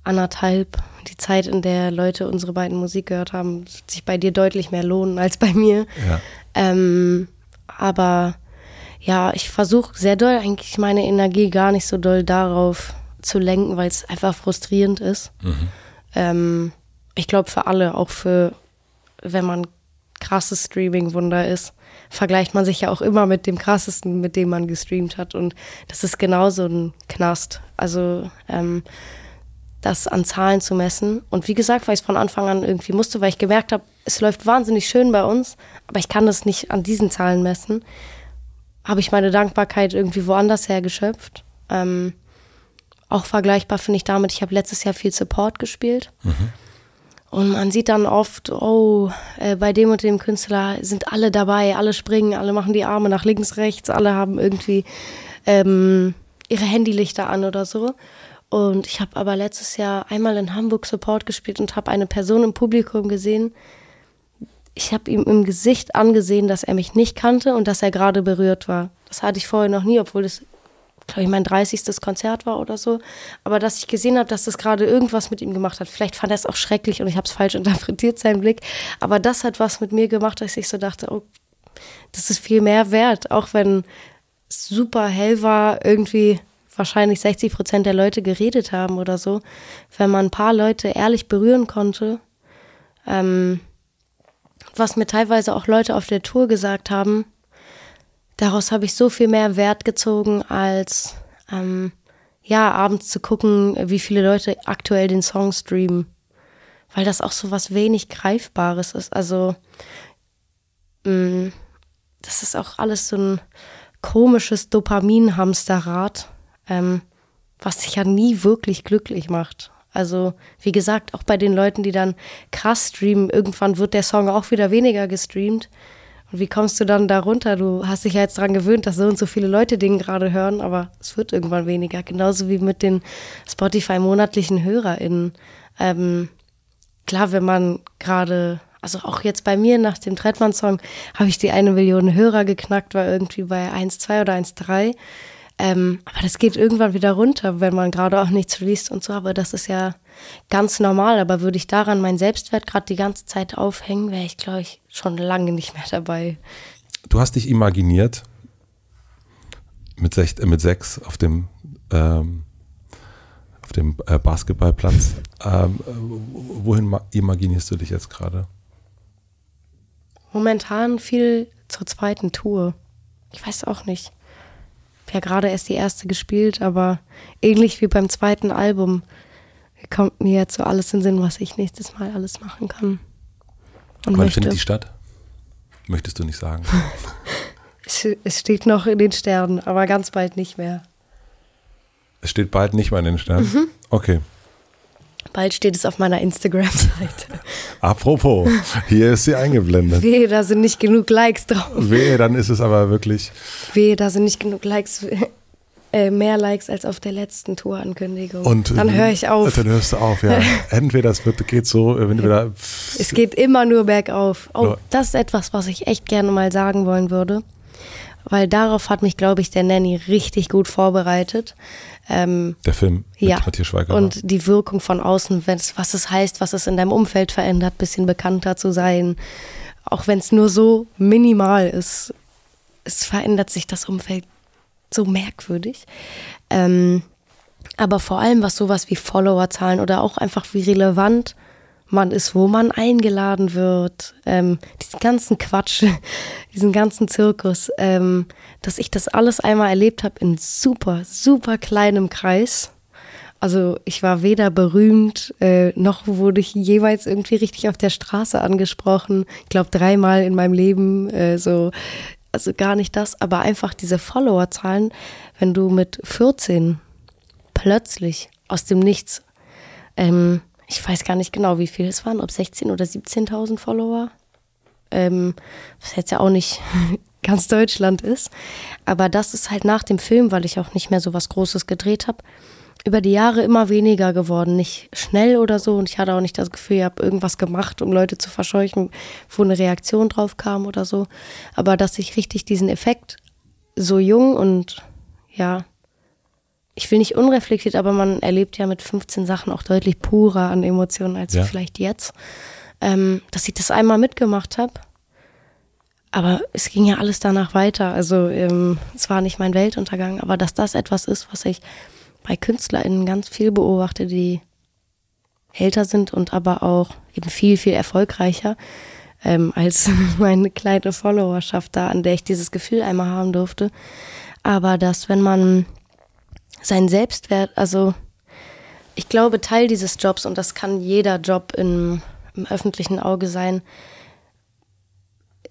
anderthalb, die Zeit, in der Leute unsere beiden Musik gehört haben, sich bei dir deutlich mehr lohnen als bei mir. Ja. Ähm, aber ja, ich versuche sehr doll eigentlich meine Energie gar nicht so doll darauf zu lenken, weil es einfach frustrierend ist. Mhm. Ähm, ich glaube für alle, auch für, wenn man krasses Streaming-Wunder ist, vergleicht man sich ja auch immer mit dem krassesten, mit dem man gestreamt hat. Und das ist genauso ein Knast. Also ähm, das an Zahlen zu messen. Und wie gesagt, weil ich es von Anfang an irgendwie musste, weil ich gemerkt habe, es läuft wahnsinnig schön bei uns, aber ich kann das nicht an diesen Zahlen messen, habe ich meine Dankbarkeit irgendwie woanders her geschöpft. Ähm, auch vergleichbar finde ich damit, ich habe letztes Jahr viel Support gespielt. Und man sieht dann oft, oh, äh, bei dem und dem Künstler sind alle dabei, alle springen, alle machen die Arme nach links, rechts, alle haben irgendwie ähm, ihre Handylichter an oder so. Und ich habe aber letztes Jahr einmal in Hamburg Support gespielt und habe eine Person im Publikum gesehen. Ich habe ihm im Gesicht angesehen, dass er mich nicht kannte und dass er gerade berührt war. Das hatte ich vorher noch nie, obwohl das, glaube ich, mein 30. Konzert war oder so. Aber dass ich gesehen habe, dass das gerade irgendwas mit ihm gemacht hat. Vielleicht fand er es auch schrecklich und ich habe es falsch interpretiert, sein Blick. Aber das hat was mit mir gemacht, dass ich so dachte, oh, das ist viel mehr wert. Auch wenn es super hell war, irgendwie wahrscheinlich 60 Prozent der Leute geredet haben oder so, wenn man ein paar Leute ehrlich berühren konnte, ähm, was mir teilweise auch Leute auf der Tour gesagt haben, daraus habe ich so viel mehr Wert gezogen, als ähm, ja, abends zu gucken, wie viele Leute aktuell den Song streamen. Weil das auch so was wenig Greifbares ist. Also, mh, mm, das ist auch alles so ein komisches Dopamin-Hamsterrad ähm, was dich ja nie wirklich glücklich macht. Also, wie gesagt, auch bei den Leuten, die dann krass streamen, irgendwann wird der Song auch wieder weniger gestreamt. Und wie kommst du dann da runter? Du hast dich ja jetzt daran gewöhnt, dass so und so viele Leute den gerade hören, aber es wird irgendwann weniger. Genauso wie mit den Spotify-monatlichen HörerInnen. Ähm, klar, wenn man gerade, also auch jetzt bei mir nach dem Trettmann-Song, habe ich die eine Million Hörer geknackt, war irgendwie bei 1,2 oder 1,3. Ähm, aber das geht irgendwann wieder runter, wenn man gerade auch nichts liest und so. Aber das ist ja ganz normal. Aber würde ich daran meinen Selbstwert gerade die ganze Zeit aufhängen, wäre ich, glaube ich, schon lange nicht mehr dabei. Du hast dich imaginiert mit, sech, äh, mit sechs auf dem, ähm, auf dem äh, Basketballplatz. Ähm, wohin imaginierst du dich jetzt gerade? Momentan viel zur zweiten Tour. Ich weiß auch nicht ja gerade erst die erste gespielt, aber ähnlich wie beim zweiten Album kommt mir jetzt so alles in den Sinn, was ich nächstes Mal alles machen kann. Und Wann möchte. findet die statt? Möchtest du nicht sagen? es steht noch in den Sternen, aber ganz bald nicht mehr. Es steht bald nicht mehr in den Sternen? Mhm. Okay. Bald steht es auf meiner Instagram-Seite. Apropos, hier ist sie eingeblendet. Wehe, da sind nicht genug Likes drauf. Wehe, dann ist es aber wirklich. Wehe, da sind nicht genug Likes. Äh, mehr Likes als auf der letzten Tourankündigung. Und dann höre ich auf. Dann hörst du auf, ja. Entweder es wird, geht so, wenn du wieder. Es geht immer nur bergauf. Oh, das ist etwas, was ich echt gerne mal sagen wollen würde. Weil darauf hat mich, glaube ich, der Nanny richtig gut vorbereitet. Ähm, Der Film mit ja, Matthias Schweiger. Und die Wirkung von außen, was es heißt, was es in deinem Umfeld verändert, bisschen bekannter zu sein. Auch wenn es nur so minimal ist, es verändert sich das Umfeld so merkwürdig. Ähm, aber vor allem, was sowas wie Followerzahlen oder auch einfach wie relevant man ist, wo man eingeladen wird, ähm, diesen ganzen Quatsch, diesen ganzen Zirkus, ähm, dass ich das alles einmal erlebt habe in super, super kleinem Kreis. Also ich war weder berühmt, äh, noch wurde ich jeweils irgendwie richtig auf der Straße angesprochen. Ich glaube dreimal in meinem Leben, äh, so, also gar nicht das, aber einfach diese Followerzahlen, wenn du mit 14 plötzlich aus dem Nichts ähm, ich weiß gar nicht genau, wie viele es waren, ob 16.000 oder 17.000 Follower. Ähm, was jetzt ja auch nicht ganz Deutschland ist. Aber das ist halt nach dem Film, weil ich auch nicht mehr so was Großes gedreht habe, über die Jahre immer weniger geworden. Nicht schnell oder so. Und ich hatte auch nicht das Gefühl, ich habe irgendwas gemacht, um Leute zu verscheuchen, wo eine Reaktion drauf kam oder so. Aber dass ich richtig diesen Effekt so jung und ja, ich will nicht unreflektiert, aber man erlebt ja mit 15 Sachen auch deutlich purer an Emotionen als Ja. vielleicht jetzt. Ähm, dass ich das einmal mitgemacht habe. Aber es ging ja alles danach weiter. Also ähm, es war nicht mein Weltuntergang, aber dass das etwas ist, was ich bei KünstlerInnen ganz viel beobachte, die älter sind und aber auch eben viel, viel erfolgreicher ähm, als meine kleine Followerschaft da, an der ich dieses Gefühl einmal haben durfte. Aber dass, wenn man seinen Selbstwert, also ich glaube, Teil dieses Jobs, und das kann jeder Job im, im öffentlichen Auge sein,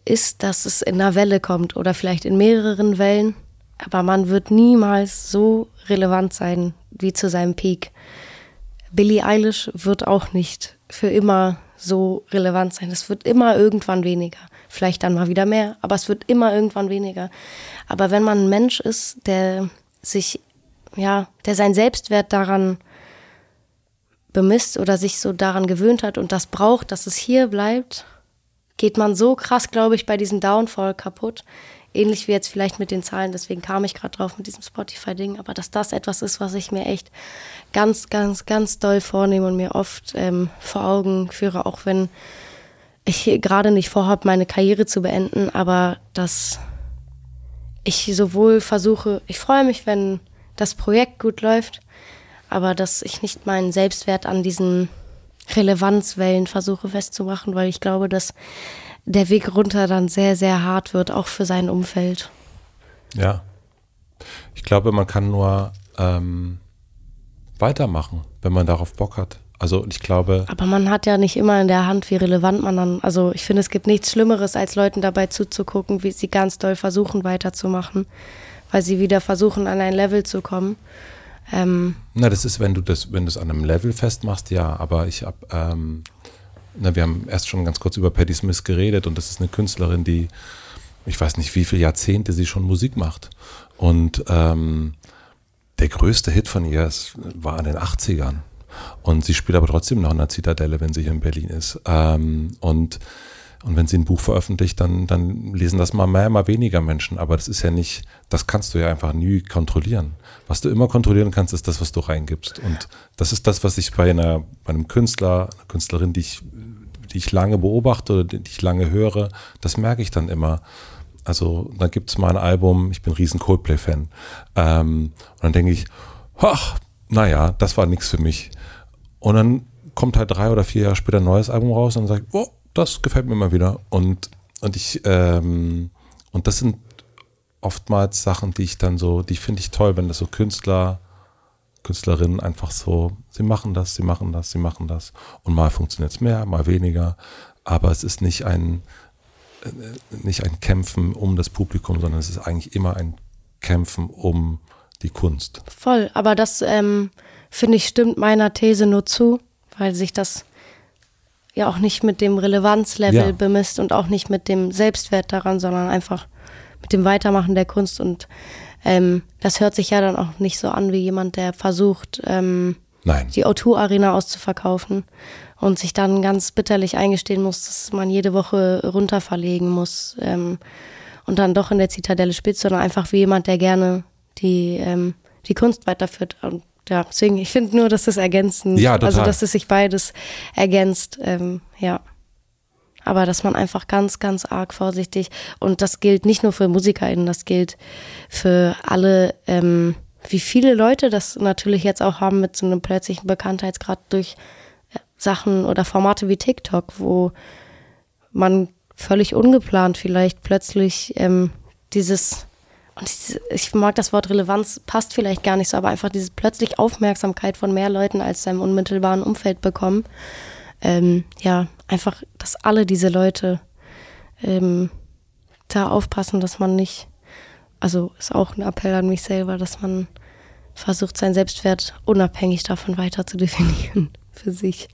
ist, dass es in einer Welle kommt oder vielleicht in mehreren Wellen, aber man wird niemals so relevant sein wie zu seinem Peak. Billie Eilish wird auch nicht für immer so relevant sein. Es wird immer irgendwann weniger. Vielleicht dann mal wieder mehr, aber es wird immer irgendwann weniger. Aber wenn man ein Mensch ist, der sich, ja, der sein Selbstwert daran bemisst oder sich so daran gewöhnt hat und das braucht, dass es hier bleibt, geht man so krass, glaube ich, bei diesem Downfall kaputt. Ähnlich wie jetzt vielleicht mit den Zahlen, deswegen kam ich gerade drauf mit diesem Spotify-Ding, aber dass das etwas ist, was ich mir echt ganz, ganz, ganz doll vornehme und mir oft ähm, vor Augen führe, auch wenn ich gerade nicht vorhabe, meine Karriere zu beenden, aber dass ich sowohl versuche, ich freue mich, wenn das Projekt gut läuft, aber dass ich nicht meinen Selbstwert an diesen Relevanzwellen versuche festzumachen, weil ich glaube, dass der Weg runter dann sehr, sehr hart wird, auch für sein Umfeld. Ja. Ich glaube, man kann nur ähm, weitermachen, wenn man darauf Bock hat. Also ich glaube, Aber man hat ja nicht immer in der Hand, wie relevant man dann. Also ich finde, es gibt nichts Schlimmeres, als Leuten dabei zuzugucken, wie sie ganz doll versuchen weiterzumachen, weil sie wieder versuchen, an ein Level zu kommen. Ähm, na, das ist, wenn du das, wenn du es an einem Level festmachst, ja, aber ich habe, ähm, na, wir haben erst schon ganz kurz über Patti Smith geredet und das ist eine Künstlerin, die, ich weiß nicht, wie viele Jahrzehnte sie schon Musik macht. Und ähm, der größte Hit von ihr war in den 80ern. Und sie spielt aber trotzdem noch in der Zitadelle, wenn sie hier in Berlin ist. Ähm, und, und wenn sie ein Buch veröffentlicht, dann, dann lesen das mal mehr, mal weniger Menschen. Aber das ist ja nicht, das kannst du ja einfach nie kontrollieren. Was du immer kontrollieren kannst, ist das, was du reingibst. Und das ist das, was ich bei, einer, bei einem Künstler, einer Künstlerin, die ich, die ich lange beobachte oder die ich lange höre, das merke ich dann immer. Also da gibt es mal ein Album, ich bin riesen Coldplay-Fan. Ähm, und dann denke ich, ach, naja, das war nichts für mich. Und dann kommt halt drei oder vier Jahre später ein neues Album raus und sagt, oh, das gefällt mir mal wieder. Und, und ich, ähm, und das sind oftmals Sachen, die ich dann so, die finde ich toll, wenn das so Künstler, Künstlerinnen einfach so, sie machen das, sie machen das, sie machen das. Und mal funktioniert es mehr, mal weniger. Aber es ist nicht ein, äh, nicht ein Kämpfen um das Publikum, sondern es ist eigentlich immer ein Kämpfen um die Kunst. voll. Aber das, ähm, finde ich, stimmt meiner These nur zu, weil sich das ja auch nicht mit dem Relevanzlevel Ja. bemisst und auch nicht mit dem Selbstwert daran, sondern einfach mit dem Weitermachen der Kunst. Und ähm, das hört sich ja dann auch nicht so an wie jemand, der versucht, ähm, Nein. die O2 Arena auszuverkaufen und sich dann ganz bitterlich eingestehen muss, dass man jede Woche runterverlegen muss ähm, und dann doch in der Zitadelle spielt, sondern einfach wie jemand, der gerne die, ähm, die Kunst weiterführt. Und ja, deswegen, ich finde nur, dass das ergänzend, Ja, total. also dass es sich beides ergänzt, ähm, ja. Aber dass man einfach ganz, ganz arg vorsichtig, und das gilt nicht nur für MusikerInnen, das gilt für alle, ähm, wie viele Leute das natürlich jetzt auch haben mit so einem plötzlichen Bekanntheitsgrad durch äh, Sachen oder Formate wie TikTok, wo man völlig ungeplant vielleicht plötzlich ähm, dieses, und ich mag das Wort Relevanz, passt vielleicht gar nicht so, aber einfach diese plötzlich Aufmerksamkeit von mehr Leuten als seinem unmittelbaren Umfeld bekommen. Ähm, ja, einfach, dass alle diese Leute ähm, da aufpassen, dass man nicht, also ist auch ein Appell an mich selber, dass man versucht, seinen Selbstwert unabhängig davon weiter zu definieren für sich.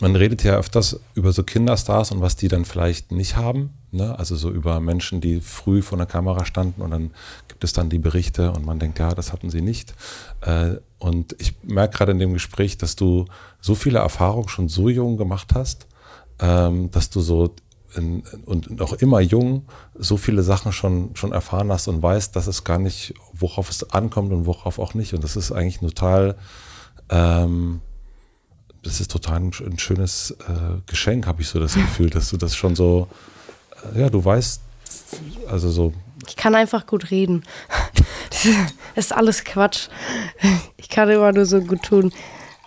Man redet ja öfters über so Kinderstars und was die dann vielleicht nicht haben. Ne? Also so über Menschen, die früh vor der Kamera standen und dann gibt es dann die Berichte und man denkt, ja, das hatten sie nicht. Äh, und ich merke gerade in dem Gespräch, dass du so viele Erfahrungen schon so jung gemacht hast, ähm, dass du so in, und noch immer jung so viele Sachen schon, schon erfahren hast und weißt, dass es gar nicht, worauf es ankommt und worauf auch nicht. Und das ist eigentlich total, ähm, das ist total ein, ein schönes äh, Geschenk, habe ich so das Gefühl, dass du das schon so, äh, ja, du weißt, also so. Ich kann einfach gut reden. Das ist alles Quatsch. Ich kann immer nur so gut tun.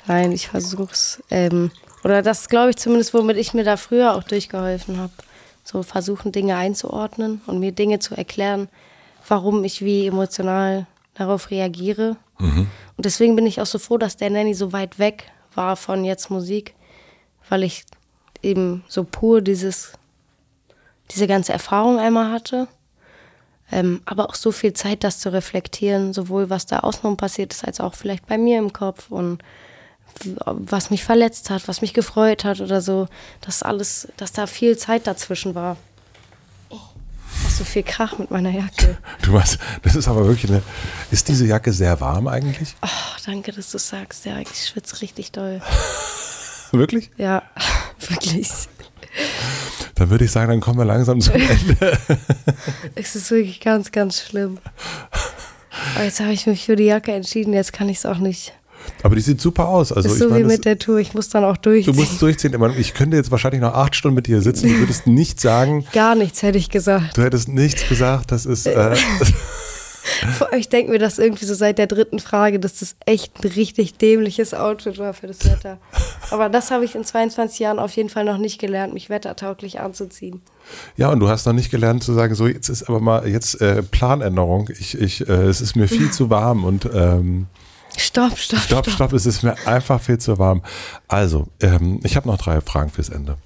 Nein, ich versuch's. Ähm, oder das glaube ich zumindest, womit ich mir da früher auch durchgeholfen habe. So versuchen, Dinge einzuordnen und mir Dinge zu erklären, warum ich wie emotional darauf reagiere. Mhm. Und deswegen bin ich auch so froh, dass der Nanny so weit weg war von jetzt Musik, weil ich eben so pur dieses, diese ganze Erfahrung einmal hatte. Ähm, aber auch so viel Zeit, das zu reflektieren, sowohl was da außenrum passiert ist, als auch vielleicht bei mir im Kopf und was mich verletzt hat, was mich gefreut hat oder so. Das alles, dass da viel Zeit dazwischen war. So viel Krach mit meiner Jacke. Du weißt, das ist aber wirklich eine. Ist diese Jacke sehr warm eigentlich? Oh, danke, dass du sagst. Ja, ich schwitze richtig doll. wirklich? Ja, wirklich. Dann würde ich sagen, dann kommen wir langsam zum Ende. es ist wirklich ganz, ganz schlimm. Aber jetzt habe ich mich für die Jacke entschieden, jetzt kann ich es auch nicht. Aber die sieht super aus. Also ist so meine, wie mit der Tour, ich muss dann auch durchziehen. Du musst durchziehen. Ich könnte jetzt wahrscheinlich noch acht Stunden mit dir sitzen. Du würdest nichts sagen. Gar nichts hätte ich gesagt. Du hättest nichts gesagt. Das ist. Äh, ich denke mir das irgendwie so seit der dritten Frage, dass das echt ein richtig dämliches Outfit war für das Wetter. Aber das habe ich in 22 Jahren auf jeden Fall noch nicht gelernt, mich wettertauglich anzuziehen. Ja, und du hast noch nicht gelernt zu sagen, so jetzt ist aber mal jetzt äh, Planänderung. Ich, ich, äh, es ist mir viel zu warm und ähm, Stopp, stopp, stopp, stopp. Stopp, es ist mir einfach viel zu warm. Also, ähm, ich habe noch drei Fragen fürs Ende.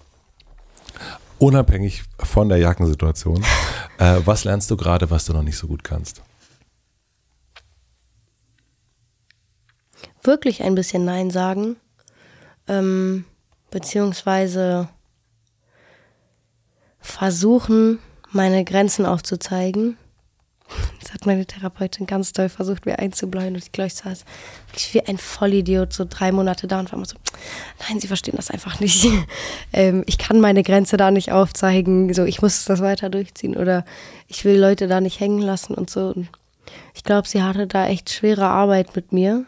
Unabhängig von der Jackensituation, äh, was lernst du gerade, was du noch nicht so gut kannst? Wirklich ein bisschen Nein sagen, ähm, beziehungsweise versuchen, meine Grenzen aufzuzeigen hat meine Therapeutin ganz toll versucht, mir einzubläuen. Und ich glaube, ich saß wirklich wie ein Vollidiot so drei Monate da und war immer so, nein, sie verstehen das einfach nicht. ähm, ich kann meine Grenze da nicht aufzeigen. So, ich muss das weiter durchziehen oder ich will Leute da nicht hängen lassen und so. Und ich glaube, sie hatte da echt schwere Arbeit mit mir.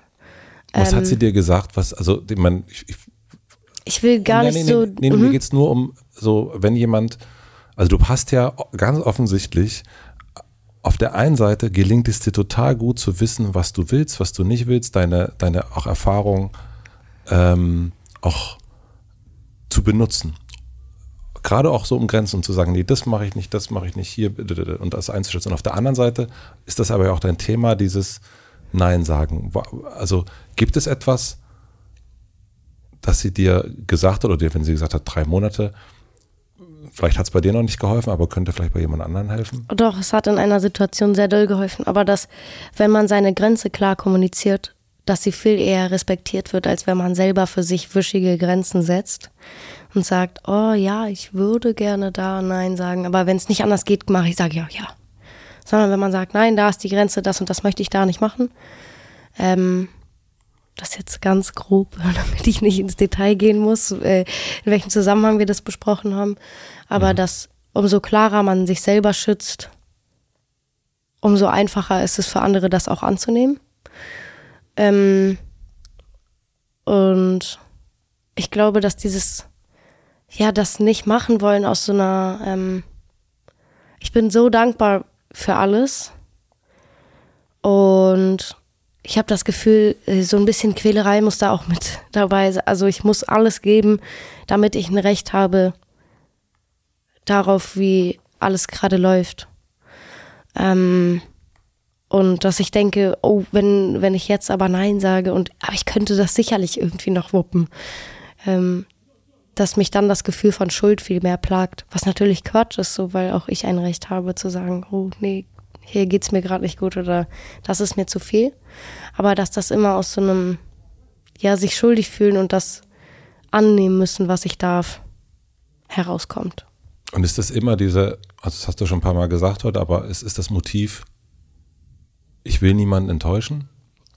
Was ähm, hat sie dir gesagt? Was, also, ich, mein, ich, ich, ich will gar nee, nicht nee, so. Nee, nee, mhm. mir geht es nur um so, wenn jemand, also du hast ja ganz offensichtlich auf der einen Seite gelingt es dir total gut zu wissen, was du willst, was du nicht willst, deine, deine auch Erfahrung ähm, auch zu benutzen. Gerade auch so um Grenzen zu sagen, nee, das mache ich nicht, das mache ich nicht hier und das einzuschätzen. Und auf der anderen Seite ist das aber auch dein Thema, dieses Nein sagen. Also gibt es etwas, das sie dir gesagt hat, oder wenn sie gesagt hat, drei Monate, Vielleicht hat es bei dir noch nicht geholfen, aber könnte vielleicht bei jemand anderen helfen? Doch, es hat in einer Situation sehr doll geholfen. Aber dass, wenn man seine Grenze klar kommuniziert, dass sie viel eher respektiert wird, als wenn man selber für sich wischige Grenzen setzt und sagt, oh ja, ich würde gerne da Nein sagen, aber wenn es nicht anders geht, mache ich, sage ja, ja. Sondern wenn man sagt, nein, da ist die Grenze, das und das möchte ich da nicht machen, ähm, das jetzt ganz grob, damit ich nicht ins Detail gehen muss, äh, in welchem Zusammenhang wir das besprochen haben, aber mhm. dass umso klarer man sich selber schützt, umso einfacher ist es für andere, das auch anzunehmen. Ähm, und ich glaube, dass dieses, ja, das nicht machen wollen aus so einer, ähm, ich bin so dankbar für alles und ich habe das Gefühl, äh, so ein bisschen Quälerei muss da auch mit dabei sein. Also ich muss alles geben, damit ich ein Recht habe darauf, wie alles gerade läuft. Ähm, und dass ich denke, oh, wenn, wenn ich jetzt aber Nein sage und aber ich könnte das sicherlich irgendwie noch wuppen, ähm, dass mich dann das Gefühl von Schuld viel mehr plagt. Was natürlich Quatsch ist, so weil auch ich ein Recht habe zu sagen, oh nee, hier geht's mir gerade nicht gut oder das ist mir zu viel. Aber dass das immer aus so einem, ja, sich schuldig fühlen und das annehmen müssen, was ich darf, herauskommt. Und ist das immer diese, also das hast du schon ein paar Mal gesagt heute, aber ist, ist das Motiv, ich will niemanden enttäuschen?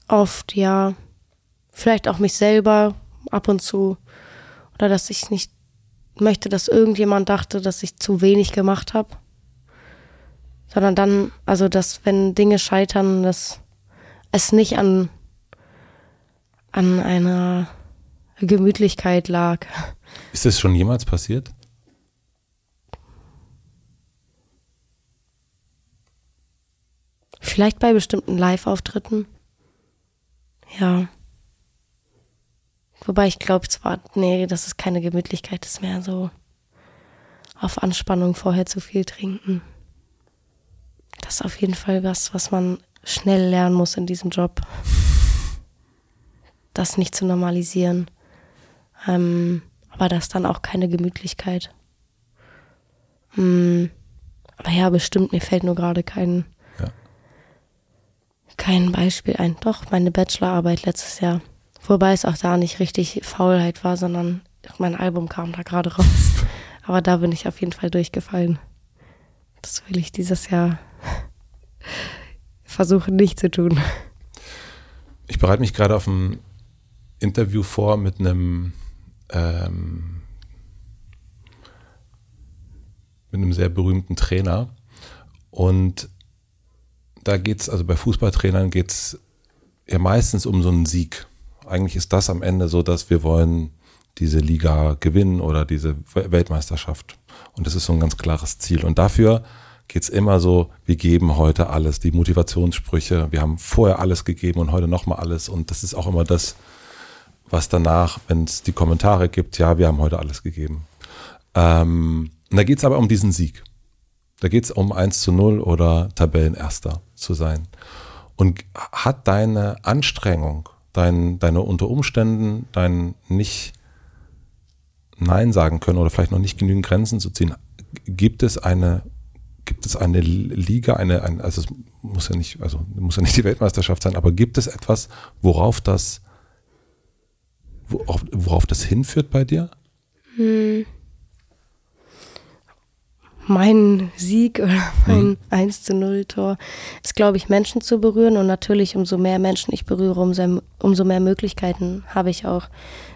Oft, ja. Vielleicht auch mich selber ab und zu. Oder dass ich nicht, möchte, dass irgendjemand dachte, dass ich zu wenig gemacht habe. Sondern dann, also dass wenn Dinge scheitern, dass es nicht an, an einer Gemütlichkeit lag. Ist das schon jemals passiert? Vielleicht bei bestimmten Live-Auftritten. Ja. Wobei ich glaube zwar, nee, das ist keine Gemütlichkeit, das ist mehr so auf Anspannung vorher zu viel trinken. Das ist auf jeden Fall was, was man schnell lernen muss in diesem Job. Das nicht zu normalisieren. Ähm, aber das dann auch keine Gemütlichkeit. Hm. Aber ja, bestimmt, mir fällt nur gerade kein. Kein Beispiel ein. Doch, meine Bachelorarbeit letztes Jahr. Wobei es auch da nicht richtig Faulheit war, sondern mein Album kam da gerade raus. Aber da bin ich auf jeden Fall durchgefallen. Das will ich dieses Jahr versuchen nicht zu tun. Ich bereite mich gerade auf ein Interview vor mit einem ähm, mit einem sehr berühmten Trainer. Und da geht es, also bei Fußballtrainern geht es ja meistens um so einen Sieg. Eigentlich ist das am Ende so, dass wir wollen diese Liga gewinnen oder diese Weltmeisterschaft. Und das ist so ein ganz klares Ziel. Und dafür geht es immer so, wir geben heute alles, die Motivationssprüche, wir haben vorher alles gegeben und heute nochmal alles. Und das ist auch immer das, was danach, wenn es die Kommentare gibt, ja, wir haben heute alles gegeben. Ähm, und da geht es aber um diesen Sieg. Da geht es um 1 zu 0 oder Tabellenerster zu sein. Und hat deine Anstrengung, dein, deine unter Umständen, dein nicht Nein sagen können oder vielleicht noch nicht genügend Grenzen zu ziehen, gibt es eine gibt es eine Liga, eine, ein, also es muss ja nicht, also muss ja nicht die Weltmeisterschaft sein, aber gibt es etwas, worauf das worauf, worauf das hinführt bei dir? Hm. Mein Sieg oder mein hm. 1 zu 0 Tor ist, glaube ich, Menschen zu berühren und natürlich, umso mehr Menschen ich berühre, umso, umso mehr Möglichkeiten habe ich auch.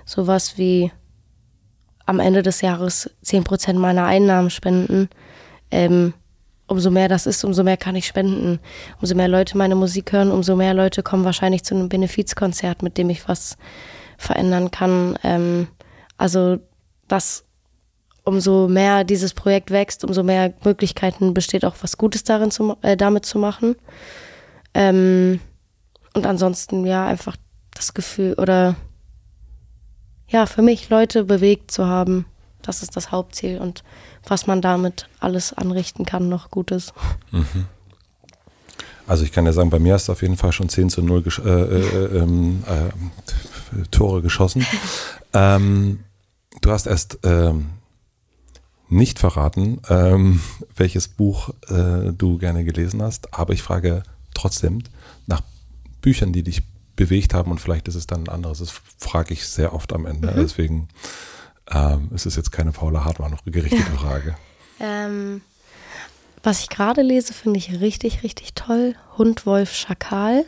Sowas wie am Ende des Jahres 10% meiner Einnahmen spenden. Ähm, umso mehr das ist, umso mehr kann ich spenden. Umso mehr Leute meine Musik hören, umso mehr Leute kommen wahrscheinlich zu einem Benefizkonzert, mit dem ich was verändern kann. Ähm, also dass umso mehr dieses Projekt wächst, umso mehr Möglichkeiten besteht auch was Gutes darin zu, äh, damit zu machen. Ähm, und ansonsten ja einfach das Gefühl oder ja für mich Leute bewegt zu haben, das ist das Hauptziel und was man damit alles anrichten kann, noch Gutes. Mhm. Also ich kann ja sagen, bei mir hast du auf jeden Fall schon 10 zu 0 äh, äh, ähm, äh, Tore geschossen. Ähm, du hast erst ähm, nicht verraten, ähm, welches Buch äh, du gerne gelesen hast, aber ich frage trotzdem nach Büchern, die dich bewegt haben und vielleicht ist es dann ein anderes. Das frage ich sehr oft am Ende. Mhm. Deswegen ähm, ist es jetzt keine Paula Hartmann noch gerichtete Frage. Ähm, was ich gerade lese, finde ich richtig, richtig toll. Hund, Wolf, Schakal.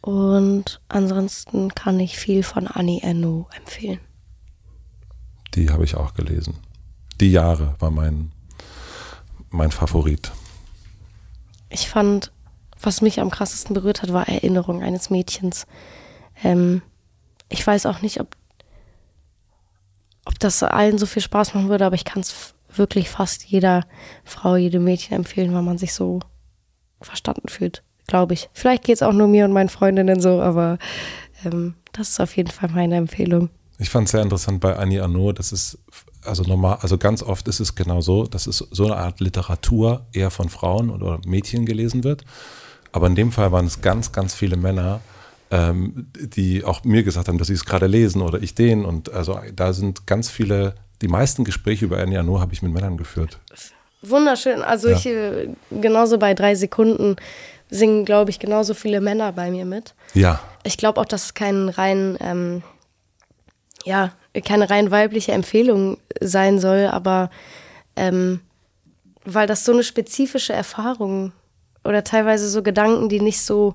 Und ansonsten kann ich viel von Annie Ernaux empfehlen. Die habe ich auch gelesen. Die Jahre war mein, mein Favorit. Ich fand, was mich am krassesten berührt hat, war Erinnerung eines Mädchens. Ähm, ich weiß auch nicht, ob, ob das allen so viel Spaß machen würde, aber ich kann es wirklich fast jeder Frau, jedem Mädchen empfehlen, weil man sich so verstanden fühlt glaube ich. Vielleicht geht es auch nur mir und meinen Freundinnen so, aber ähm, das ist auf jeden Fall meine Empfehlung. Ich fand es sehr interessant bei Annie Arnaud, das ist also normal, also ganz oft ist es genau so, dass es so eine Art Literatur eher von Frauen oder Mädchen gelesen wird. Aber in dem Fall waren es ganz, ganz viele Männer, ähm, die auch mir gesagt haben, dass sie es gerade lesen oder ich den. Und also da sind ganz viele, die meisten Gespräche über Annie Arnaud habe ich mit Männern geführt. Wunderschön. Also ja. ich äh, genauso bei drei Sekunden singen, glaube ich, genauso viele Männer bei mir mit. Ja. Ich glaube auch, dass es kein rein, ähm, ja, keine rein weibliche Empfehlung sein soll, aber ähm, weil das so eine spezifische Erfahrung oder teilweise so Gedanken, die nicht so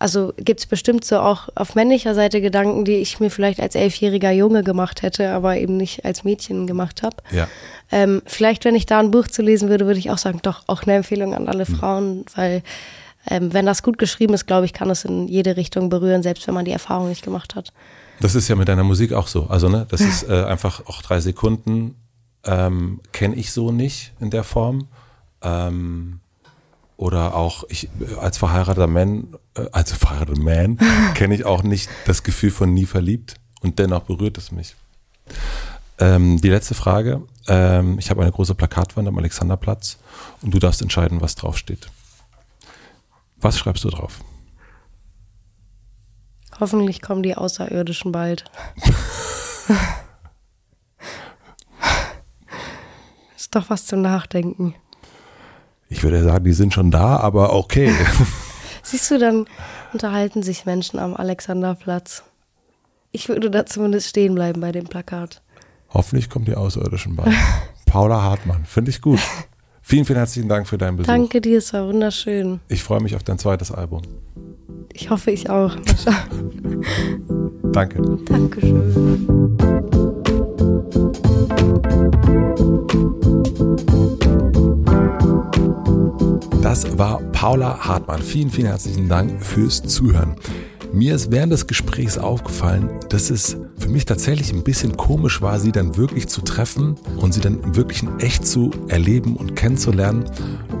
also gibt es bestimmt so auch auf männlicher Seite Gedanken, die ich mir vielleicht als elfjähriger Junge gemacht hätte, aber eben nicht als Mädchen gemacht habe. Ja. Ähm, vielleicht, wenn ich da ein Buch zu lesen würde, würde ich auch sagen, doch, auch eine Empfehlung an alle Frauen, weil ähm, wenn das gut geschrieben ist, glaube ich, kann es in jede Richtung berühren, selbst wenn man die Erfahrung nicht gemacht hat. Das ist ja mit deiner Musik auch so. Also, ne, das ist äh, einfach auch drei Sekunden, ähm, kenne ich so nicht in der Form. Ähm, oder auch ich als verheirateter Man, äh, als verheirateter Man kenne ich auch nicht das Gefühl von nie verliebt und dennoch berührt es mich. Ähm, die letzte Frage. Ähm, ich habe eine große Plakatwand am Alexanderplatz und du darfst entscheiden, was draufsteht. Was schreibst du drauf? Hoffentlich kommen die Außerirdischen bald. Ist doch was zum Nachdenken. Ich würde sagen, die sind schon da, aber okay. Siehst du, dann unterhalten sich Menschen am Alexanderplatz. Ich würde da zumindest stehen bleiben bei dem Plakat. Hoffentlich kommen die Außerirdischen bald. Paula Hartmann, finde ich gut. Vielen, vielen herzlichen Dank für deinen Besuch. Danke dir, es war wunderschön. Ich freue mich auf dein zweites Album. Ich hoffe, ich auch. Danke. Dankeschön. Das war Paula Hartmann. Vielen, vielen herzlichen Dank fürs Zuhören. Mir ist während des Gesprächs aufgefallen, dass es für mich tatsächlich ein bisschen komisch war, sie dann wirklich zu treffen und sie dann wirklich in echt zu erleben und kennenzulernen,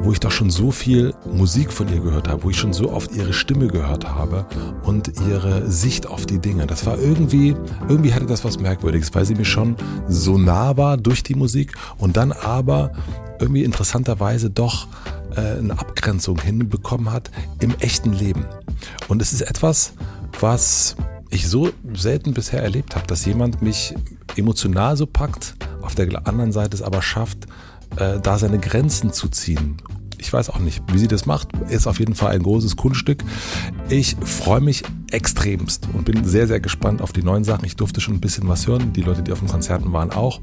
wo ich doch schon so viel Musik von ihr gehört habe, wo ich schon so oft ihre Stimme gehört habe und ihre Sicht auf die Dinge. Das war irgendwie, irgendwie hatte das was Merkwürdiges, weil sie mir schon so nah war durch die Musik und dann aber irgendwie interessanterweise doch eine Abgrenzung hinbekommen hat im echten Leben. Und es ist etwas, was ich so selten bisher erlebt habe, dass jemand mich emotional so packt, auf der anderen Seite es aber schafft, äh, da seine Grenzen zu ziehen. Ich weiß auch nicht, wie sie das macht. Ist auf jeden Fall ein großes Kunststück. Ich freue mich extremst und bin sehr, sehr gespannt auf die neuen Sachen. Ich durfte schon ein bisschen was hören. Die Leute, die auf den Konzerten waren, auch.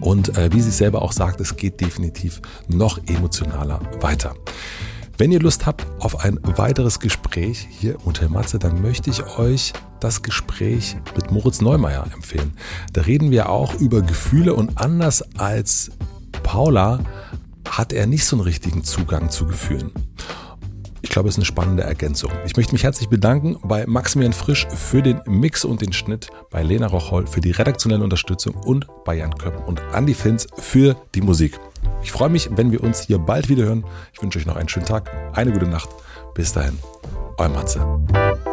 Und äh, wie sie selber auch sagt, es geht definitiv noch emotionaler weiter. Wenn ihr Lust habt auf ein weiteres Gespräch hier Hotel Matze, dann möchte ich euch das Gespräch mit Moritz Neumeier empfehlen. Da reden wir auch über Gefühle und anders als Paula hat er nicht so einen richtigen Zugang zu Gefühlen. Ich glaube, es ist eine spannende Ergänzung. Ich möchte mich herzlich bedanken bei Maximilian Frisch für den Mix und den Schnitt, bei Lena Rocholl für die redaktionelle Unterstützung und bei Jan Köppen und Andy Finz für die Musik. Ich freue mich, wenn wir uns hier bald wieder hören. Ich wünsche euch noch einen schönen Tag, eine gute Nacht. Bis dahin, euer Matze.